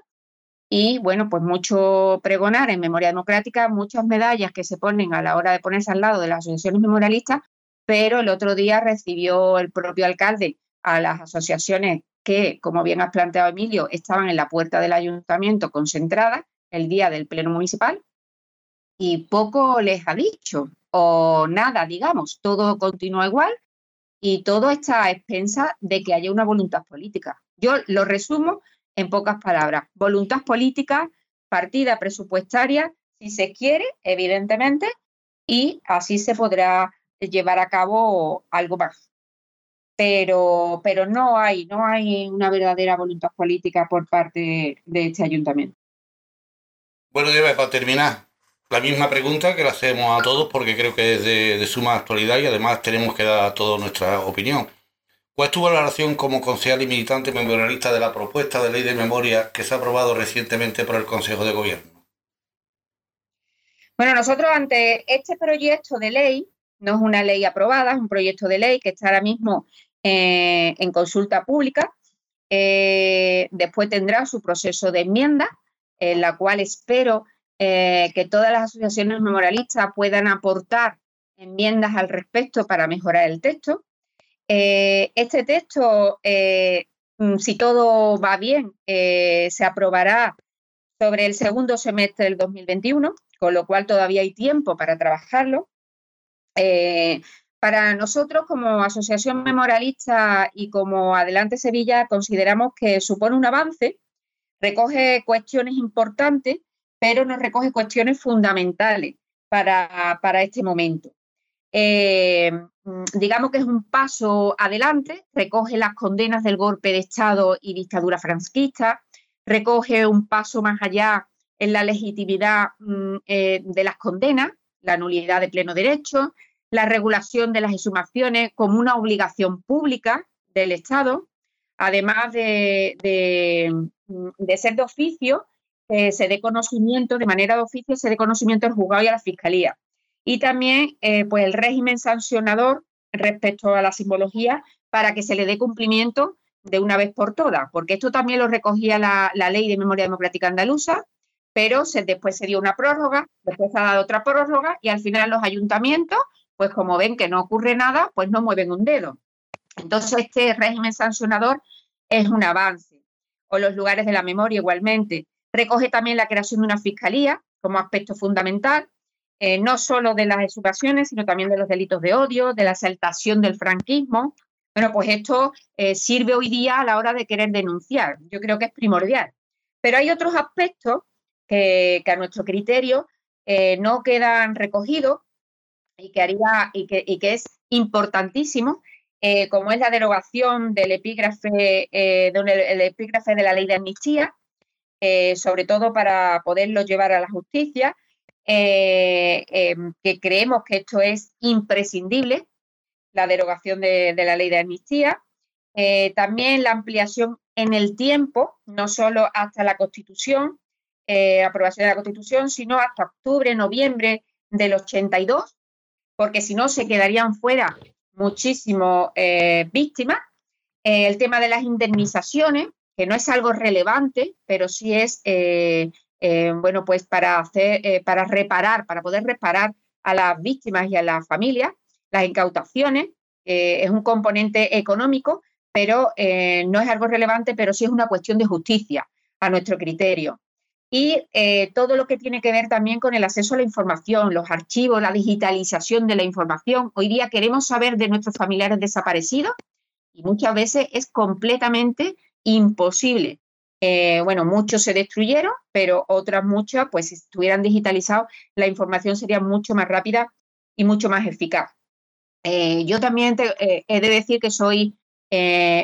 y bueno, pues mucho pregonar en memoria democrática, muchas medallas que se ponen a la hora de ponerse al lado de las asociaciones memorialistas, pero el otro día recibió el propio alcalde a las asociaciones que, como bien has planteado Emilio, estaban en la puerta del ayuntamiento concentradas el día del pleno municipal y poco les ha dicho o nada, digamos, todo continúa igual y todo está a expensa de que haya una voluntad política. Yo lo resumo en pocas palabras. Voluntad política, partida presupuestaria, si se quiere, evidentemente, y así se podrá llevar a cabo algo más. Pero, pero no hay, no hay una verdadera voluntad política por parte de este ayuntamiento. Bueno, Eva, para terminar, la misma pregunta que la hacemos a todos porque creo que es de, de suma actualidad y además tenemos que dar a todos nuestra opinión. ¿Cuál es tu valoración como concejal y militante memorialista de la propuesta de ley de memoria que se ha aprobado recientemente por el Consejo de Gobierno? Bueno, nosotros ante este proyecto de ley, no es una ley aprobada, es un proyecto de ley que está ahora mismo eh, en consulta pública. Eh, después tendrá su proceso de enmienda, en la cual espero eh, que todas las asociaciones memorialistas puedan aportar enmiendas al respecto para mejorar el texto. Eh, este texto, eh, mm, si todo va bien, eh, se aprobará sobre el segundo semestre del 2021, con lo cual todavía hay tiempo para trabajarlo. Para nosotros, como Asociación Memorialista y como Adelante Sevilla, consideramos que supone un avance, recoge cuestiones importantes, pero nos recoge cuestiones fundamentales para, para este momento. Digamos que es un paso adelante, recoge las condenas del golpe de Estado y dictadura franquista, recoge un paso más allá en la legitimidad mm, eh, de las condenas, la nulidad de pleno derecho, la regulación de las exhumaciones como una obligación pública del Estado, además de, de, ser de oficio, se dé conocimiento, de manera de oficio, se dé conocimiento al juzgado y a la fiscalía. Y también eh, pues el régimen sancionador respecto a la simbología para que se le dé cumplimiento de una vez por todas, porque esto también lo recogía la, Ley de Memoria Democrática Andaluza, pero se, después se dio una prórroga, después se ha dado otra prórroga y al final los ayuntamientos pues como ven que no ocurre nada, pues no mueven un dedo. Entonces, este régimen sancionador es un avance. O los lugares de la memoria igualmente. Recoge también la creación de una fiscalía como aspecto fundamental, eh, no solo de las exhumaciones, sino también de los delitos de odio, de la exaltación del franquismo. Bueno, pues esto eh, sirve hoy día a la hora de querer denunciar. Yo creo que es primordial. Pero hay otros aspectos que, a nuestro criterio eh, no quedan recogidos y que, haría, y que, es importantísimo, como es la derogación del epígrafe, de, epígrafe de la ley de amnistía, sobre todo para poderlo llevar a la justicia, em, que creemos que esto es imprescindible, la derogación de, la ley de amnistía. también la ampliación en el tiempo, no solo hasta la Constitución, aprobación de la Constitución, sino hasta octubre, noviembre del 82, porque si no se quedarían fuera muchísimas eh, víctimas. Eh, el tema de las indemnizaciones, que no es algo relevante, pero sí es, eh, bueno, pues para hacer, para reparar, para poder reparar a las víctimas y a las familias, las incautaciones, es un componente económico, pero no es algo relevante, pero sí es una cuestión de justicia a nuestro criterio y eh, todo lo que tiene que ver también con el acceso a la información, los archivos, la digitalización de la información. Hoy día queremos saber de nuestros familiares desaparecidos y muchas veces es completamente imposible. Eh, bueno, muchos se destruyeron, pero otras muchas, pues si estuvieran digitalizados, la información sería mucho más rápida y mucho más eficaz. Eh, yo también he de decir que soy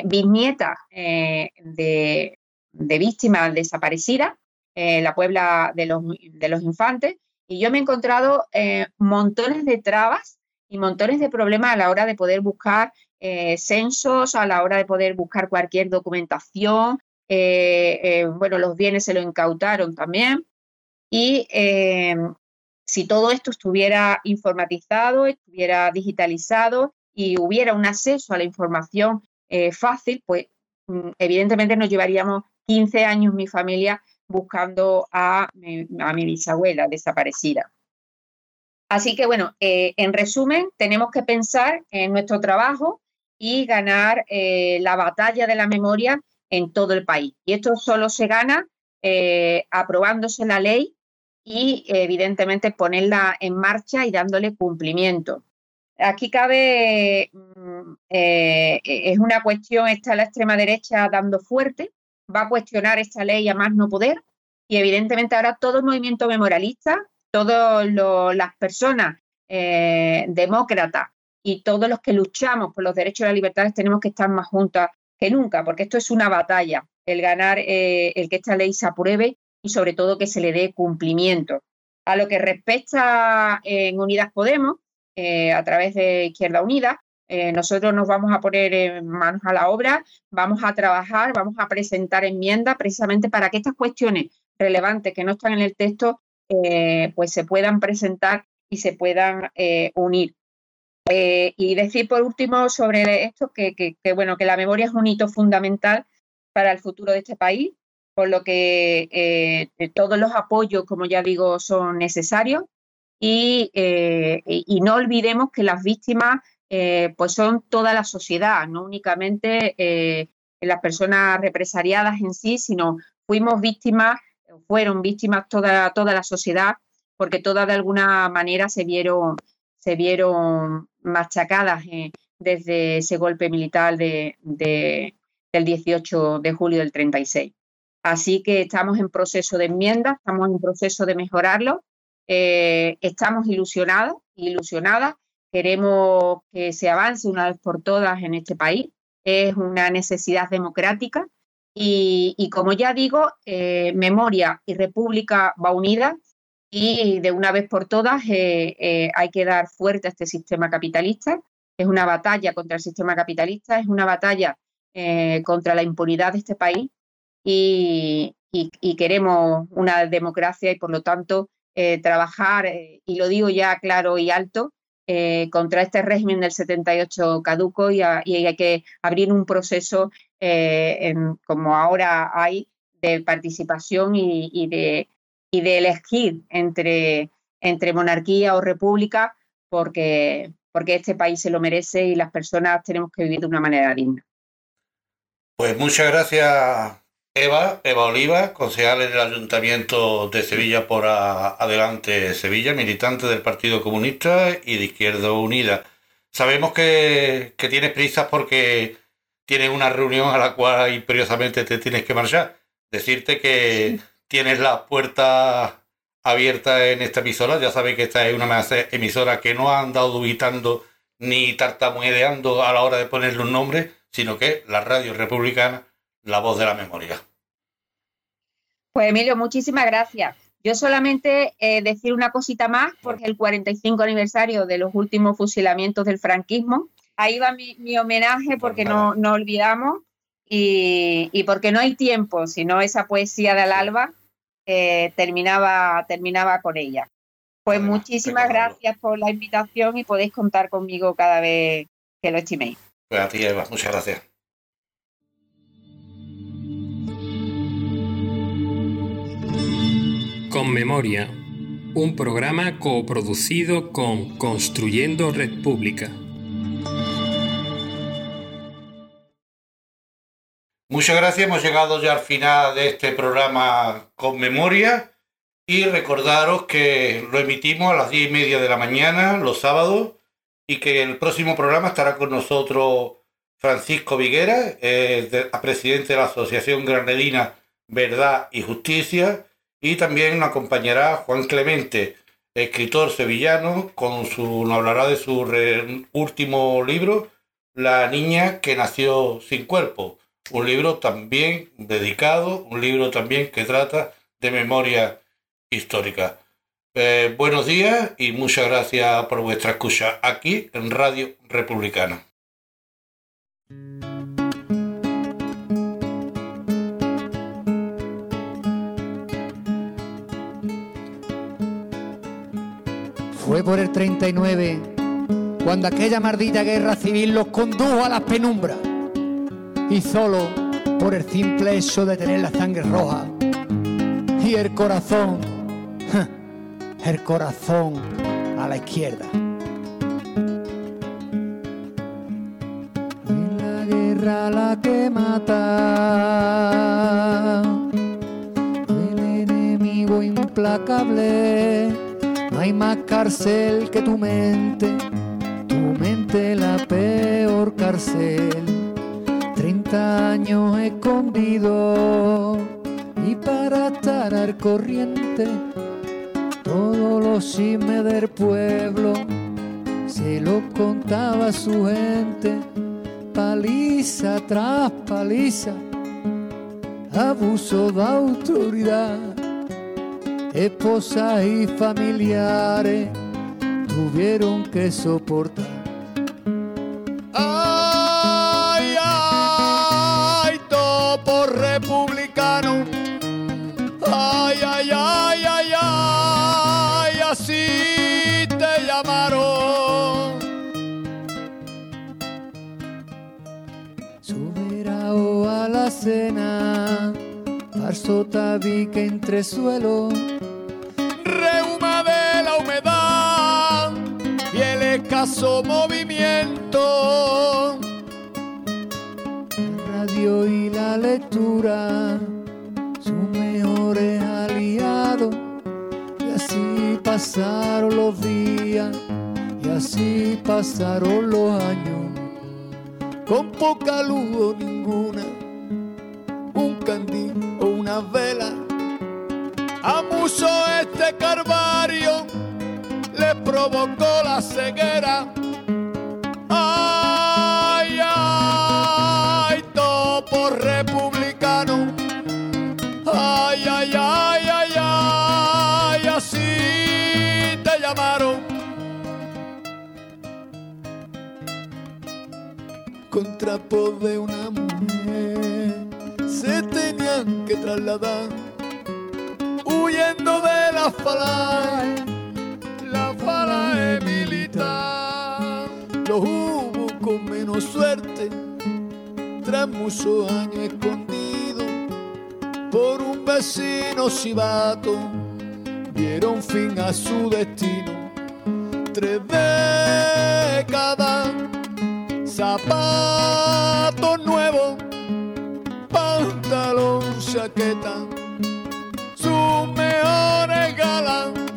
bisnieta de, de víctimas desaparecidas eh, la Puebla de los, de los, Infantes, y yo me he encontrado eh, montones de trabas y montones de problemas a la hora de poder buscar eh, censos, a la hora de poder buscar cualquier documentación. Bueno, los bienes se lo incautaron también. Y si todo esto estuviera informatizado, estuviera digitalizado y hubiera un acceso a la información fácil, pues mm, evidentemente nos llevaríamos 15 años mi familia buscando a, mi bisabuela desaparecida. Así que bueno, eh, en resumen, tenemos que pensar en nuestro trabajo y ganar eh, la batalla de la memoria en todo el país. Y esto solo se gana eh, aprobándose la ley y evidentemente ponerla en marcha y dándole cumplimiento. Aquí cabe, mm, es una cuestión, está la extrema derecha dando fuerte, va a cuestionar esta ley a más no poder y evidentemente ahora todo el movimiento memorialista, todas las personas eh, demócratas y todos los que luchamos por los derechos y las libertades tenemos que estar más juntas que nunca, porque esto es una batalla, el ganar, eh, el que esta ley se apruebe y sobre todo que se le dé cumplimiento. A lo que respecta en Unidas Podemos, eh, a través de Izquierda Unida, eh, nosotros nos vamos a poner manos a la obra, vamos a trabajar, vamos a presentar enmiendas precisamente para que estas cuestiones relevantes que no están en el texto pues se puedan presentar y se puedan eh, y decir por último sobre esto que, bueno que la memoria es un hito fundamental para el futuro de este país, por lo que todos los apoyos, como ya digo, son necesarios. Y, y no olvidemos que las víctimas eh, pues son toda la sociedad, no únicamente eh, las personas represariadas en sí, sino fuimos víctimas, fueron víctimas toda, toda la sociedad porque todas de alguna manera se vieron, se vieron machacadas eh, desde ese golpe militar de, de- del 18 de julio del 36. Así que estamos en proceso de enmienda, estamos en proceso de mejorarlo, eh, estamos ilusionados, ilusionadas, queremos que se avance una vez por todas en este país, es una necesidad democrática. Y, y como ya digo, eh, Memoria y República va unida y de una vez por todas eh, eh, hay que dar fuerte a este sistema capitalista. Es una batalla contra el sistema capitalista, es una batalla eh, contra la impunidad de este país y, y- queremos una democracia y por lo tanto trabajar, y lo digo ya claro y alto, contra este régimen del 78 caduco y, a- y hay que abrir un proceso como ahora hay de participación y de, y de elegir entre, entre monarquía o república porque, porque este país se lo merece y las personas tenemos que vivir de una manera digna. Pues muchas gracias, Eva, Eva Oliva, concejal en el Ayuntamiento de Sevilla por a- Adelante Sevilla, militante del Partido Comunista y de Izquierda Unida. Sabemos que, que tienes prisas porque tienes una reunión a la cual imperiosamente te tienes que marchar. Decirte que tienes las puertas abiertas en esta emisora. Ya sabéis que esta es una emisora que no ha andado dubitando ni tartamudeando a la hora de ponerle un nombre, sino que la radio republicana, la voz de la memoria. Pues Emilio, muchísimas gracias. Yo solamente eh, decir una cosita más, porque el 45 aniversario de los últimos fusilamientos del franquismo, ahí va mi, mi homenaje porque no, no olvidamos y, y porque no hay tiempo, sino esa poesía del alba eh, terminaba, terminaba con ella. Pues muchísimas gracias por la invitación y podéis contar conmigo cada vez que lo estiméis. Pues a ti, Eva, muchas gracias. Con Memoria, un programa coproducido con Construyendo Red Pública. Muchas gracias, hemos llegado ya al final de este programa con memoria y recordaros que lo emitimos a las diez y media de la mañana los sábados y que el próximo programa estará con nosotros Francisco Viguera, eh, de- presidente de la Asociación Granadina Verdad y Justicia y también nos acompañará Juan Clemente, escritor sevillano, con su, nos hablará de su re- último libro, La niña que nació sin cuerpo un libro también dedicado, un libro también que trata de memoria histórica. Eh, buenos días y muchas gracias por vuestra escucha aquí en Radio Republicana. Fue por el 39 cuando aquella maldita guerra civil los condujo a las penumbras. Y solo por el simple hecho de tener la sangre roja y el corazón, el corazón a la izquierda. Es la guerra la que mata, el enemigo implacable. No hay más cárcel que tu mente, tu mente la peor cárcel. 30 años escondido y para estar al corriente, todos los chismes del pueblo se lo contaba su gente, paliza tras paliza, abuso de autoridad esposas y familiares tuvieron que soportar. Falso tabique entre suelo. Reuma de la humedad y el escaso movimiento. La radio y la lectura, sus mejores aliados, y así pasaron los días y así pasaron los años, con poca luz o ninguna, un candil o una vela. A mucho este calvario le provocó la ceguera. Ay, ay, topo republicano. Ay, ay, ay, ay, ay, así te llamaron. Con trapo de una mujer se tenían que trasladar, huyendo de la falange, la falange militar. Los hubo con menos suerte, tras muchos años escondidos por un vecino cibato, dieron fin a su destino. Tres décadas, zapatos nuevos, pantalón, chaqueta, su mejor galán.